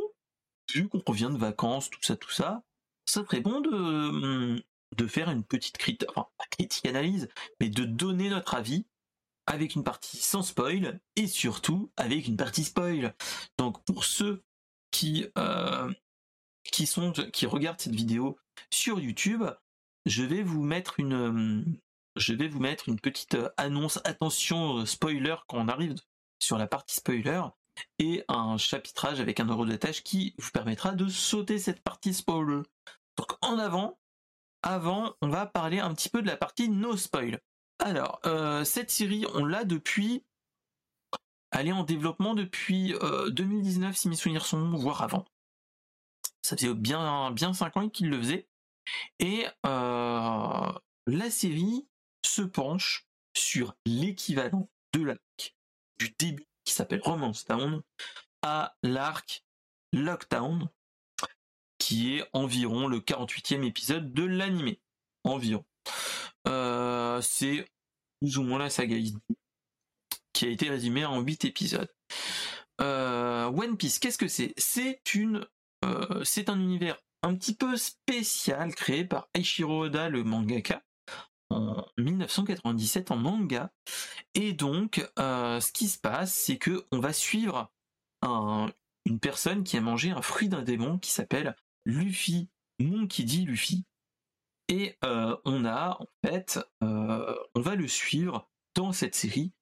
vu qu'on revient de vacances, tout ça, tout ça, ça serait bon de, de faire une petite critique, enfin, critique analyse, mais de donner notre avis avec une partie sans spoil et surtout avec une partie spoil. Donc pour ceux qui euh, qui sont qui regardent cette vidéo sur YouTube, je vais vous mettre une je vais vous mettre une petite annonce attention euh, spoiler quand on arrive sur la partie spoiler et un chapitrage avec un euro de qui vous permettra de sauter cette partie spoiler. Donc en avant, avant, on va parler un petit peu de la partie no spoil. Alors, euh, cette série, on l'a depuis. Elle est en développement depuis 2019, euh, si mes souvenirs sont voire avant. Ça faisait bien, bien 5 ans qu'il le faisait. Et euh, la série se penche sur l'équivalent de l'arc du début qui s'appelle Romance Town à l'arc Lockdown, qui est environ le 48e épisode de l'animé. Environ. Euh, c'est plus ou moins la saga qui a été résumée en 8 épisodes. Euh, One Piece, qu'est-ce que c'est? C'est une, euh, un univers un petit peu spécial créé par Eiichiro Oda, le mangaka, en 1997 en manga. Et donc, ce qui se passe, c'est que on va suivre une personne qui a mangé un fruit d'un démon qui s'appelle Luffy, Monkey D. Luffy, et euh, on a euh, on va le suivre dans cette série,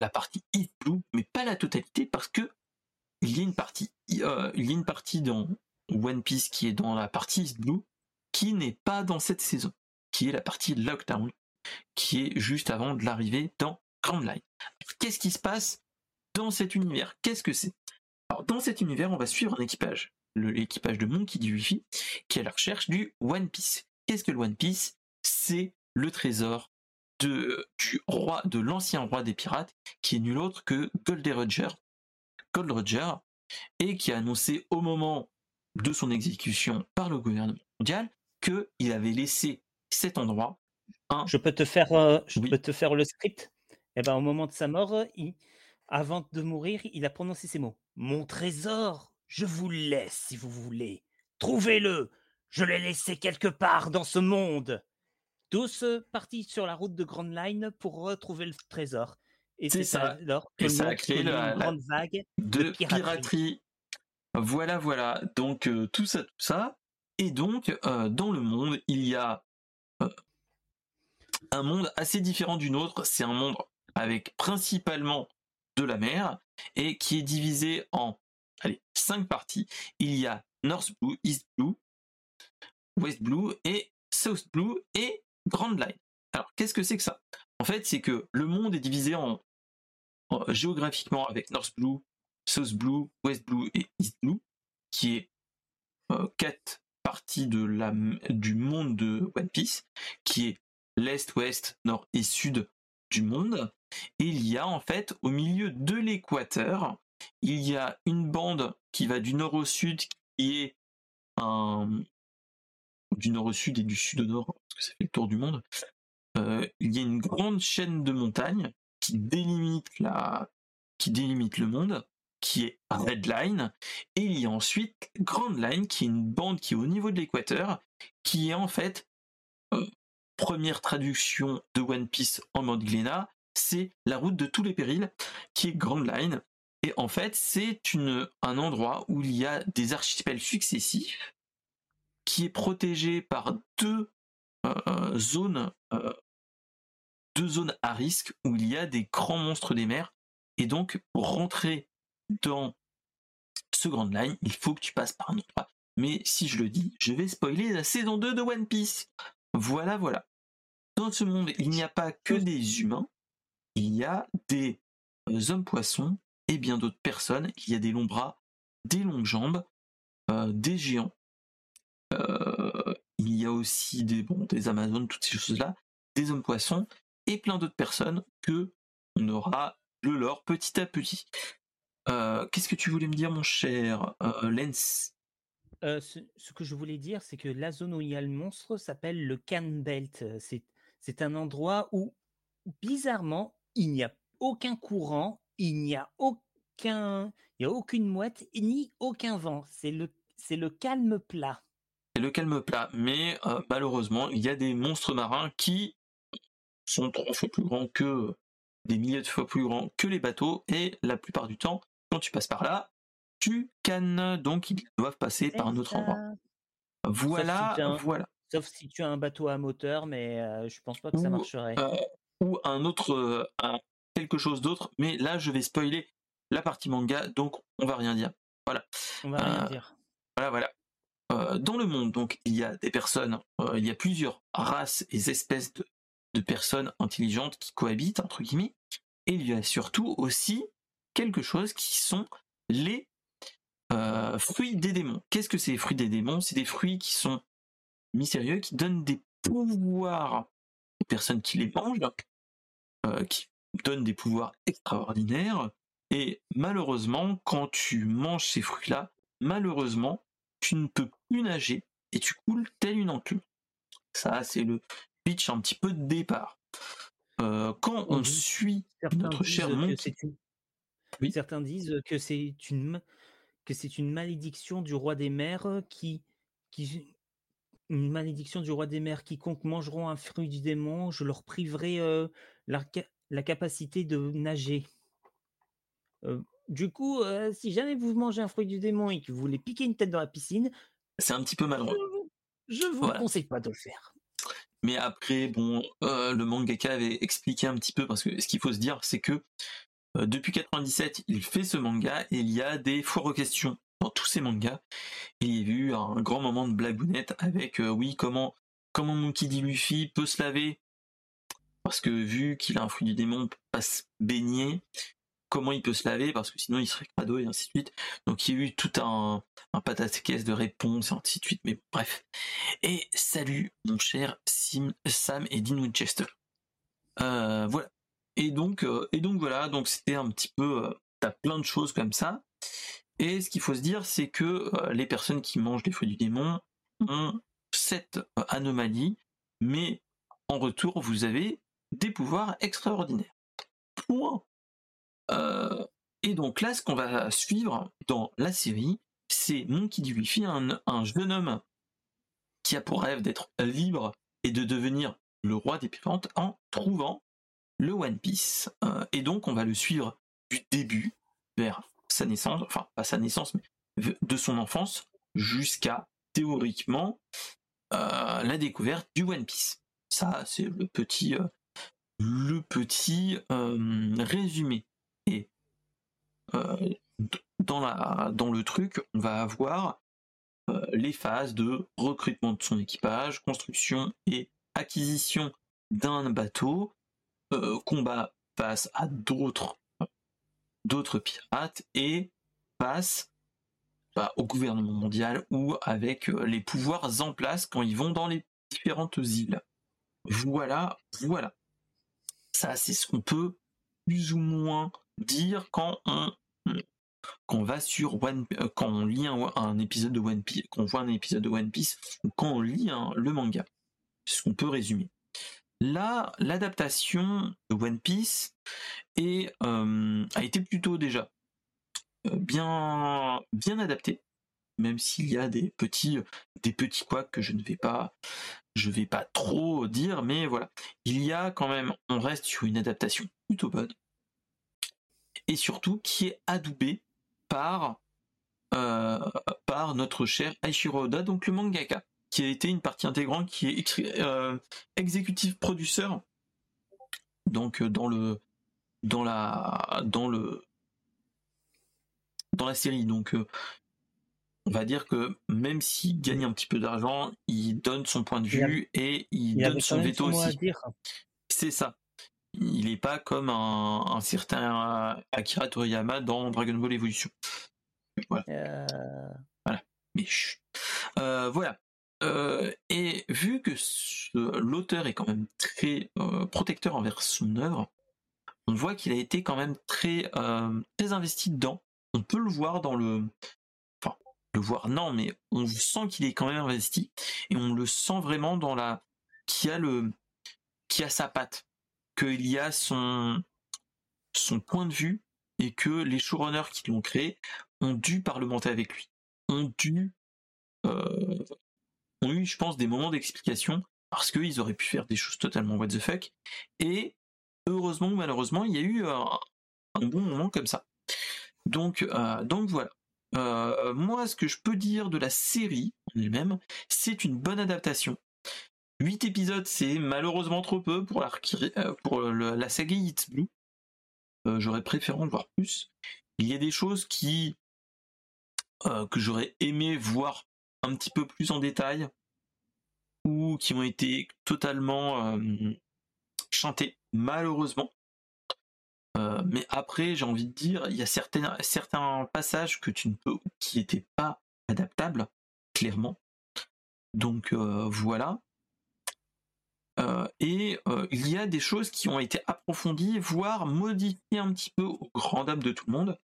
la partie East Blue, mais pas la totalité parce que il y a une partie, euh, il y a une partie dans One Piece qui est dans la partie East Blue qui n'est pas dans cette saison, qui est la partie Lockdown, qui est juste avant de l'arrivée dans Grand Line. Qu'est-ce qui se passe dans cet univers? Qu'est-ce que c'est? Dans cet univers, on va suivre un équipage, l'équipage de Monkey du Wifi, qui est à la recherche du One Piece. Qu'est-ce que le One Piece? C'est le trésor de, du roi, de l'ancien roi des pirates, qui est nul autre que Gold Roger, Gold Roger, et qui a annoncé au moment de son exécution par le gouvernement mondial qu'il avait laissé cet endroit. Je peux te faire, euh, je peux te faire le script. Et eh ben, au moment de sa mort, avant de mourir, il a prononcé ces mots. Mon trésor, je vous le laisse si vous voulez. Trouvez-le. Je l'ai laissé quelque part dans ce monde. Tous partis sur la route de Grand Line pour retrouver le trésor. Et c'est ça. Alors que ça a créé la, grande vague de, piraterie. Voilà, voilà. Donc euh, tout ça, tout ça. Et donc euh, dans le monde, il y a euh, un monde assez différent du nôtre. C'est un monde avec principalement de la mer et qui est divisé en allez, cinq parties. Il y a North Blue, East Blue, West Blue et South Blue et Grand Line. Alors, qu'est-ce que c'est que ça? En fait, c'est que le monde est divisé en, géographiquement avec North Blue, South Blue, West Blue et East Blue, qui est euh, quatre parties du monde de One Piece, qui est l'est, ouest, nord et sud du monde. Et il y a en fait au milieu de l'équateur, il y a une bande qui va du nord au sud, qui est un, du nord au sud et du sud au nord, parce que ça fait le tour du monde. Euh, il y a une grande chaîne de montagnes qui délimite la, qui délimite le monde, qui est Red Line, et il y a ensuite Grand Line, qui est une bande qui est au niveau de l'équateur, qui est en fait euh, première traduction de One Piece en mode Glénat, c'est la route de tous les périls, qui est Grand Line. Et en fait, c'est un endroit où il y a des archipels successifs, qui est protégé par deux euh, zones, euh, deux zones à risque où il y a des grands monstres des mers. Et donc, pour rentrer dans ce Grand Line, il faut que tu passes par un endroit. Mais si je le dis, je vais spoiler la saison 2 de One Piece. Voilà, voilà. Dans ce monde, il n'y a pas que des humains, il y a des euh, hommes-poissons et bien d'autres personnes. Il y a des longs bras, des longues jambes, euh, des géants. Euh, il y a aussi des, bon, des Amazones, toutes ces choses-là, des hommes-poissons et plein d'autres personnes que on aura le lore petit à petit. Qu'est-ce que tu voulais me dire, mon cher Lens? Ce, que je voulais dire, c'est que la zone où il y le monstre s'appelle le Can Belt. C'est un endroit où, bizarrement, il n'y a aucun courant, il n'y a aucun, il y a aucune mouette ni aucun vent. C'est le calme plat. C'est le calme plat, mais euh, malheureusement, il y a des monstres marins qui sont trois fois plus grands que des milliers de fois plus grands que les bateaux, et la plupart du temps, quand tu passes par là, tu cannes, donc ils doivent passer par un autre endroit. Voilà, voilà. Sauf si tu as un bateau à moteur, mais euh, je pense pas que ça marcherait. Euh, ou un autre, euh, quelque chose d'autre, mais là je vais spoiler la partie manga, donc on va rien dire. Voilà. On va rien dire. Voilà, voilà. Dans le monde, donc, il y a des personnes, il y a plusieurs races et espèces de, personnes intelligentes qui cohabitent, entre guillemets, et il y a surtout aussi quelque chose qui sont les fruits des démons. Qu'est-ce que c'est les fruits des démons? C'est des fruits qui sont mystérieux qui donnent des pouvoirs aux personnes qui les mangent, euh, qui donnent des pouvoirs extraordinaires. Et malheureusement, quand tu manges ces fruits-là, malheureusement, tu ne peux plus nager et tu coules tel une enclume. Ça, c'est le pitch un petit peu de départ. Euh, quand on suit notre cher. Oui. Certains disent que c'est une que c'est une malédiction du roi des mers qui, qui une malédiction du roi des mers. Quiconque mangeront un fruit du démon, je leur priverai euh, la, la, capacité de nager. Euh, du coup, euh, si jamais vous mangez un fruit du démon et que vous voulez piquer une tête dans la piscine, c'est un petit peu malheureux. Je vous conseille pas de le faire. Mais après, bon, le mangaka avait expliqué un petit peu parce que ce qu'il faut se dire, c'est que depuis 97, il fait ce manga et il y a des foires aux questions dans tous ces mangas. il y a eu un grand moment de blagounette avec oui comment comment Monkey D. Luffy peut se laver? Parce que vu qu'il a un fruit du démon, peut pas se baigner comment il peut se laver parce que sinon il serait crado et ainsi de suite. Donc il y a eu tout un, un caisse de réponses et ainsi de suite, mais bref. Et salut mon cher Sim, Sam et Dean Winchester. Euh, voilà. Et donc, euh, et donc voilà, donc c'était un petit peu, euh, t'as plein de choses comme ça. Et ce qu'il faut se dire, c'est que les personnes qui mangent les fruits du démon ont cette anomalie, mais en retour, vous avez des pouvoirs extraordinaires. Point. Euh, et donc là, ce qu'on va suivre dans la série, c'est Monkey D. Un jeune homme qui a pour rêve d'être libre et de devenir le roi des pirates en trouvant le One Piece. Euh, et donc on va le suivre du début vers sa naissance, enfin pas sa naissance, mais de son enfance jusqu'à théoriquement euh, la découverte du One Piece. Ça, c'est le petit, le petit résumé. Euh, dans, la, dans le truc, on va avoir euh, les phases de recrutement de son équipage, construction et acquisition d'un bateau, euh, combat face à d'autres d'autres pirates et face bah, au gouvernement mondial ou avec les pouvoirs en place quand ils vont dans les différentes îles. Voilà, voilà. Ça, c'est ce qu'on peut ou moins dire quand on quand va sur One euh, quand on lit un, épisode de One Piece, qu'on voit un épisode de One Piece ou quand on lit le manga. C'est ce qu'on peut résumer. Là, l'adaptation de One Piece est, euh, a été plutôt déjà euh, bien bien adaptée, même s'il y a des petits des petits couacs que je ne vais pas je vais pas trop dire, mais voilà, il y a quand même, on reste sur une adaptation plutôt bonne. Et surtout qui est adoubé par, euh, par notre cher Aishiro Oda, donc le mangaka, qui a été une partie intégrante, qui est euh, exécutif producteur, donc euh, dans le dans la dans le dans la série. Donc on va dire que même s'il gagne un petit peu d'argent, il donne son point de vue et il, donne son veto aussi. C'est ça il n'est pas comme un, certain Akira Toriyama dans Dragon Ball Evolution. Voilà. Euh. Voilà. Mais euh, voilà. Euh, et vu que l'auteur est quand même très protecteur envers son œuvre, on voit qu'il a été quand même très très investi dedans. On peut le voir dans le, voir non, mais on sent qu'il est quand même investi et on le sent vraiment dans la qui a le qui a sa patte qu'il y a son, son point de vue et que les showrunners qui l'ont créé ont dû parlementer avec lui, ont dû, euh, ont eu, je pense, des moments d'explication parce qu'ils auraient pu faire des choses totalement what the fuck. Et heureusement ou malheureusement, il y a eu un, bon moment comme ça. Donc, euh, donc voilà. Euh, moi, ce que je peux dire de la série elle-même, c'est une bonne adaptation. 8 épisodes, c'est malheureusement trop peu pour la, euh, saga Hit Blue. Euh, j'aurais préféré en voir plus. Il y a des choses qui que j'aurais aimé voir un petit peu plus en détail ou qui ont été totalement chantées malheureusement. Mais après, j'ai envie de dire, il y a certains, passages que tu ne peux, qui n'étaient pas adaptables, clairement. Donc voilà. Euh, et euh, il y a des choses qui ont été approfondies, voire modifiées un petit peu au grand dam de tout le monde,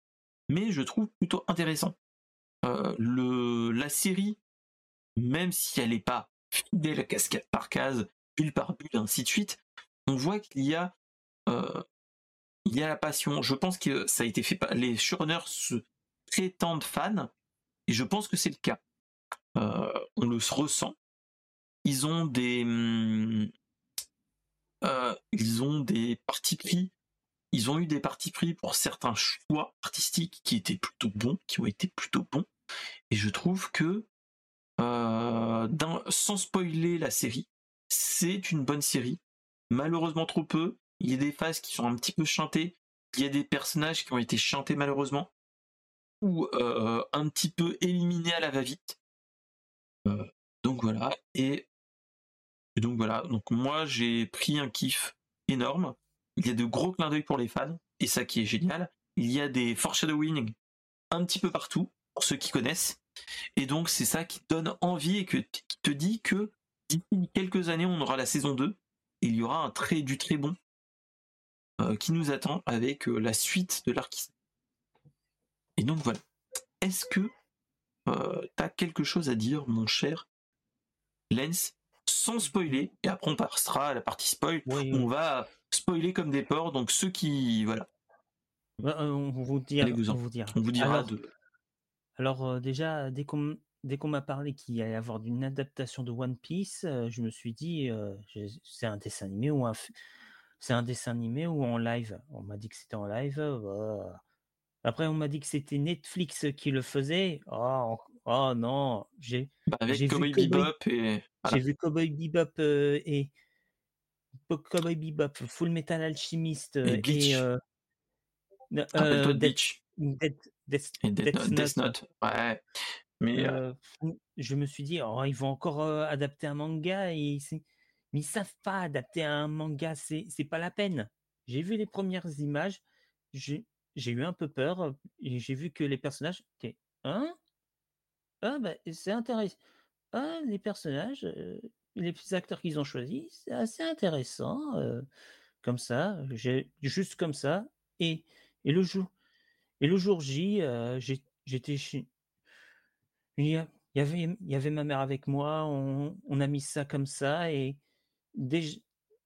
mais je trouve plutôt intéressant. Euh, la série, même si elle n'est pas fidèle cascade par case, bulle par bulle, ainsi de suite, on voit qu'il y a il y a la passion. Je pense que ça a été fait par les showrunners se prétendent fans, et je pense que c'est le cas. on le ressent. Ils ont des, hum, euh, ils ont des partis pris. Ils ont eu des partis pris pour certains choix artistiques qui étaient plutôt bons, qui ont été plutôt bons. Et je trouve que, euh, sans spoiler la série, c'est une bonne série. Malheureusement trop peu. Il y a des phases qui sont un petit peu chantées. Il y a des personnages qui ont été chantés malheureusement. Ou euh, un petit peu éliminés à la va-vite. Euh, donc voilà. Et, donc voilà. Donc moi j'ai pris un kiff énorme. Il y a de gros clins d'œil pour les fans. Et ça qui est génial. Il y a des foreshadowing un petit peu partout, pour ceux qui connaissent. Et donc c'est ça qui donne envie et qui te dit que d'ici quelques années, on aura la saison 2. Et il y aura un très du très bon qui nous attend avec euh, la suite de l'arc. Et donc voilà. Est-ce que euh, tu as quelque chose à dire, mon cher Lens, sans spoiler, et après on passera à la partie spoil, on va spoiler comme des porcs, donc ceux qui... Voilà. On vous, dira, on vous, dira. alors, de... Alors déjà, dès qu'on dès qu'on m'a parlé qu'il y allait avoir une adaptation de One Piece, je me suis dit, c'est un dessin animé ou un... C'est un dessin animé ou en live? On m'a dit que c'était en live. Bah. Après, on m'a dit que c'était Netflix qui le faisait. Oh, oh non, j'ai bah, avec Cowboy Bebop et j'ai vu Cowboy Bebop et Cowboy Bebop, Full Metal Alchemist et, et euh, euh, Death, Death, Note. Ouais. Mais euh, je me suis dit, oh, ils vont encore adapter un manga et mais ils savent pas adapter un manga, c'est pas la peine. J'ai vu les premières images, j'ai eu un peu peur et j'ai vu que les personnages, hein? Ah bah, c'est intéressant. Ah, les personnages, les acteurs qu'ils ont choisis, c'est assez intéressant. comme ça, juste comme ça. Et, et le jour, et le jour J, j'étais chez. Il y, avait, il y avait ma mère avec moi. On, on a mis ça comme ça et déjà,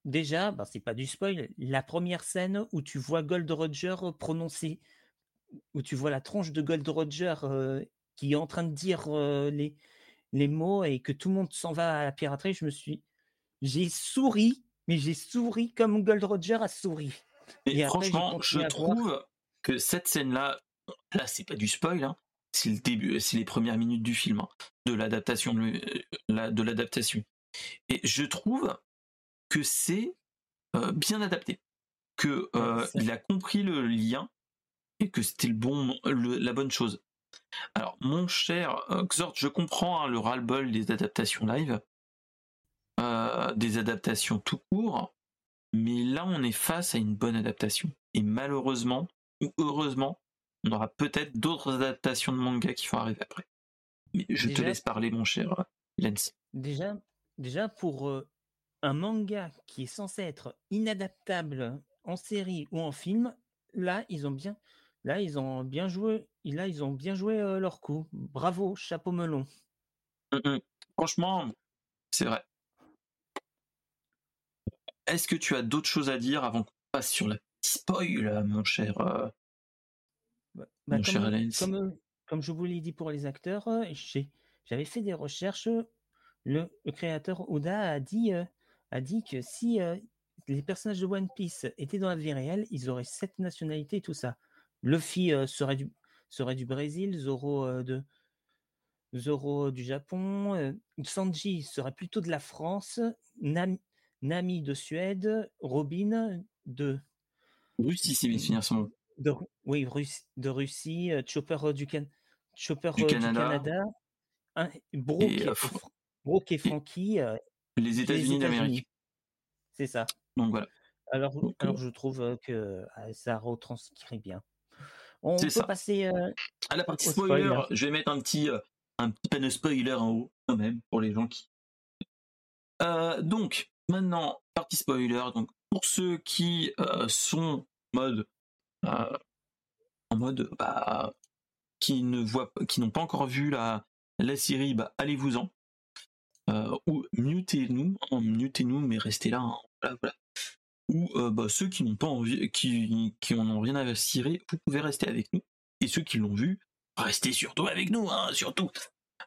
déjà bah, c'est pas du spoil. La première scène où tu vois Gold Roger prononcer, où tu vois la tronche de Gold Roger qui est en train de dire les, les mots et que tout le monde s'en va à la piraterie, je me suis. J'ai souri, mais j'ai souri comme Gold Roger a souri. Et, franchement, je trouve que cette scène-là, là, c'est pas du spoil, hein, c'est le début, c'est les premières minutes du film, hein, de l'adaptation, de l'adaptation. Et je trouve que c'est bien adapté, que il a compris le lien et que c'était le bon, la bonne chose. Alors, mon cher euh, Xort, je comprends hein, le ras-le-bol des adaptations live, euh, des adaptations tout court, mais là, on est face à une bonne adaptation. Et malheureusement, ou heureusement, on aura peut-être d'autres adaptations de manga qui vont arriver après. Mais je te laisse parler, mon cher euh, Lens. Déjà, déjà pour un manga qui est censé être inadaptable en série ou en film, là, ils ont bien, Là, ils ont bien joué. Là, ils ont bien joué leur coup. Bravo, chapeau melon. Mmh Franchement, c'est vrai. Est-ce que tu as d'autres choses à dire avant qu'on passe sur la spoil, mon cher, bah, bah, mon comme, cher comme, je vous l'ai dit pour les acteurs, j'avais fait des recherches. Le, créateur Oda a dit, a dit que si les personnages de One Piece étaient dans la vie réelle, ils auraient sept nationalités et tout ça. Luffy serait, du, serait du Brésil, Zoro de Zoro du Japon, Sanji serait plutôt de la France, Nami, de Suède, Robin de Russie, c'est bien finir son de, oui, de Russie, Chopper du, Chopper, du, Canada, hein, Brooke, et, et, Frankie, les États-Unis d'Amérique. C'est ça. Donc voilà. Alors, alors je trouve que ça retranscrit bien. On peut ça. passer euh, à la partie spoiler, Je vais mettre un petit, euh, un petit panneau spoiler en haut, quand même, pour les gens qui. Euh, donc, maintenant, partie spoiler. Donc, pour ceux qui sont en mode. en mode. Bah, qui ne voient, qui n'ont pas encore vu la, la série, bah, allez-vous-en. Ou mutez-nous, mutez-nous, mais restez là. Hein, voilà, voilà ou euh, bah, ceux qui n'ont pas envie, qui, qui en ont rien à cirer, vous pouvez rester avec nous. Et ceux qui l'ont vu, restez surtout avec nous, hein, surtout.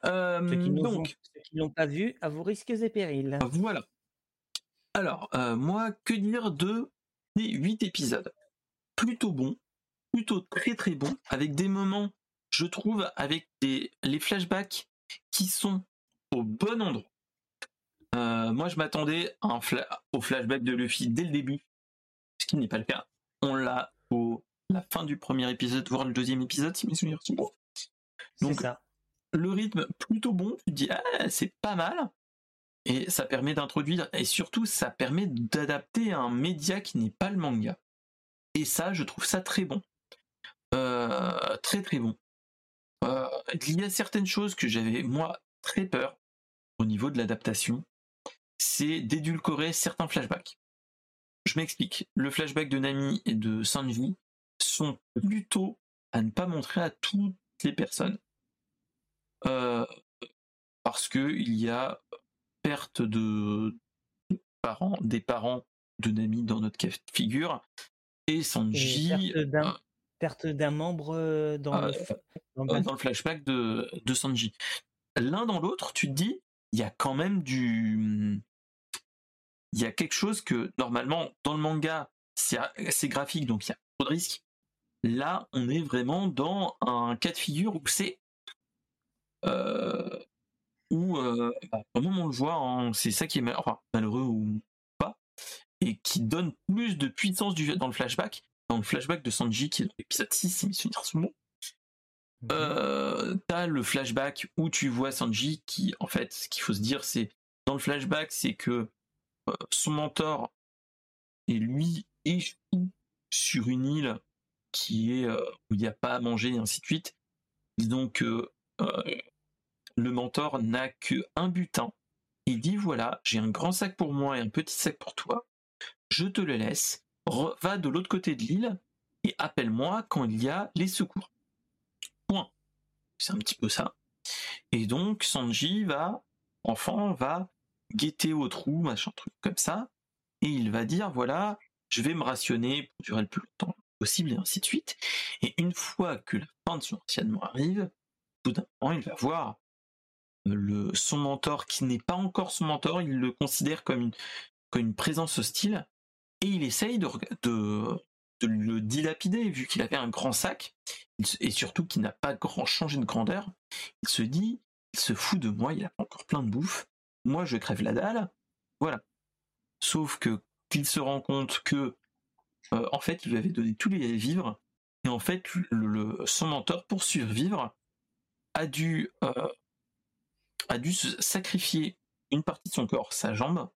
Euh, ceux qui donc, l'ont pas vu, à vos risques et périls. Voilà. Alors, euh, moi, que dire de ces 8 épisodes? Plutôt bon, plutôt très très bon, avec des moments, je trouve, avec des, les flashbacks qui sont au bon endroit. Moi, je m'attendais au flashback de Luffy dès le début, ce qui n'est pas le cas. On l'a au la fin du premier épisode, voire le deuxième épisode, si mes souvenirs sont bons. Donc, ça. le rythme plutôt bon, tu te dis, ah, c'est pas mal. Et ça permet d'introduire, et surtout, ça permet d'adapter un média qui n'est pas le manga. Et ça, je trouve ça très bon. Euh, très très bon. Euh, il y a certaines choses que j'avais, moi, très peur au niveau de l'adaptation. C'est d'édulcorer certains flashbacks. Je m'explique. Le flashback de Nami et de Sanji sont plutôt à ne pas montrer à toutes les personnes. Euh, parce que il y a perte de parents, des parents de Nami dans notre cas de figure, et Sanji. perte d'un membre euh, dans, le, euh, dans, le, flashback de, de Sanji. L'un dans l'autre, tu te dis, il y a quand même du. Il y a quelque chose que normalement, dans le manga, c'est graphique, donc il y a trop de risques. Là, on est vraiment dans un cas de figure où c'est. Euh, où, euh, bah, on le voit, hein, c'est ça qui est malheureux ou pas, et qui donne plus de puissance du, dans le flashback. Dans le flashback de Sanji, qui est dans l'épisode 6, si mes souvenirs sont bons. Euh, t'as le flashback où tu vois Sanji qui, en fait, ce qu'il faut se dire, c'est dans le flashback, c'est que euh, son mentor et lui échoue sur une île qui est euh, où il n'y a pas à manger et ainsi de suite. Donc le mentor n'a qu'un butin. Il dit voilà, j'ai un grand sac pour moi et un petit sac pour toi. Je te le laisse. Va de l'autre côté de l'île et appelle-moi quand il y a les secours. C'est un petit peu ça. Et donc Sanji va, enfant, va guetter au trou, machin truc comme ça, et il va dire voilà, je vais me rationner pour durer le plus longtemps possible et ainsi de suite. Et une fois que la fin de son anciennement arrive, tout d'un moment, il va voir euh, son mentor qui n'est pas encore son mentor, il le considère comme une, présence hostile et il essaye de le dilapider vu qu'il avait un grand sac et surtout qu'il n'a pas grand changé de grandeur. Il se dit, il se fout de moi, il a encore plein de bouffe. Moi, je crève la dalle. Voilà. Sauf qu'il se rend compte que euh, en fait, il lui avait donné tous les vivres, et en fait, le, son mentor, pour survivre, a dû, euh, a dû sacrifier une partie de son corps, sa jambe,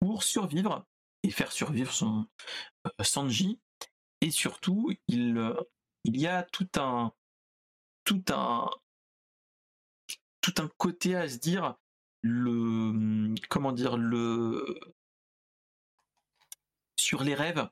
pour survivre et faire survivre son euh, Sanji. Et surtout, il, il y a tout un, tout un, tout un côté à se dire le, comment dire le, sur les rêves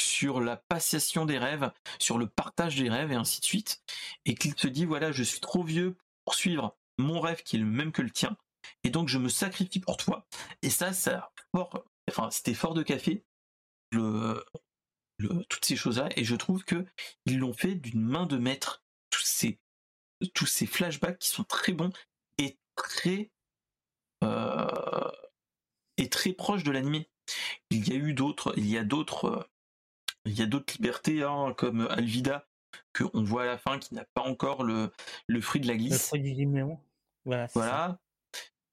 sur la passation des rêves, sur le partage des rêves et ainsi de suite, et qu'il se dit voilà, je suis trop vieux pour suivre mon rêve qui est le même que le tien, et donc je me sacrifie pour toi. Et ça, ça fort, c'était fort de café, toutes ces choses-là, et je trouve que ils l'ont fait d'une main de maître. Tous ces, tous ces flashbacks qui sont très bons et très euh, et très proches de l'animé. Il y a eu d'autres, il y a d'autres il y a d'autres libertés, hein, comme Alvida, qu'on voit à la fin, qui n'a pas encore le, le fruit de la glisse. Le fruit du Voilà. voilà.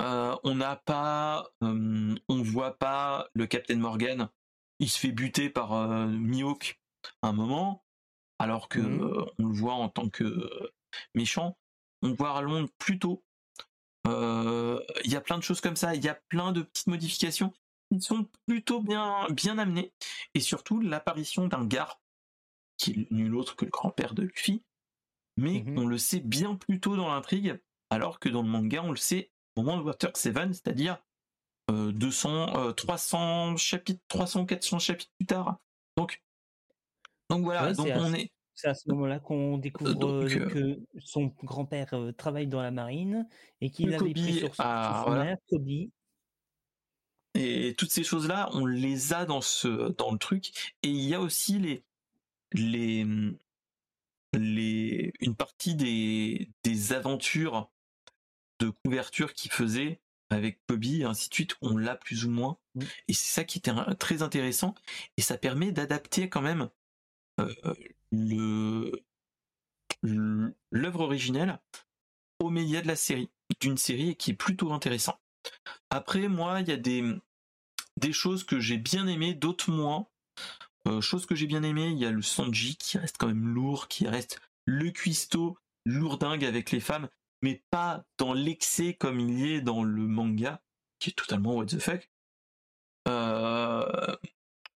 Euh, on n'a pas, euh, on voit pas le Captain Morgan. Il se fait buter par euh, Mihawk un moment, alors que mmh. euh, on le voit en tant que méchant. On voit Arlong plus tôt. Il y a plein de choses comme ça. Il y a plein de petites modifications ils sont plutôt bien, bien amenés. Et surtout, l'apparition d'un Gar, qui est nul autre que le grand-père de Luffy, mais mhm. on le sait bien plus tôt dans l'intrigue, alors que dans le manga, on le sait au moment de Water 7, c'est-à-dire 200, 300 chapitres, 300, 400 chapitres plus tard. Donc, donc voilà, donc on est. C'est à ce moment-là qu'on découvre euh, euh, que son grand-père euh, travaille dans la marine et qu'il avait pris sur, son mère, Kobe, et toutes ces choses-là, on les a dans ce dans le truc. Et il y a aussi les les les une partie des des aventures de couverture qu'il faisait avec Bobby et ainsi de suite. On l'a plus ou moins. Mmh. Et c'est ça qui était très intéressant. Et ça permet d'adapter quand même euh, le l'œuvre originelle au média de la série, d'une série qui est plutôt intéressant. Après, moi, il y a des, des choses que j'ai bien aimées, d'autres moins. Euh, chose que j'ai bien aimé, il y a le Sanji qui reste quand même lourd, qui reste le cuistot lourdingue avec les femmes, mais pas dans l'excès comme il y est dans le manga, qui est totalement what the fuck. Euh,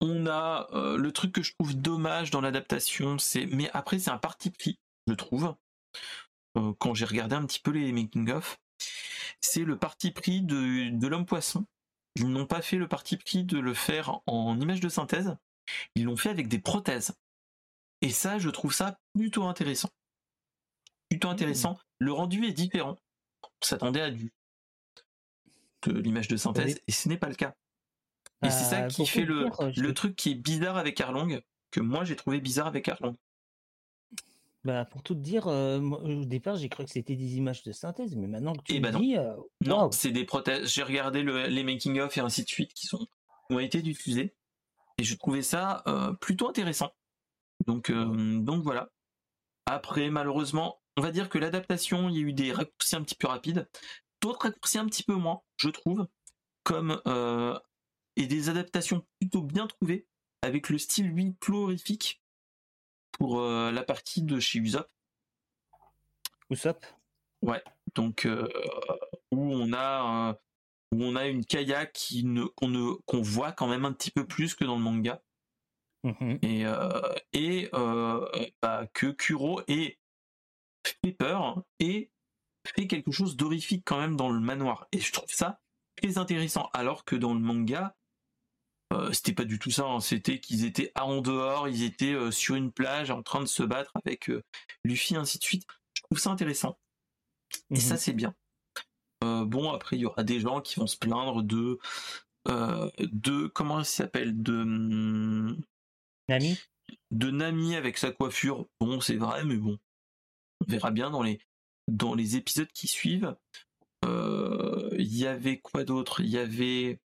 on a euh, le truc que je trouve dommage dans l'adaptation, c'est mais après c'est un parti pris, je trouve. quand j'ai regardé un petit peu les making of, c'est le parti pris de, de l'homme poisson. Ils n'ont pas fait le parti pris de le faire en image de synthèse. Ils l'ont fait avec des prothèses. Et ça, je trouve ça plutôt intéressant. Plutôt mmh. intéressant. Le rendu est différent. On s'attendait à du de l'image de synthèse et ce n'est pas le cas. Et c'est ça euh, qui fait le, le truc qui est bizarre avec Arlong, que moi j'ai trouvé bizarre avec Arlong. Bah, pour tout te dire, euh, au départ, j'ai cru que c'était des images de synthèse, mais maintenant que tu eh ben dis, euh, non, c'est des prothèses. J'ai regardé les making of et ainsi de suite qui sont ont été diffusés et je trouvais ça euh, plutôt intéressant. Donc, donc voilà. Après, malheureusement, on va dire que l'adaptation, il y a eu des raccourcis un petit peu rapides, d'autres raccourcis un petit peu moins, je trouve, comme et des adaptations plutôt bien trouvées avec le style lui chlorifique pour euh, la partie de chez Usopp. Usopp? Ouais, donc euh, où on a où on a une Kaya qui ne qu'on ne qu'on voit quand même un petit peu plus que dans le manga. Mm-hmm. Et euh, et bah, que Kuro est fait peur et fait quelque chose d'horrifique quand même dans le manoir. Et je trouve ça très intéressant. Alors que dans le manga, euh, c'était pas du tout ça, hein. c'était qu'ils étaient en dehors, ils étaient euh, sur une plage en train de se battre avec euh, Luffy, ainsi de suite. Je trouve ça intéressant. Et ça, mhm. c'est bien. bon, après, il y aura des gens qui vont se plaindre de. de comment il s'appelle De. Nami De Nami avec sa coiffure. Bon, c'est vrai, mais bon. On verra bien dans les, dans les épisodes qui suivent. Il y avait quoi d'autre? Il y avait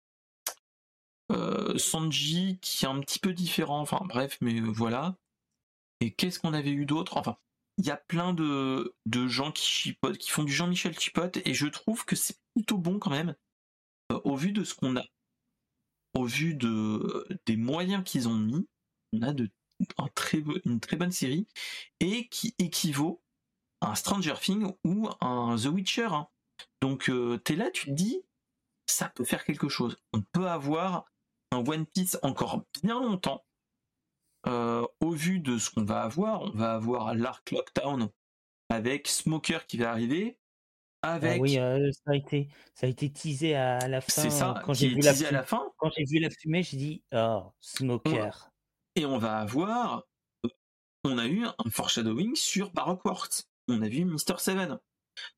euh, Sanji qui est un petit peu différent, enfin bref, mais euh, voilà. Et qu'est-ce qu'on avait eu d'autre? Enfin, il y a plein de, de gens qui chipotent, qui font du Jean-Michel chipote, et je trouve que c'est plutôt bon quand même, euh, au vu de ce qu'on a, au vu de, des moyens qu'ils ont mis, on a de, un très, une très bonne série, et qui équivaut un Stranger Things ou un The Witcher. Hein. Donc t'es là, tu te dis, ça peut faire quelque chose. On peut avoir One Piece encore bien longtemps. Euh, au vu de ce qu'on va avoir, on va avoir l'arc Lockdown avec Smoker qui va arriver. Ah avec... oui, euh, ça, a été, ça a été teasé à la fin. C'est ça, quand j'ai vu la à la fin. Quand j'ai vu la fumée, j'ai dit Oh, Smoker. Et on va avoir. On a eu un foreshadowing sur Baroque Works. On a vu Mister Seven.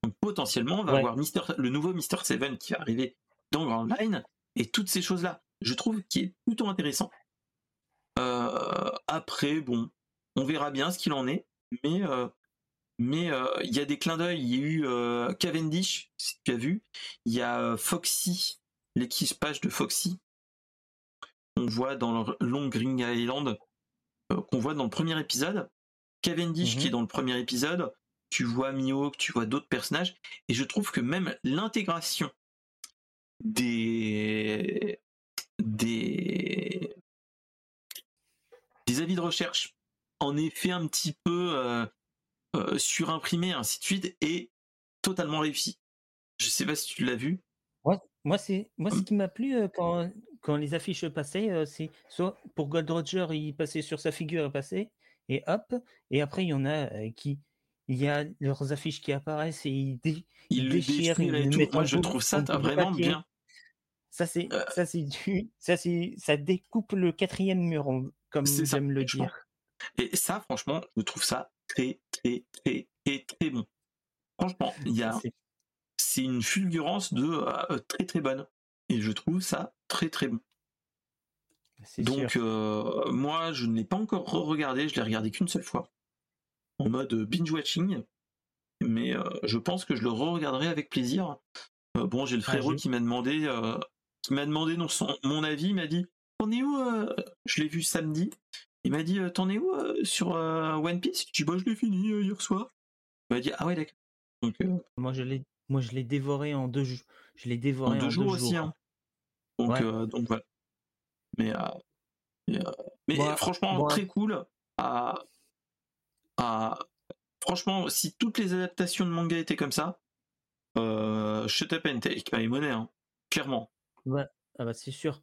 Donc potentiellement, on va avoir Mister, le nouveau Mister Seven qui va arriver dans Grand Line et toutes ces choses-là je trouve qu'il est plutôt intéressant. Euh, après, bon, on verra bien ce qu'il en est, mais euh, mais euh, il y a des clins d'œil. Il y a eu Cavendish, si tu as vu. Il y a Foxy, l'équipage de Foxy. On voit dans le Long Green Island, qu'on voit dans le premier épisode. Cavendish qui est mhm. dans le premier épisode. Tu vois Mihawk, tu vois d'autres personnages. Et je trouve que même l'intégration des des, des avis de recherche en effet un petit peu euh, euh, surimprimés, ainsi de suite, et totalement réussi. Je sais pas si tu l'as vu. moi, c'est moi ce hum. qui m'a plu euh, quand, quand les affiches passaient, c'est soit pour Gold Roger, il passait sur sa figure, il passait, et hop, et après il y en a qui il y a leurs affiches qui apparaissent et ils, ils, déchirent, Moi, je trouve ça vraiment bien. Ça, c'est, euh ça, c'est ça, c'est, ça découpe le quatrième mur, comme j'aime le dire. Et ça, franchement, je trouve ça très, très, très, très, très bon. Franchement, il y a, c'est une fulgurance de euh, très, très bonne. Et je trouve ça très, très bon. Donc, euh, moi, je ne l'ai pas encore regardé, je l'ai regardé qu'une seule fois, en mode binge-watching. Mais je pense que je le re-regarderai avec plaisir. bon, j'ai le ah, frérot qui m'a demandé qui m'a demandé non, son, mon avis, il m'a dit T'en es où euh, Je l'ai vu samedi. Il m'a dit euh, T'en es où euh, sur One Piece? Je dis Bah, je l'ai fini hier soir. Il m'a dit Ah ouais, d'accord. Moi, je l'ai moi, je l'ai dévoré en deux jours. Je l'ai dévoré en deux, jours, aussi. Hein. Donc, donc voilà. Mais, mais franchement, très cool. À, à, franchement, si toutes les adaptations de manga étaient comme ça, euh, shut up and take my money, hein, clairement. Ouais, ah bah c'est sûr.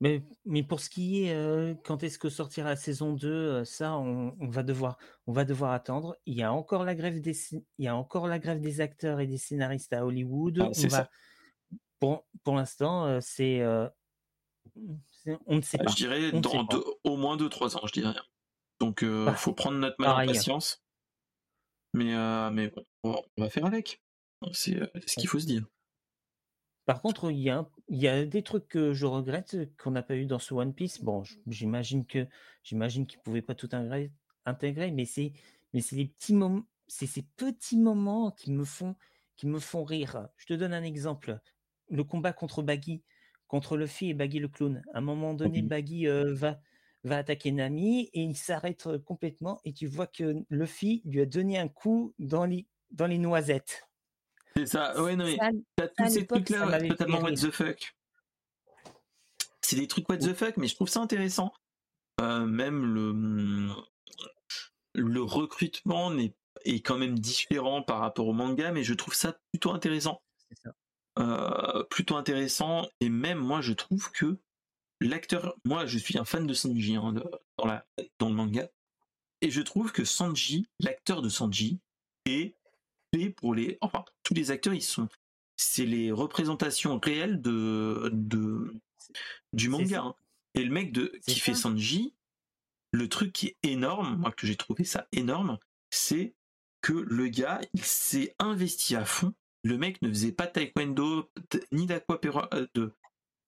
Mais, mais pour ce qui est euh, quand est-ce que sortira la saison 2, euh, ça on, va devoir on va devoir attendre. Il y a encore la grève des il y a encore la grève des acteurs et des scénaristes à Hollywood. Ah, on va, pour pour l'instant euh, c'est on ne sait ah, pas. Je dirais dans au moins 2-3 ans, je dirais. Donc il bah, faut prendre notre mal en patience. Mais mais bon, on va faire avec. C'est ce qu'il faut se dire. Par contre, il y a, il y a des trucs que je regrette qu'on n'a pas eu dans ce One Piece. Bon, j'imagine que j'imagine qu'ils pouvaient pas tout intégrer, mais c'est mais c'est les petits moments, c'est ces petits moments qui me font qui me font rire. Je te donne un exemple. Le combat contre Baggy, contre Luffy et Baggy le clown. À un moment donné, Baggy euh, va va attaquer Nami et il s'arrête complètement et tu vois que Luffy lui a donné un coup dans les dans les noisettes. C'est ça, ouais, non, mais t'as tous ces trucs-là totalement what the fuck. C'est des trucs what the fuck, mais je trouve ça intéressant. Euh, même le, le recrutement est, est quand même différent par rapport au manga, mais je trouve ça plutôt intéressant. Ça. Euh, plutôt intéressant, et même moi je trouve que l'acteur, moi je suis un fan de Sanji hein, dans, la, dans le manga, et je trouve que Sanji, l'acteur de Sanji, est pour les, enfin, tous les acteurs, ils sont, c'est les représentations réelles de, de du manga. Hein. Et le mec de qui fait Sanji, le truc qui est énorme, moi que j'ai trouvé ça énorme, c'est que le gars, il s'est investi à fond. Le mec ne faisait pas taekwondo ni d'aquapéra euh, de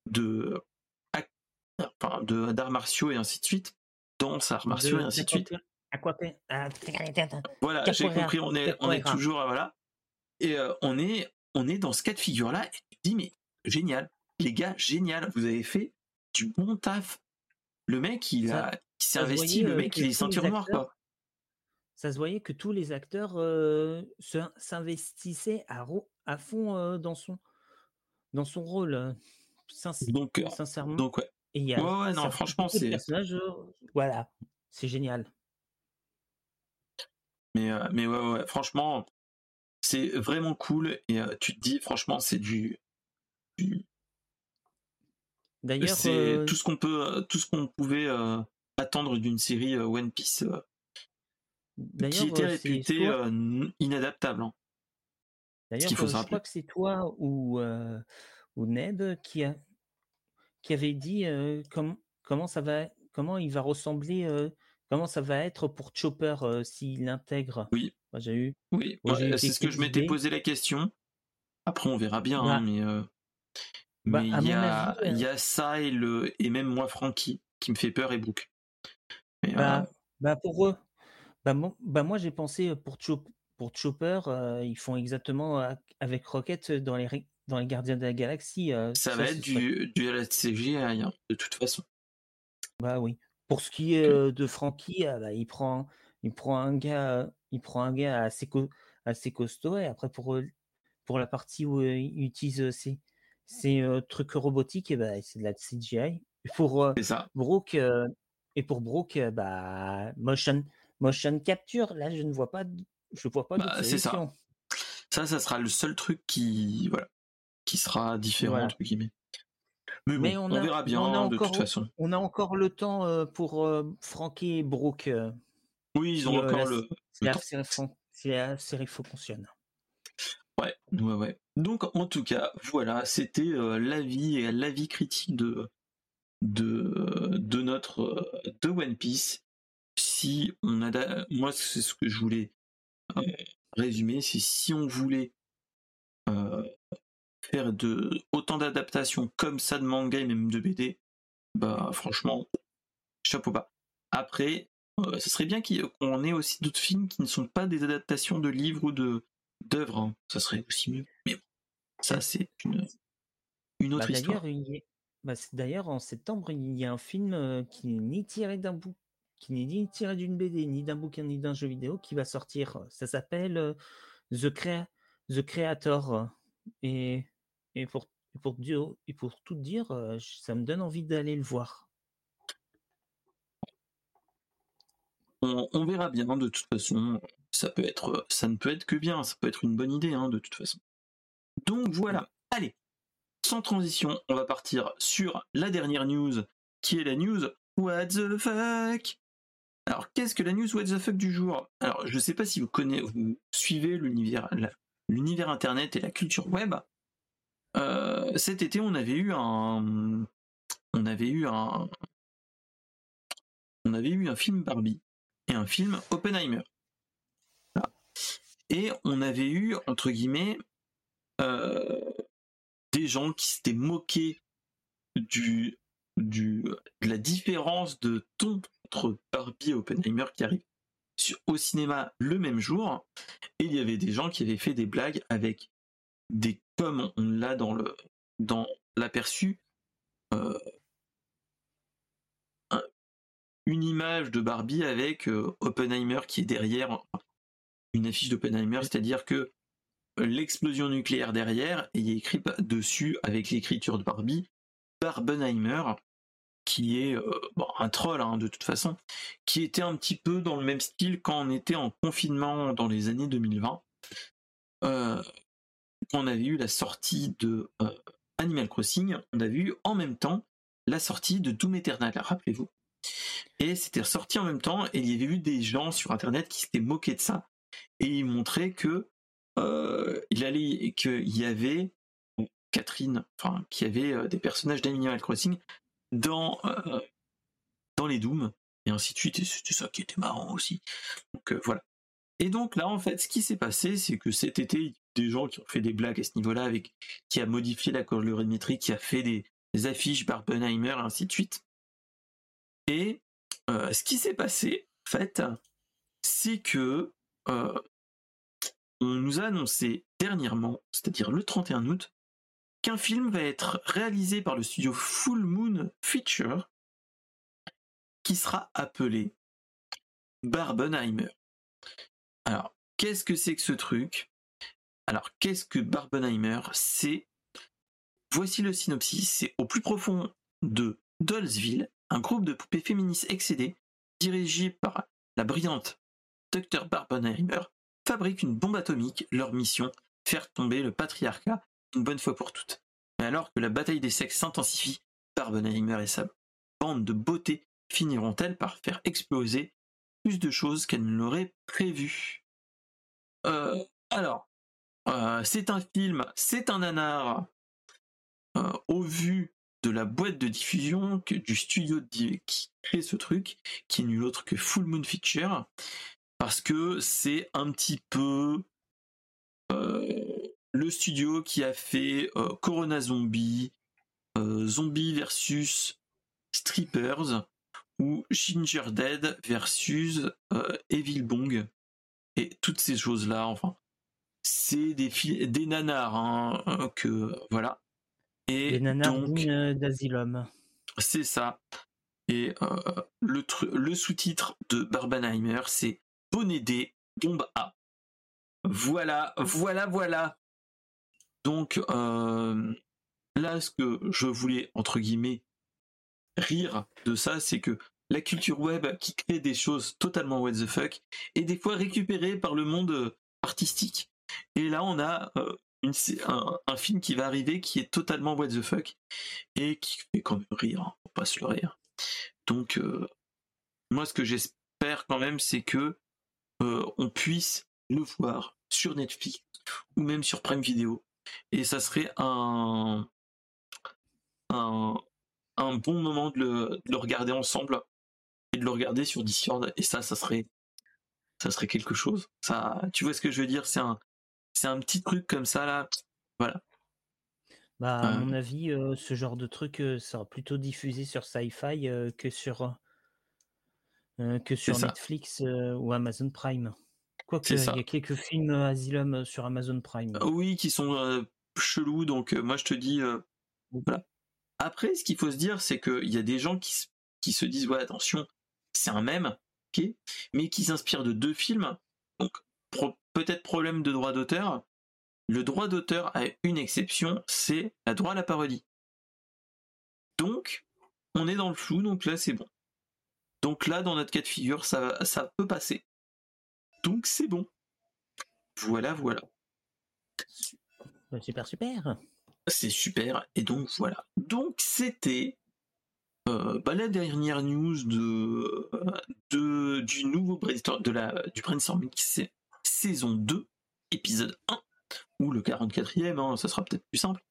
de enfin, de d'arts martiaux et ainsi de suite, danse, arts martiaux et ainsi de suite. Euh, voilà, j'ai compris, on est, on est toujours, voilà. Et euh, on, est, on est dans ce cas de figure-là, et tu dis, mais génial, les gars, génial, vous avez fait du bon taf. Le mec, il, a, s'est investi, le euh, mec, il est ceinture noire, quoi. Ça se voyait que tous les acteurs s'investissaient à, à fond dans, son, dans son rôle. donc, sincèrement. Donc, ouais. Et ouais, ouais, non, franchement, c'est. Voilà, c'est génial. Mais, euh, mais ouais, ouais, franchement, c'est vraiment cool. Et euh, tu te dis, franchement, c'est du. D'ailleurs, c'est euh, tout ce qu'on peut, tout ce qu'on pouvait attendre d'une série One Piece qui était réputée inadaptable. Hein. D'ailleurs, je crois que c'est toi ou, ou Neb qui a qui avait dit comment ça va, comment il va ressembler Comment ça va être pour Chopper euh, s'il intègre Oui. j'ai eu. Oui, c'est ce que je m'étais posé la question. Après, on verra bien, hein, mais, euh, bah, il y, y, a ça et, le, et même moi, Frankie, qui me fait peur et Brooke. Bah, euh, bah, pour eux, bah, bah moi j'ai pensé pour, pour Chopper, ils font exactement avec Rocket dans les, dans les Gardiens de la Galaxie. ça, va être du, du LCG hein, de toute façon. Bah oui. Pour ce qui est de Frankie, ah bah, il prend, il prend un gars, il prend un gars assez, assez costaud et après pour pour la partie où il utilise ces, ces trucs robotiques, et bah, c'est de la CGI. Pour Brooke et pour Brooke, bah motion motion capture. Là, je ne vois pas, je vois pas. Bah, c'est ça. Ça, ça sera le seul truc qui voilà qui sera différent entre guillemets. Mais, on, verra bien de toute façon. On a encore le temps euh, pour euh, Frankie et Brooke. Euh, oui, ils ont encore le. Si la, série fonctionne. Ouais, ouais, ouais. Donc, en tout cas, voilà, c'était l'avis et l'avis critique de, de, de notre de One Piece. Si on a, moi, c'est ce que je voulais résumer, c'est si on voulait faire de autant d'adaptations comme ça de manga et même de BD, bah franchement, chapeau bas. Après, euh, ce serait bien qu'on ait aussi d'autres films qui ne sont pas des adaptations de livres ou de d'œuvres. Hein. Ça serait aussi mieux. Mais bon, ça c'est une, une autre bah, histoire. Bah, d'ailleurs, en septembre, il y a un film euh, qui n'est ni tiré d'un bout, qui n'est ni tiré d'une BD, ni d'un bouquin, ni d'un jeu vidéo, qui va sortir. Ça s'appelle euh, The, Crea The Creator. Et, et, pour, pour, et pour tout dire, ça me donne envie d'aller le voir. On, verra bien, de toute façon. Ça peut être, ça ne peut être que bien, ça peut être une bonne idée, hein, de toute façon. Donc voilà. Allez, sans transition, on va partir sur la dernière news, qui est la news What the fuck? Alors, qu'est-ce que la news What the fuck du jour? Alors, je ne sais pas si vous connaissez, vous suivez l'univers, l'univers internet et la culture web. Euh, cet été, on avait eu un, on avait eu un, on avait eu un film Barbie et un film Oppenheimer. Et on avait eu entre guillemets euh, des gens qui s'étaient moqués de la différence de ton entre Barbie et Oppenheimer qui arrivent au cinéma le même jour. Et il y avait des gens qui avaient fait des blagues avec des, comme on l'a dans le dans l'aperçu, euh, une image de Barbie avec euh, Oppenheimer qui est derrière une affiche d'Oppenheimer, c'est-à-dire que l'explosion nucléaire derrière, et il a écrit dessus avec l'écriture de Barbie, Barbenheimer, qui est euh, un troll hein, de toute façon, qui était un petit peu dans le même style quand on était en confinement dans les années 2020. On avait eu la sortie de euh, Animal Crossing, on avait eu en même temps la sortie de Doom Eternal, rappelez-vous. Et c'était sorti en même temps, et il y avait eu des gens sur internet qui s'étaient moqués de ça, et ils montraient que euh, il allait qu'il y avait Catherine, enfin qu'il y avait euh, des personnages d'Animal Crossing dans dans les Dooms et ainsi de suite. Et c'était ça qui était marrant aussi. Donc voilà. Et donc là, en fait, ce qui s'est passé, c'est que cet été, des gens qui ont fait des blagues à ce niveau-là, avec qui a modifié la colorimétrie, qui a fait des, affiches Barbenheimer, ainsi de suite. Et ce qui s'est passé, en fait, c'est que on nous a annoncé dernièrement, c'est-à-dire le 31 août, qu'un film va être réalisé par le studio Full Moon Feature qui sera appelé Barbenheimer. Alors, qu'est-ce que c'est que ce truc? Alors, qu'est-ce que Barbenheimer C'est, voici le synopsis, c'est au plus profond de Dollsville, un groupe de poupées féministes excédées, dirigé par la brillante Dr. Barbenheimer, fabriquent une bombe atomique, leur mission, faire tomber le patriarcat une bonne fois pour toutes. Mais alors que la bataille des sexes s'intensifie, Barbenheimer et sa bande de beauté finiront-elles par faire exploser plus de choses qu'elles ne l'auraient prévu? Euh, Alors, euh, c'est un film, c'est un nanar, euh, au vu de la boîte de diffusion que, du studio qui crée ce truc, qui est nul autre que Full Moon Picture parce que c'est un petit peu euh, le studio qui a fait Corona Zombie, Zombie versus Strippers ou Ginger Dead versus Evil Bong. Et toutes ces choses là enfin c'est des des nanars hein, que voilà et des nanars d'Asylum c'est ça et le, le sous-titre de Barbenheimer c'est bonnet D, tombe A. Voilà, voilà, voilà. Donc euh, là, ce que je voulais, entre guillemets, rire de ça, c'est que la culture web qui crée des choses totalement what the fuck est des fois récupérée par le monde euh, artistique. Et là, on a euh, un, film qui va arriver qui est totalement what the fuck et qui fait quand même rire, hein, pas se le rire. Donc, moi, ce que j'espère quand même, c'est que euh, on puisse le voir sur Netflix ou même sur Prime Video. Et ça serait un, un, bon moment de le, regarder ensemble et de le regarder sur Discord. Et ça, ça serait, ça serait quelque chose. Ça, tu vois ce que je veux dire? C'est un, c'est un petit truc comme ça là. Voilà. Bah, à mon avis, euh, ce genre de truc euh, sera plutôt diffusé sur Sci-Fi que sur euh, que sur Netflix euh, ou Amazon Prime. Quoique, il y a quelques films euh, Asylum sur Amazon Prime. Oui, qui sont chelous, donc moi je te dis. voilà. Après, ce qu'il faut se dire, c'est qu'il y a des gens qui, qui se disent ouais, attention, c'est un même, ok, mais qui s'inspirent de deux films, donc peut-être problème de droit d'auteur, le droit d'auteur a une exception, c'est la droit à la parodie. Donc, on est dans le flou, donc là c'est bon. Donc là, dans notre cas de figure, ça, ça peut passer. Donc c'est bon. Voilà, voilà. Super, super. C'est super, et donc voilà. Donc c'était euh, bah, la dernière news de, de du nouveau brainstorm, de la, du brainstorming saison 2, épisode 1, ou le 44e, hein, ça sera peut-être plus simple.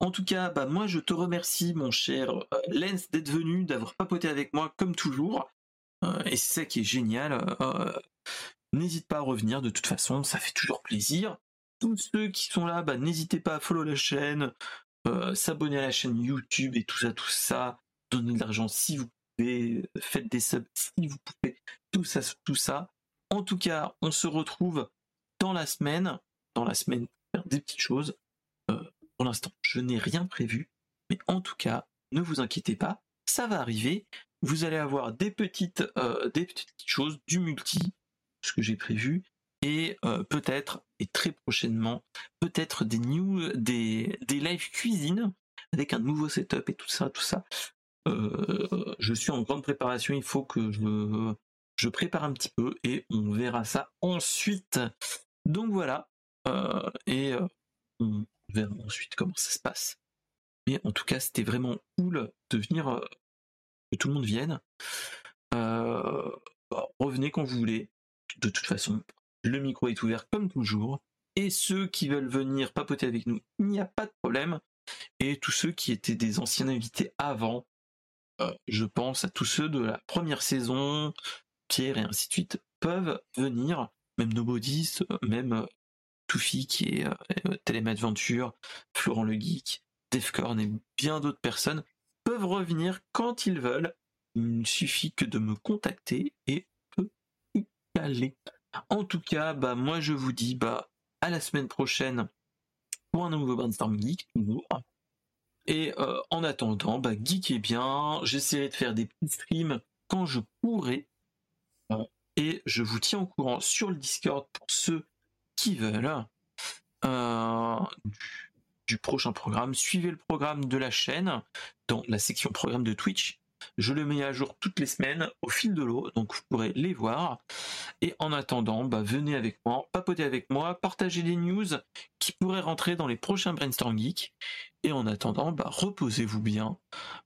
En tout cas, bah moi je te remercie mon cher euh, Lens d'être venu, d'avoir papoté avec moi comme toujours. Euh, et c'est ça qui est génial. Euh, n'hésite pas à revenir de toute façon, ça fait toujours plaisir. Tous ceux qui sont là, bah, n'hésitez pas à follow la chaîne, s'abonner à la chaîne YouTube et tout ça, tout ça. Donner de l'argent si vous pouvez, faites des subs si vous pouvez, tout ça, tout ça. En tout cas, on se retrouve dans la semaine, dans la semaine, faire des petites choses. Pour l'instant, je n'ai rien prévu, mais en tout cas, ne vous inquiétez pas, ça va arriver. Vous allez avoir des petites, euh, choses, du multi, ce que j'ai prévu, et euh, peut-être, et très prochainement, peut-être des new, des, des live cuisine avec un nouveau setup et tout ça, tout ça. Euh, je suis en grande préparation, il faut que je, je prépare un petit peu et on verra ça ensuite. Donc voilà, et on, verra ensuite comment ça se passe. Mais en tout cas, c'était vraiment cool de venir, euh, que tout le monde vienne. Euh, bah, revenez quand vous voulez. De toute façon, le micro est ouvert comme toujours. Et ceux qui veulent venir papoter avec nous, il n'y a pas de problème. Et tous ceux qui étaient des anciens invités avant, euh, je pense à tous ceux de la première saison, Pierre et ainsi de suite, peuvent venir, même Nobodies, même Toufi qui est euh, Télémadventure, Florent le Geek, Defcorn et bien d'autres personnes peuvent revenir quand ils veulent. Il suffit que de me contacter et peut y aller. En tout cas, bah moi je vous dis bah à la semaine prochaine pour un nouveau Brainstorm Geek Et euh, en attendant, bah geek est bien. J'essaierai de faire des petits streams quand je pourrai. Et je vous tiens au courant sur le Discord pour ceux qui veulent euh, du, prochain programme. Suivez le programme de la chaîne dans la section programme de Twitch. Je le mets à jour toutes les semaines au fil de l'eau, donc vous pourrez les voir. Et en attendant, bah, venez avec moi, papotez avec moi, partagez les news qui pourraient rentrer dans les prochains Brainstorm Geek. Et en attendant, bah, reposez-vous bien,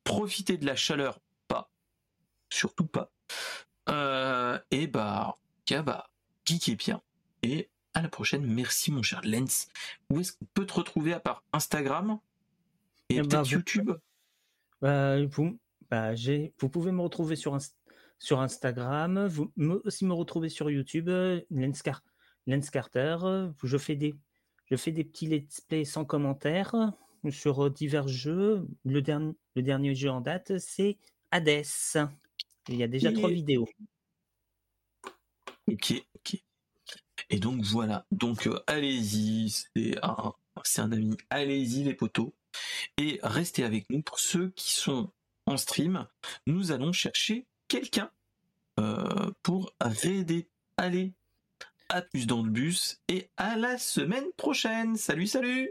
profitez de la chaleur, pas, surtout pas. Euh, et bah, bah, geekez bien. Et à la prochaine. Merci mon cher Lens. Où est-ce qu'on peut te retrouver à part Instagram et, eh ben, YouTube? Bah, vous, bah, vous pouvez me retrouver sur, sur Instagram, vous aussi me retrouver sur YouTube, Lens, Carter. Je fais, des, je fais des petits let's play sans commentaire sur divers jeux. Le, dernier, le dernier jeu en date, c'est Hades. Il y a déjà trois vidéos. Ok, ok. Et donc voilà, donc euh, allez-y, c'est un, c'est un ami, allez-y les potos, et restez avec nous pour ceux qui sont en stream. Nous allons chercher quelqu'un euh, pour aider. Allez, à plus dans le bus et à la semaine prochaine. Salut, salut